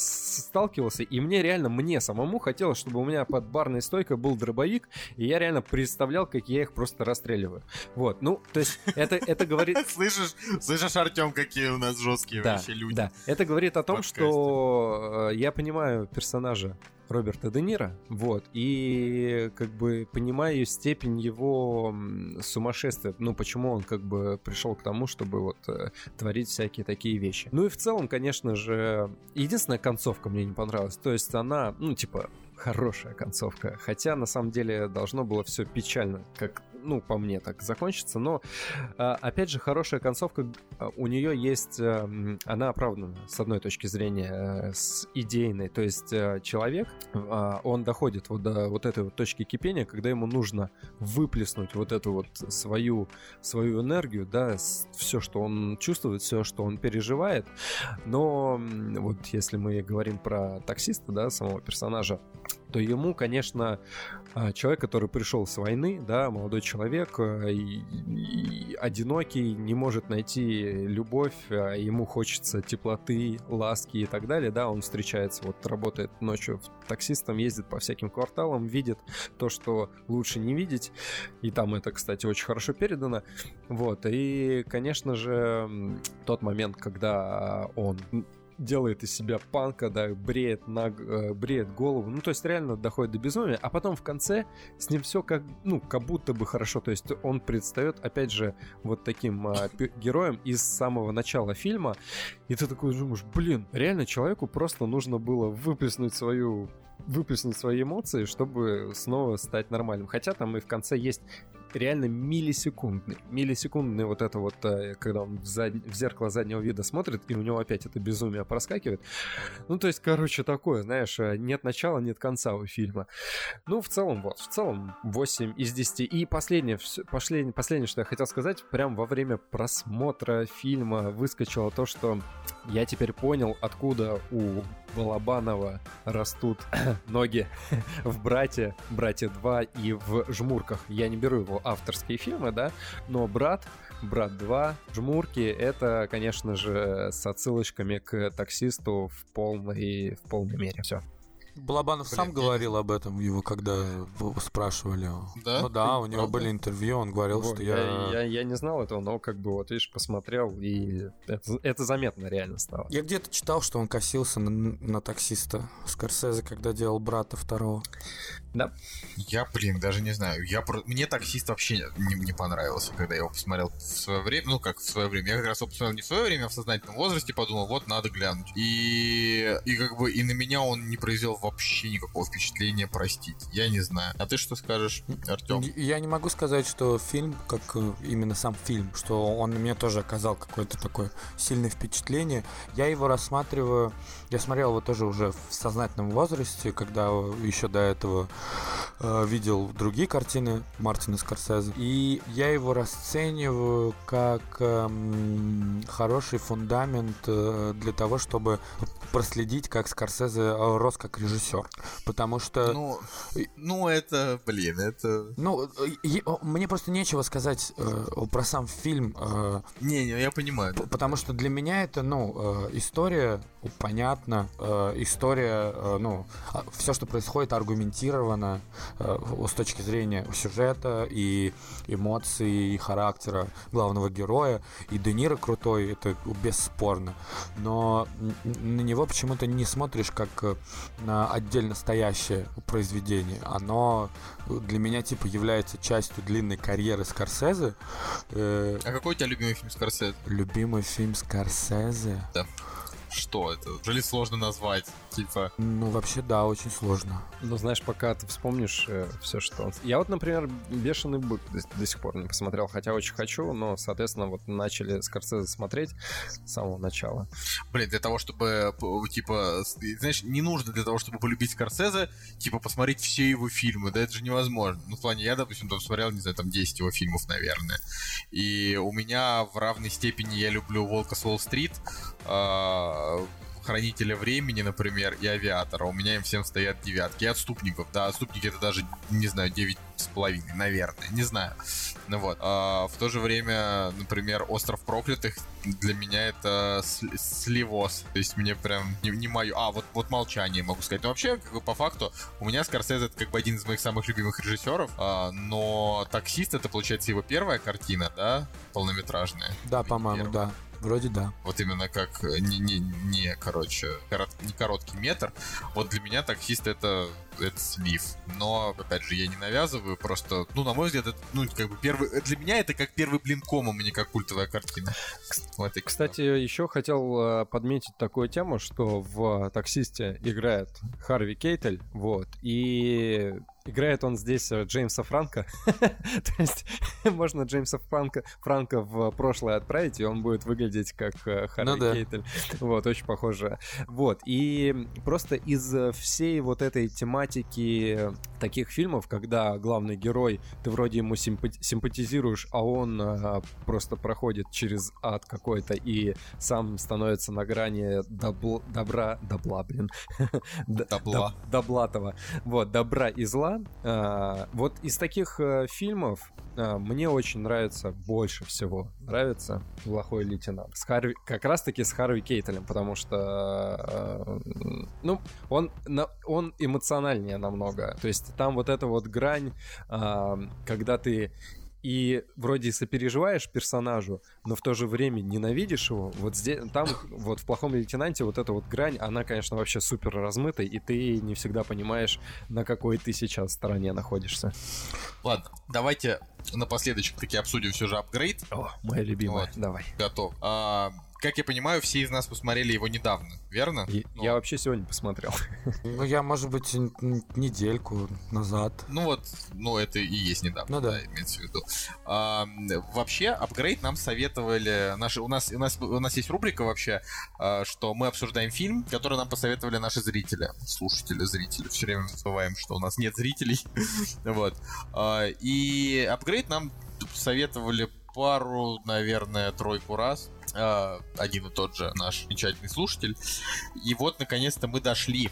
сталкивался, и мне реально, мне самому хотелось, чтобы у меня под барной стойкой был дробовик, и я реально представлял, как я их просто расстреливаю. Вот, ну, то есть это, это говорит... Слышишь, слышишь, Артем, какие у нас жесткие вообще люди. да. Это говорит о том, что э, я понимаю персонажа Роберта Де Ниро, вот, и как бы понимаю степень его сумасшествия, ну, почему он как бы пришел к тому, чтобы вот э, творить всякие такие вещи. Ну и в целом, конечно же, единственная концовка мне не понравилась, то есть она, ну, типа, хорошая концовка, хотя на самом деле должно было все печально, как ну, по мне так закончится, но, а, опять же, хорошая концовка, а, у нее есть, м, она оправдана с одной точки зрения, э, с идейной, то есть э, человек, а, он доходит вот до вот этой вот точки кипения, когда ему нужно выплеснуть вот эту вот свою, свою энергию, да, все, что он чувствует, все, что он переживает, но вот если мы говорим про таксиста, да, самого персонажа, то ему, конечно, а, человек, который пришел с войны, да, молодой человек, э, и, и одинокий, не может найти любовь, а ему хочется теплоты, ласки и так далее, да, он встречается, вот работает ночью таксистом, ездит по всяким кварталам, видит то, что лучше не видеть, и там это, кстати, очень хорошо передано, вот, и, конечно же, тот момент, когда он делает из себя панка, да, бреет, на, э, бреет голову, ну, то есть реально доходит до безумия, а потом в конце с ним все как, ну, как будто бы хорошо, то есть он предстает, опять же, вот таким пе- героем из самого начала фильма, и ты такой думаешь, блин, реально человеку просто нужно было выплеснуть свою выплеснуть свои эмоции, чтобы снова стать нормальным. Хотя там и в конце есть реально миллисекундный. Миллисекундный вот это вот, э, когда он в, зад- в зеркало заднего вида смотрит, и у него опять это безумие проскакивает. Ну, то есть, короче, такое, знаешь, э, нет начала, нет конца у фильма. Ну, в целом, вот, в целом 8 из 10. И последнее, последнее, последнее, что я хотел сказать, прям во время просмотра фильма выскочило то, что я теперь понял, откуда у Балабанова растут ноги в «Брате», «Брате 2» и в «Жмурках». Я не беру его авторские фильмы, да, но «Брат», «Брат 2», «Жмурки» — это, конечно же, с отсылочками к таксисту в полной, в полной мере. Все. Балабанов сам Блин, я говорил об этом его, когда спрашивали. Да? Ну да, у него Правда? были интервью, он говорил, что я... я, я не знал этого, но как бы вот, видишь, посмотрел, и это, это заметно реально стало. Я где-то читал, что он косился на, на таксиста Скорсезе, когда делал брата второго. Я, блин, даже не знаю. Я про... Мне таксист вообще не, не понравился, когда я его посмотрел в свое время. Ну, как в свое время. Я как раз его посмотрел не в свое время, а в сознательном возрасте. Подумал, вот, надо глянуть. И, и как бы и на меня он не произвел вообще никакого впечатления, простить. Я не знаю. А ты что скажешь, Артем? Я не могу сказать, что фильм, как э, именно сам фильм, что он на меня тоже оказал какое-то такое сильное впечатление. Я его рассматриваю, я смотрел его тоже уже в сознательном возрасте, когда еще до этого э, видел другие картины Мартина Скорсезе. И я его расцениваю как эм, хороший фундамент э, для того, чтобы проследить, как Скорсезе э, рос как режиссер. Потому что... Ну, ну, это, блин, это... Ну, э, мне просто нечего сказать э, про сам фильм, э, Не, не, я понимаю. потому что для меня это, ну, э, история понятна, э, история, э, ну, все, что происходит, аргументировано э, с точки зрения сюжета и эмоций, и характера главного героя. И Де Ниро крутой, это бесспорно. Но на него почему-то не смотришь как э, на отдельно стоящее произведение. Оно для меня типа является частью длинной карьеры Скорсезе. Э, А какой у тебя любимый фильм Скорсезе? любимый фильм Скорсезе. Что это? Уже сложно назвать? Типа... Ну, вообще, да, очень сложно. Ну, знаешь, пока ты вспомнишь э, все, что... Я вот, например, «Бешеный бык» до, до сих пор не посмотрел, хотя очень хочу, но, соответственно, вот начали Скорсезе смотреть с самого начала. Блин, для того, чтобы, типа, знаешь, не нужно для того, чтобы полюбить Скорсезе, типа, посмотреть все его фильмы, да, это же невозможно. Ну, в плане, я, допустим, там смотрел, не знаю, там 10 его фильмов, наверное. И у меня в равной степени я люблю «Волка с Уолл-стрит», а, Хранителя времени, например, и Авиатора. У меня им всем стоят девятки. И Отступников. Да, Отступники это даже, не знаю, девять с половиной, наверное. Не знаю. Ну вот. А в то же время, например, Остров Проклятых для меня это сливоз. То есть мне прям не, не мое... А, вот, вот молчание могу сказать. Но вообще, как бы по факту, у меня Скорсезе это как бы один из моих самых любимых режиссеров. А, но Таксист это, получается, его первая картина, да? Полнометражная. Да, по-моему, да. Вроде да. Вот именно как э, не, не, не короче, корот, не короткий метр. Вот для меня таксист это, это слив. Но, опять же, я не навязываю, просто, ну, на мой взгляд, это, ну, как бы первый, э, для меня это как первый блин кома, мне как культовая картина. Вот, Кстати, еще хотел э, подметить такую тему, что в таксисте играет Харви Кейтель, вот, и Играет он здесь э, Джеймса Франка. То есть можно Джеймса Франка, Франка в прошлое отправить, и он будет выглядеть как э, Харви ну, да. Кейтель. Вот, очень похоже. Вот, и просто из всей вот этой тематики таких фильмов, когда главный герой, ты вроде ему симпатизируешь, а он а, просто проходит через ад какой-то и сам становится на грани добл, добра, добла, блин. Добла. Доблатого. Вот, добра и зла, а, вот из таких э, фильмов а, мне очень нравится больше всего нравится «Плохой лейтенант». С Харви, как раз-таки с Харви Кейтелем, потому что, э, ну, он, он эмоциональнее намного. То есть там вот эта вот грань, когда ты и вроде сопереживаешь персонажу, но в то же время ненавидишь его. Вот здесь, там, вот в плохом лейтенанте вот эта вот грань, она, конечно, вообще супер размыта, и ты не всегда понимаешь, на какой ты сейчас стороне находишься. Ладно, давайте напоследок таки обсудим все же апгрейд. О, моя любимая, вот. давай. Готов. А, как я понимаю, все из нас посмотрели его недавно, верно? Я, ну, я вообще сегодня посмотрел. Ну, я, может быть, недельку назад. Ну вот, ну это и есть недавно, ну, да. да, имеется в виду. А, вообще, апгрейд нам советовали наши. У нас, у нас, у нас есть рубрика вообще, а, что мы обсуждаем фильм, который нам посоветовали наши зрители, слушатели, зрители. Все время забываем, что у нас нет зрителей. вот. А, и апгрейд нам советовали пару, наверное, тройку раз один и тот же наш замечательный слушатель. И вот, наконец-то, мы дошли.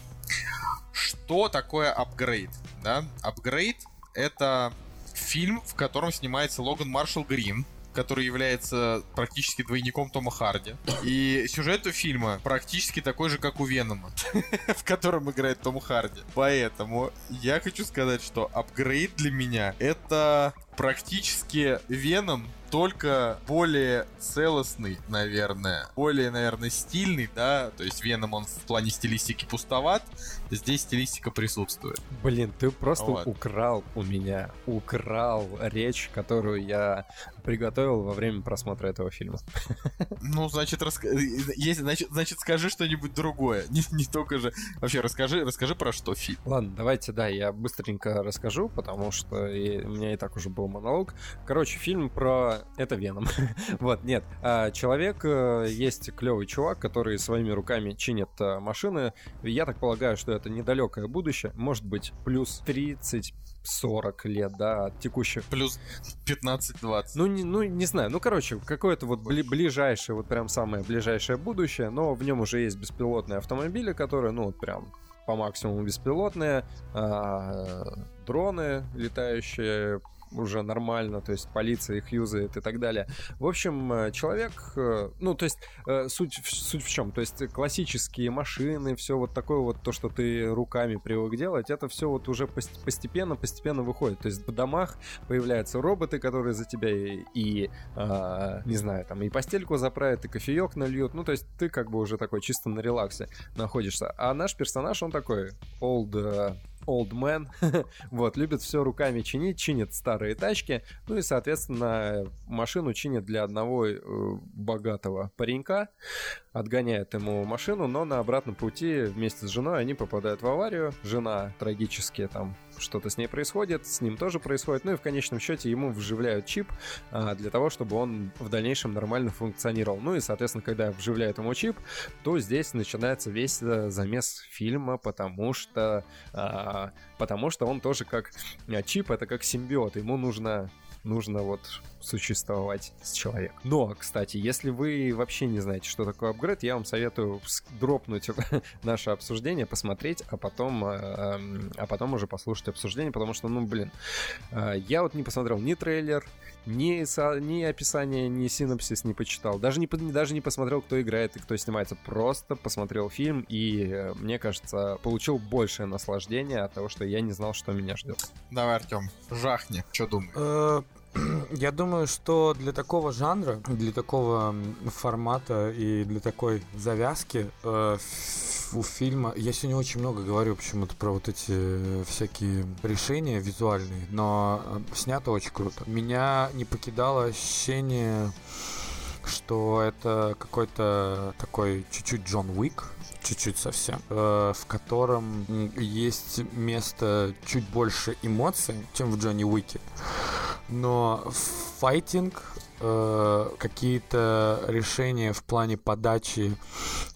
Что такое апгрейд? Да? Апгрейд — это фильм, в котором снимается Логан Маршалл Грин, который является практически двойником Тома Харди. И сюжет у фильма практически такой же, как у Венома, в котором играет Том Харди. Поэтому я хочу сказать, что апгрейд для меня это практически Веном только более целостный, наверное, более, наверное, стильный, да, то есть Веном он в плане стилистики пустоват, здесь стилистика присутствует. Блин, ты просто вот. украл у меня, украл речь, которую я приготовил во время просмотра этого фильма. Ну, значит, раск... Есть, значит, значит, скажи что-нибудь другое, не, не только же... Вообще, расскажи, расскажи про что фильм. Ладно, давайте, да, я быстренько расскажу, потому что и, у меня и так уже был монолог. Короче, фильм про это Веном. вот, нет. А, человек, э, есть клевый чувак, который своими руками чинит э, машины. Я так полагаю, что это недалекое будущее. Может быть, плюс 30 40 лет, да, от текущих. Плюс 15-20. Ну не, ну, не знаю. Ну, короче, какое-то вот бли- ближайшее, вот прям самое ближайшее будущее, но в нем уже есть беспилотные автомобили, которые, ну, вот прям по максимуму беспилотные, а, дроны летающие, уже нормально, то есть полиция их юзает и так далее. В общем, э, человек, э, ну, то есть э, суть, суть в чем? То есть классические машины, все вот такое вот, то, что ты руками привык делать, это все вот уже постепенно, постепенно выходит. То есть в домах появляются роботы, которые за тебя и, и не знаю, там и постельку заправят, и кофеек нальют. Ну, то есть ты как бы уже такой чисто на релаксе находишься. А наш персонаж, он такой old old man, вот, любит все руками чинить, чинит старые тачки, ну и, соответственно, машину чинит для одного э, богатого паренька, отгоняет ему машину, но на обратном пути вместе с женой они попадают в аварию, жена трагически там что-то с ней происходит, с ним тоже происходит, ну и в конечном счете ему вживляют чип а, для того, чтобы он в дальнейшем нормально функционировал. Ну и, соответственно, когда вживляют ему чип, то здесь начинается весь э, замес фильма, потому что, а, потому что он тоже как а, чип, это как симбиот, ему нужно нужно вот существовать с человеком. Но, кстати, если вы вообще не знаете, что такое апгрейд, я вам советую дропнуть наше обсуждение, посмотреть, а потом, э, эм, а потом уже послушать обсуждение, потому что, ну, блин, э, я вот не посмотрел ни трейлер, ни, ни описание, ни синопсис не почитал, даже не, даже не посмотрел, кто играет и кто снимается, просто посмотрел фильм и, э, мне кажется, получил большее наслаждение от того, что я не знал, что меня ждет. Давай, Артем, жахни, что думаешь? Я думаю, что для такого жанра, для такого формата и для такой завязки э, у фильма... Я сегодня очень много говорю почему-то про вот эти э, всякие решения визуальные, но э, снято очень круто. Меня не покидало ощущение что это какой-то такой чуть-чуть Джон Уик, чуть-чуть совсем, э, в котором есть место чуть больше эмоций, чем в Джонни Уике. Но файтинг, э, какие-то решения в плане подачи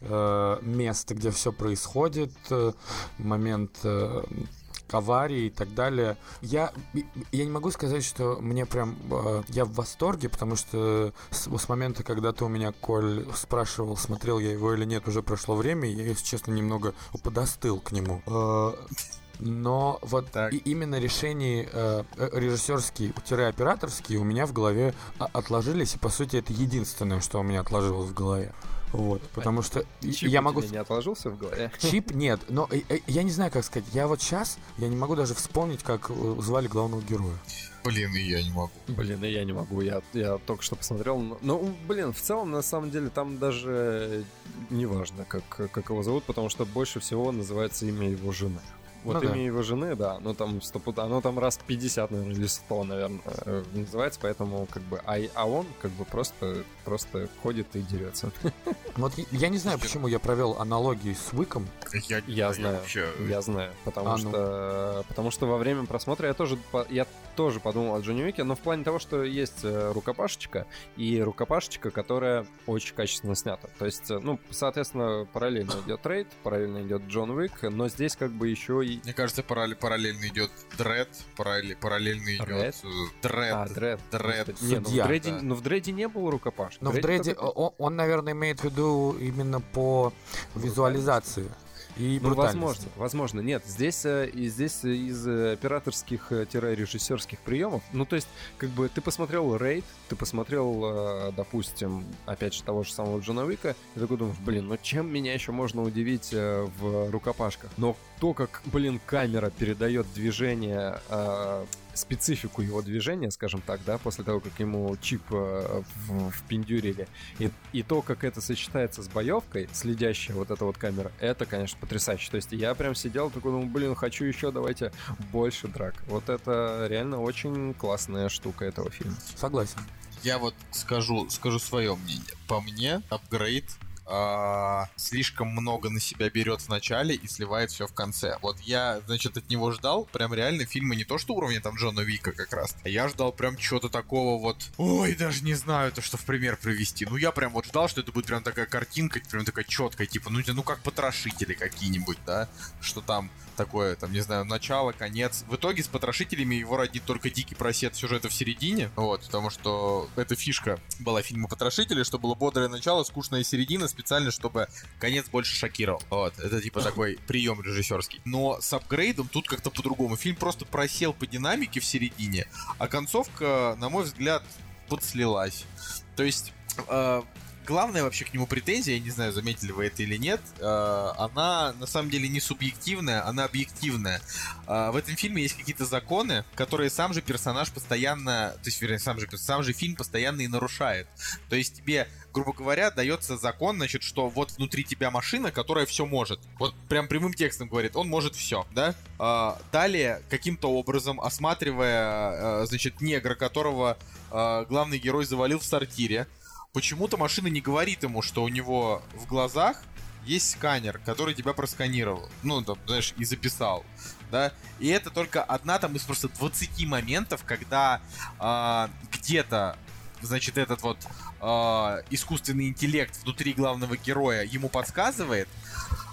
э, места, где все происходит, э, момент э, аварии и так далее. Я, я не могу сказать, что мне прям... Э, я в восторге, потому что с, с момента, когда ты у меня, Коль, спрашивал, смотрел я его или нет, уже прошло время, я, если честно, немного подостыл к нему. Э, но вот так. и именно решения э, э режиссерские-операторские у меня в голове отложились, и по сути это единственное, что у меня отложилось в голове. Вот, потому что Чип я могу... не отложился в голове? Чип нет, но э, э, я не знаю, как сказать. Я вот сейчас, я не могу даже вспомнить, как звали главного героя. Блин, и я не могу. Блин, и я не могу. Я, я только что посмотрел. Ну, блин, в целом, на самом деле, там даже не важно, как, как его зовут, потому что больше всего называется имя его жены. Вот ну, имя да. его жены, да, ну там стопут, оно там раз 50, наверное, или 100, наверное, э, называется, поэтому как бы, а, а он как бы просто, просто ходит и дерется. Вот я не знаю, почему я провел аналогии с Выком. Я, я знаю, вообще... я знаю, потому а, ну. что, потому что во время просмотра я тоже, я тоже подумал о Джонни Уике, но в плане того, что есть э, рукопашечка, и рукопашечка, которая очень качественно снята. То есть, э, ну, соответственно, параллельно идет Рейд, параллельно идет Джон Уик, но здесь как бы еще и... Мне кажется, параллель, параллельно идет Дред, параллель, параллельно идет Дред. А, Дред. Дред. Не, ну, в Дреде, да. ну в Дреде не было рукопашки. Но в Дреде, он, он, наверное, имеет в виду именно по визуализации и ну, возможно, возможно. Нет, здесь, э, и здесь из операторских-режиссерских приемов, ну, то есть, как бы, ты посмотрел Рейд, ты посмотрел, э, допустим, опять же, того же самого Джона Уика, и такой думаешь, блин, ну чем меня еще можно удивить э, в рукопашках? Но то, как, блин, камера передает движение специфику его движения, скажем так, да, после того, как ему чип э, впендюрили, и, и то, как это сочетается с боевкой, следящая вот эта вот камера, это, конечно, потрясающе. То есть я прям сидел такой, думаю, блин, хочу еще, давайте больше драк. Вот это реально очень классная штука этого фильма. Согласен. Я вот скажу, скажу свое мнение. По мне, апгрейд э, слишком много на себя берет в начале и сливает все в конце. Вот я, значит, от него ждал прям реально фильмы не то что уровня там Джона Вика как раз, а я ждал прям чего-то такого вот, ой, даже не знаю, то что в пример привести. Ну я прям вот ждал, что это будет прям такая картинка, прям такая четкая, типа, ну, ну как потрошители какие-нибудь, да, что там такое, там, не знаю, начало, конец. В итоге с потрошителями его родит только дикий просед сюжета в середине, вот, потому что эта фишка была фильма Потрошители, что было бодрое начало, скучная середина, специально, чтобы конец больше шокировал. Вот, это типа такой прием режиссерский. Но с апгрейдом тут как-то по-другому. Фильм просто просел по динамике в середине, а концовка, на мой взгляд, подслилась. То есть, э, главная вообще к нему претензия, я не знаю, заметили вы это или нет, э, она на самом деле не субъективная, она объективная. Э, в этом фильме есть какие-то законы, которые сам же персонаж постоянно, то есть, вернее, сам же, сам же фильм постоянно и нарушает. То есть тебе, грубо говоря, дается закон, значит, что вот внутри тебя машина, которая все может. Вот прям прямым текстом говорит, он может все, да? Э, далее, каким-то образом, осматривая, значит, негра, которого главный герой завалил в сортире, почему-то машина не говорит ему, что у него в глазах есть сканер, который тебя просканировал. Ну, там, знаешь, и записал. Да? И это только одна там из просто 20 моментов, когда э, где-то, значит, этот вот э, искусственный интеллект внутри главного героя ему подсказывает,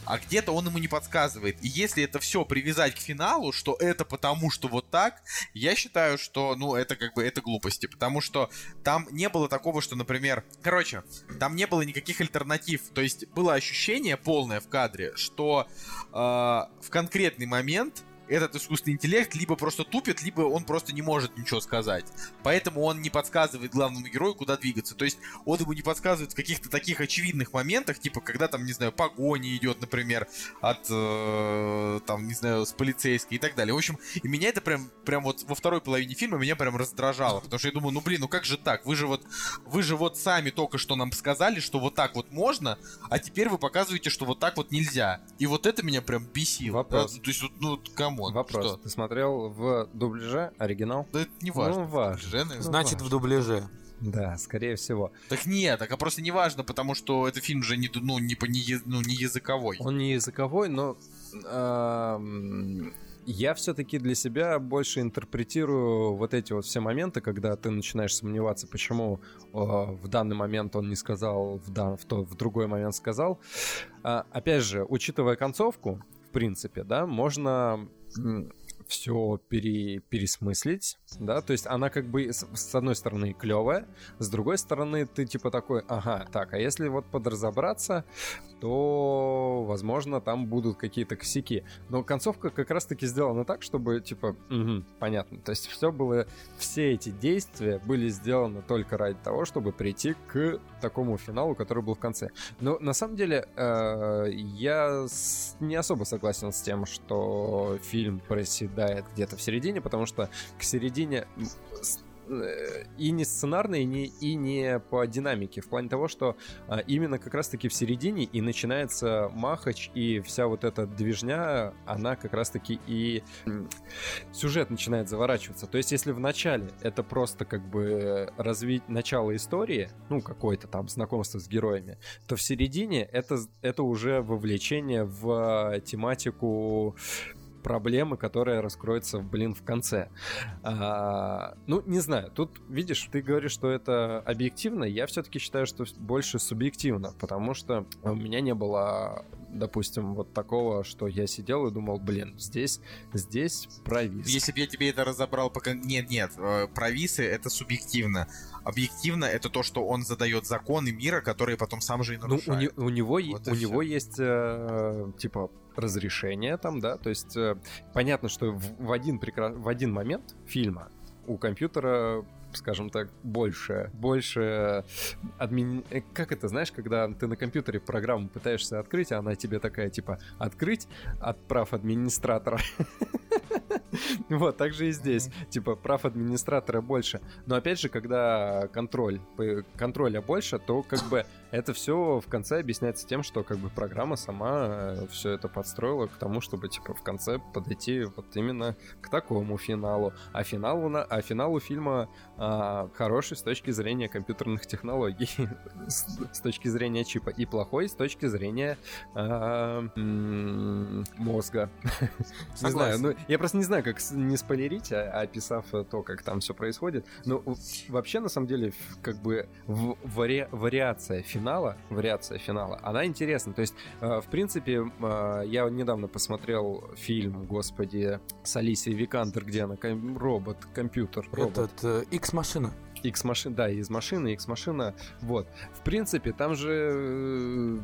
а где-то он ему не подсказывает. И если это все привязать к финалу, что это потому, что вот так, я считаю, что, ну, это как бы, это глупости, потому что там не было такого, что, например, короче, там не было никаких альтернатив, то есть было ощущение полное в кадре, что э, в конкретный момент этот искусственный интеллект либо просто тупит, либо он просто не может ничего сказать. Поэтому он не подсказывает главному герою, куда двигаться. То есть он ему не подсказывает в каких-то таких очевидных моментах, типа когда там, не знаю, погони идет, например, от, э, там, не знаю, с полицейской и так далее. В общем, и меня это прям, прям вот во второй половине фильма меня прям раздражало, потому что я думаю, ну блин, ну как же так? Вы же вот, вы же вот сами только что нам сказали, что вот так вот можно, а теперь вы показываете, что вот так вот нельзя. И вот это меня прям бесило. Вопрос. Да? То есть, ну, кому? Come on. Вопрос. Что? Ты смотрел в дубляже оригинал? Да это не важно. Ну, важно. Ну, Значит, важно. в дубляже. Да, скорее всего. Так нет, так а просто не важно, потому что это фильм же не, ну, не, по- не, ну, не языковой. Он не языковой, но я все-таки для себя больше интерпретирую вот эти вот все моменты, когда ты начинаешь сомневаться, почему э, в данный момент он не сказал, в, дан- в, то, в другой момент сказал. А, опять же, учитывая концовку, в принципе, да, можно 嗯 все пересмыслить, да, то есть она как бы с, с одной стороны клевая, с другой стороны ты типа такой, ага, так, а если вот подразобраться, то, возможно, там будут какие-то косяки. Но концовка как раз-таки сделана так, чтобы, типа, мгм, понятно. То есть все было, все эти действия были сделаны только ради того, чтобы прийти к такому финалу, который был в конце. Но на самом деле э, я с- не особо согласен с тем, что фильм проседает где-то в середине, потому что к середине э, и не сценарно, и не, и не по динамике. В плане того, что а, именно как раз-таки в середине и начинается Махач, и вся вот эта движня, она как раз-таки и сюжет начинает заворачиваться. То есть, если в начале это просто как бы развить начало истории, ну, какое-то там знакомство с героями, то в середине это, это уже вовлечение в тематику проблемы, которая раскроется, блин, в конце. А, ну, не знаю, тут, видишь, ты говоришь, что это объективно, я все-таки считаю, что больше субъективно, потому что у меня не было, допустим, вот такого, что я сидел и думал, блин, здесь, здесь провис. Если бы я тебе это разобрал, пока... Нет, нет, э, провисы это субъективно. Объективно это то, что он задает законы мира, которые потом сам же и Ну, у, нарушает. не- у него, Вот у него есть, э, типа, разрешение там, да, то есть э, понятно, что в, в один прекра- в один момент фильма у компьютера скажем так, больше, больше админ... э, Как это, знаешь, когда ты на компьютере программу пытаешься открыть, а она тебе такая, типа, открыть от прав администратора. Вот, так же и здесь. Типа, прав администратора больше. Но опять же, когда контроль, контроля больше, то как бы это все в конце объясняется тем, что как бы программа сама все это подстроила к тому, чтобы типа в конце подойти вот именно к такому финалу. А финалу, на... а финалу фильма а, хороший с точки зрения компьютерных технологий, с, с точки зрения чипа, и плохой с точки зрения а, м, мозга. Не знаю, ну я просто не знаю, как не спойлерить, а, описав э, то, как там все происходит. Но в- вообще, на самом деле, как бы вари- вариация финала, вариация финала, она интересна. То есть, э, в принципе, э, я недавно посмотрел фильм, господи, с Алисией Викандер, где она ком- робот, компьютер, робот. Этот э, X-машина. X-машина, да, из машины, X-машина, вот. В принципе, там же э,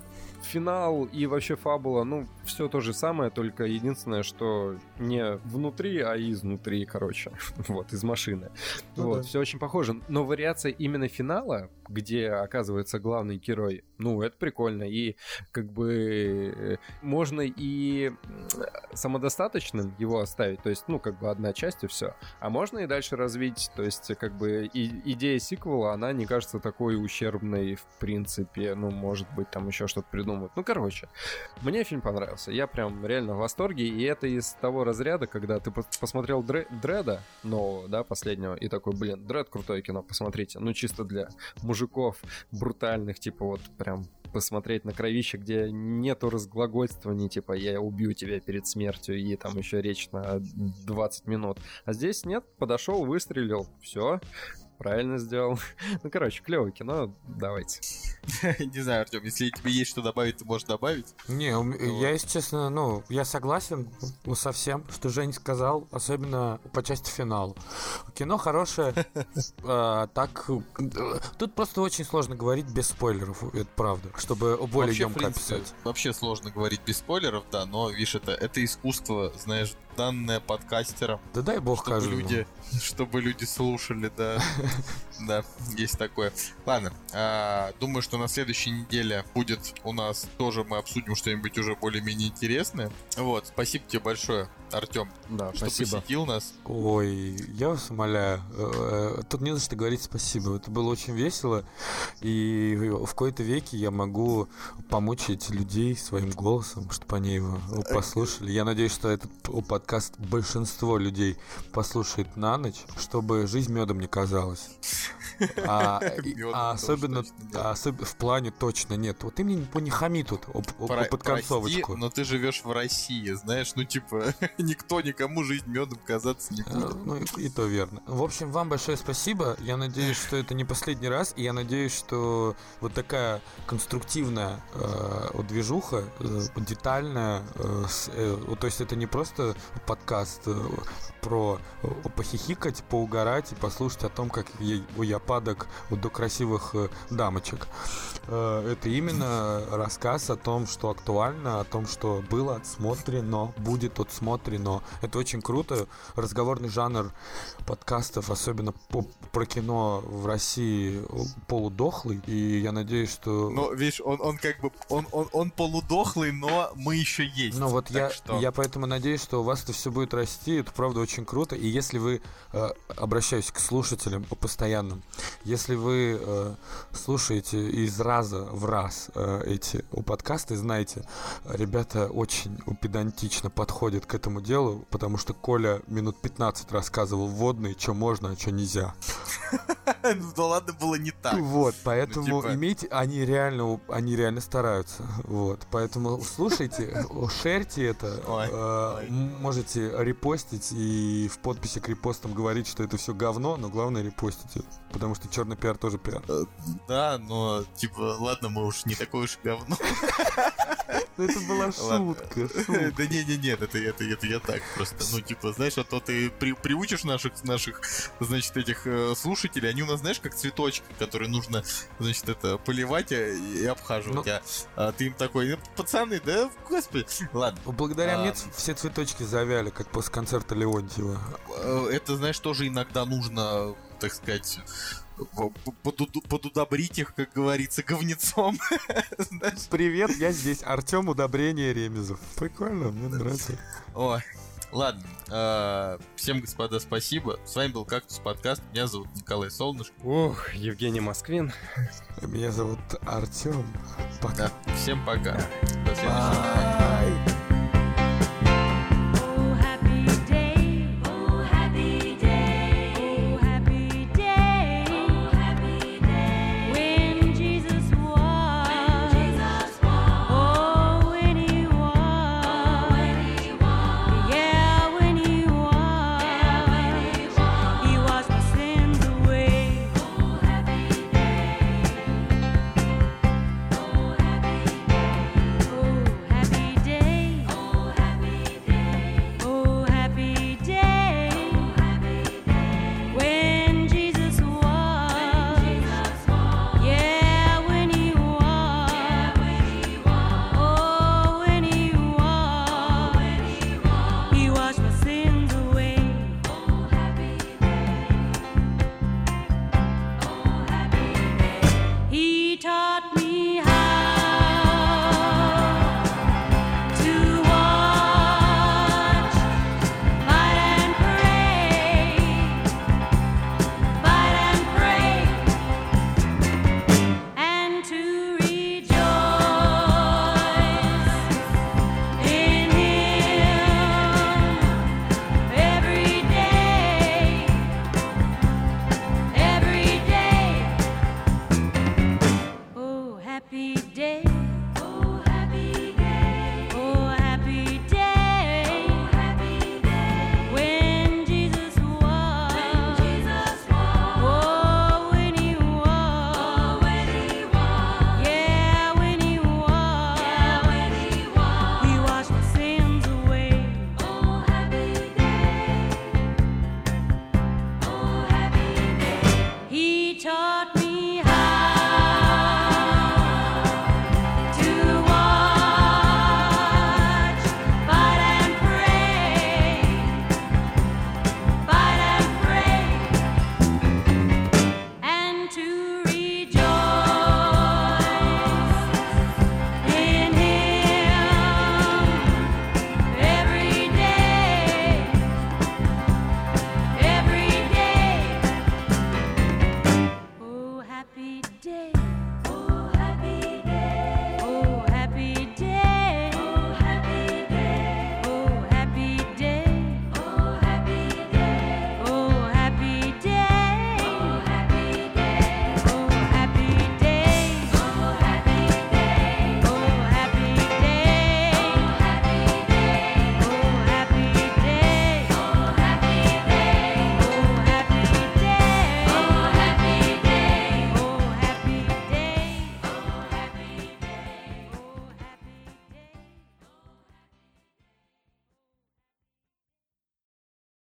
финал и вообще фабула, ну, все то же самое, только единственное, что не внутри, а изнутри, короче, вот, из машины. Ну вот, да. все очень похоже. Но вариация именно финала, где оказывается главный герой, ну, это прикольно. И как бы э, можно и м, самодостаточным его оставить, то есть, ну, как бы одна часть и все. А можно и дальше развить, то есть, как бы и- идея сиквела, она не кажется такой ущербной, в принципе, ну, может быть, там еще что-то придумают. Ну, короче, мне фильм понравился, я прям реально в восторге, и это из того разряда, когда ты пос- посмотрел Дре- Дреда нового, да, последнего, и такой, блин, Дред крутое кино, посмотрите, ну, чисто для мужиков брутальных, типа вот прям посмотреть на кровище, где нету разглагольствований, типа я убью тебя перед смертью, и там еще речь на 20 минут. А здесь нет, подошел, выстрелил, все, правильно сделал. Ну, короче, клевое кино, давайте. Не знаю, Артем, если тебе есть что добавить, ты можешь добавить. Не, Вот. я, если честно, ну, я согласен ну, со всем, что Жень сказал, особенно по части финала. Кино хорошее, а, так... э, Тут просто очень сложно говорить без спойлеров, это правда, чтобы более Вообще, емко принципе, описать. Вообще сложно говорить без спойлеров, да, но, видишь, это, это искусство, знаешь, данное подкастерам, Да дай бог чтобы каждому. люди, чтобы люди слушали, да. Да, есть такое. Ладно, а, думаю, что на следующей неделе будет у нас тоже мы обсудим что-нибудь уже более-менее интересное. Вот, спасибо тебе большое, Артем, Да, что посетил нас. Ой, я вас умоляю. э, Тут не за что говорить спасибо. Это было очень весело. И в какой-то веке я могу помучить людей своим голосом, чтобы они его послушали. Я надеюсь, что этот подкаст большинство людей послушает на ночь, чтобы жизнь медом не казалась. А, и- а тоже особенно, а особ- в плане точно нет. Вот ты мне не, хами тут об- об- Про- под прости, концовочку. но ты живешь в России, знаешь, ну типа никто никому жизнь медом казаться не Э, будет. Ну, и, и то верно. В общем, вам большое спасибо. Я надеюсь, что это не последний раз. И я надеюсь, что вот такая конструктивная э, движуха, э, детальная, э, с- э, то есть это не просто подкаст э, про э, похихикать, поугарать и послушать о том, как у я падок вот до красивых э, дамочек. Э, это именно рассказ о том, что актуально, о том, что было отсмотрено, будет отсмотрено. Это очень круто. Разговорный жанр подкастов, особенно по- про кино в России, полудохлый. И я надеюсь, что... Но видишь, он, он как бы он, он, он полудохлый, но мы еще есть. Ну вот я, что- я поэтому надеюсь, что у вас это все будет расти. Это правда очень круто. И если вы, э, обращаюсь к слушателям по постоянным, если вы э, слушаете из раза в раз э, эти подкасты, знаете, ребята очень педантично подходят к этому делу, потому что Коля минут 15 рассказывал вводные, что можно, а что нельзя. Ну да ладно, было не так. Вот, поэтому типа- имейте, они реально, они реально стараются. Вот, поэтому слушайте, шерьте это, э, можете репостить и в подписи к репостам говорить, что это все говно, но главное репостите, потому что черный пиар тоже пиар. Да, но типа, ладно, мы уж не такое уж говно. Это была шутка, Да не, не, нет, это, это, это я так просто. Ну, типа, знаешь, а то ты при- приучишь наших, наших, значит, этих э, слушателей, они у нас, знаешь, как цветочки, которые нужно, значит, это поливать и обхаживать. Ну. А, а ты им такой, «Ну, пацаны, да, господи. Ладно, Благодаря мне А. ц- все цветочки завяли, как после концерта Леонтьева. э, это, знаешь, тоже иногда нужно, так сказать, подудобрить их, как говорится, говнецом. Привет, я здесь, Артем Удобрение Ремезов. Прикольно, мне нравится. Ой, ладно. э, Всем, господа, спасибо. С вами был Кактус Подкаст. Меня зовут Николай Солнышко. Ох, Евгений Москвин. Меня зовут Артем. Пока. Да, всем пока. До следующего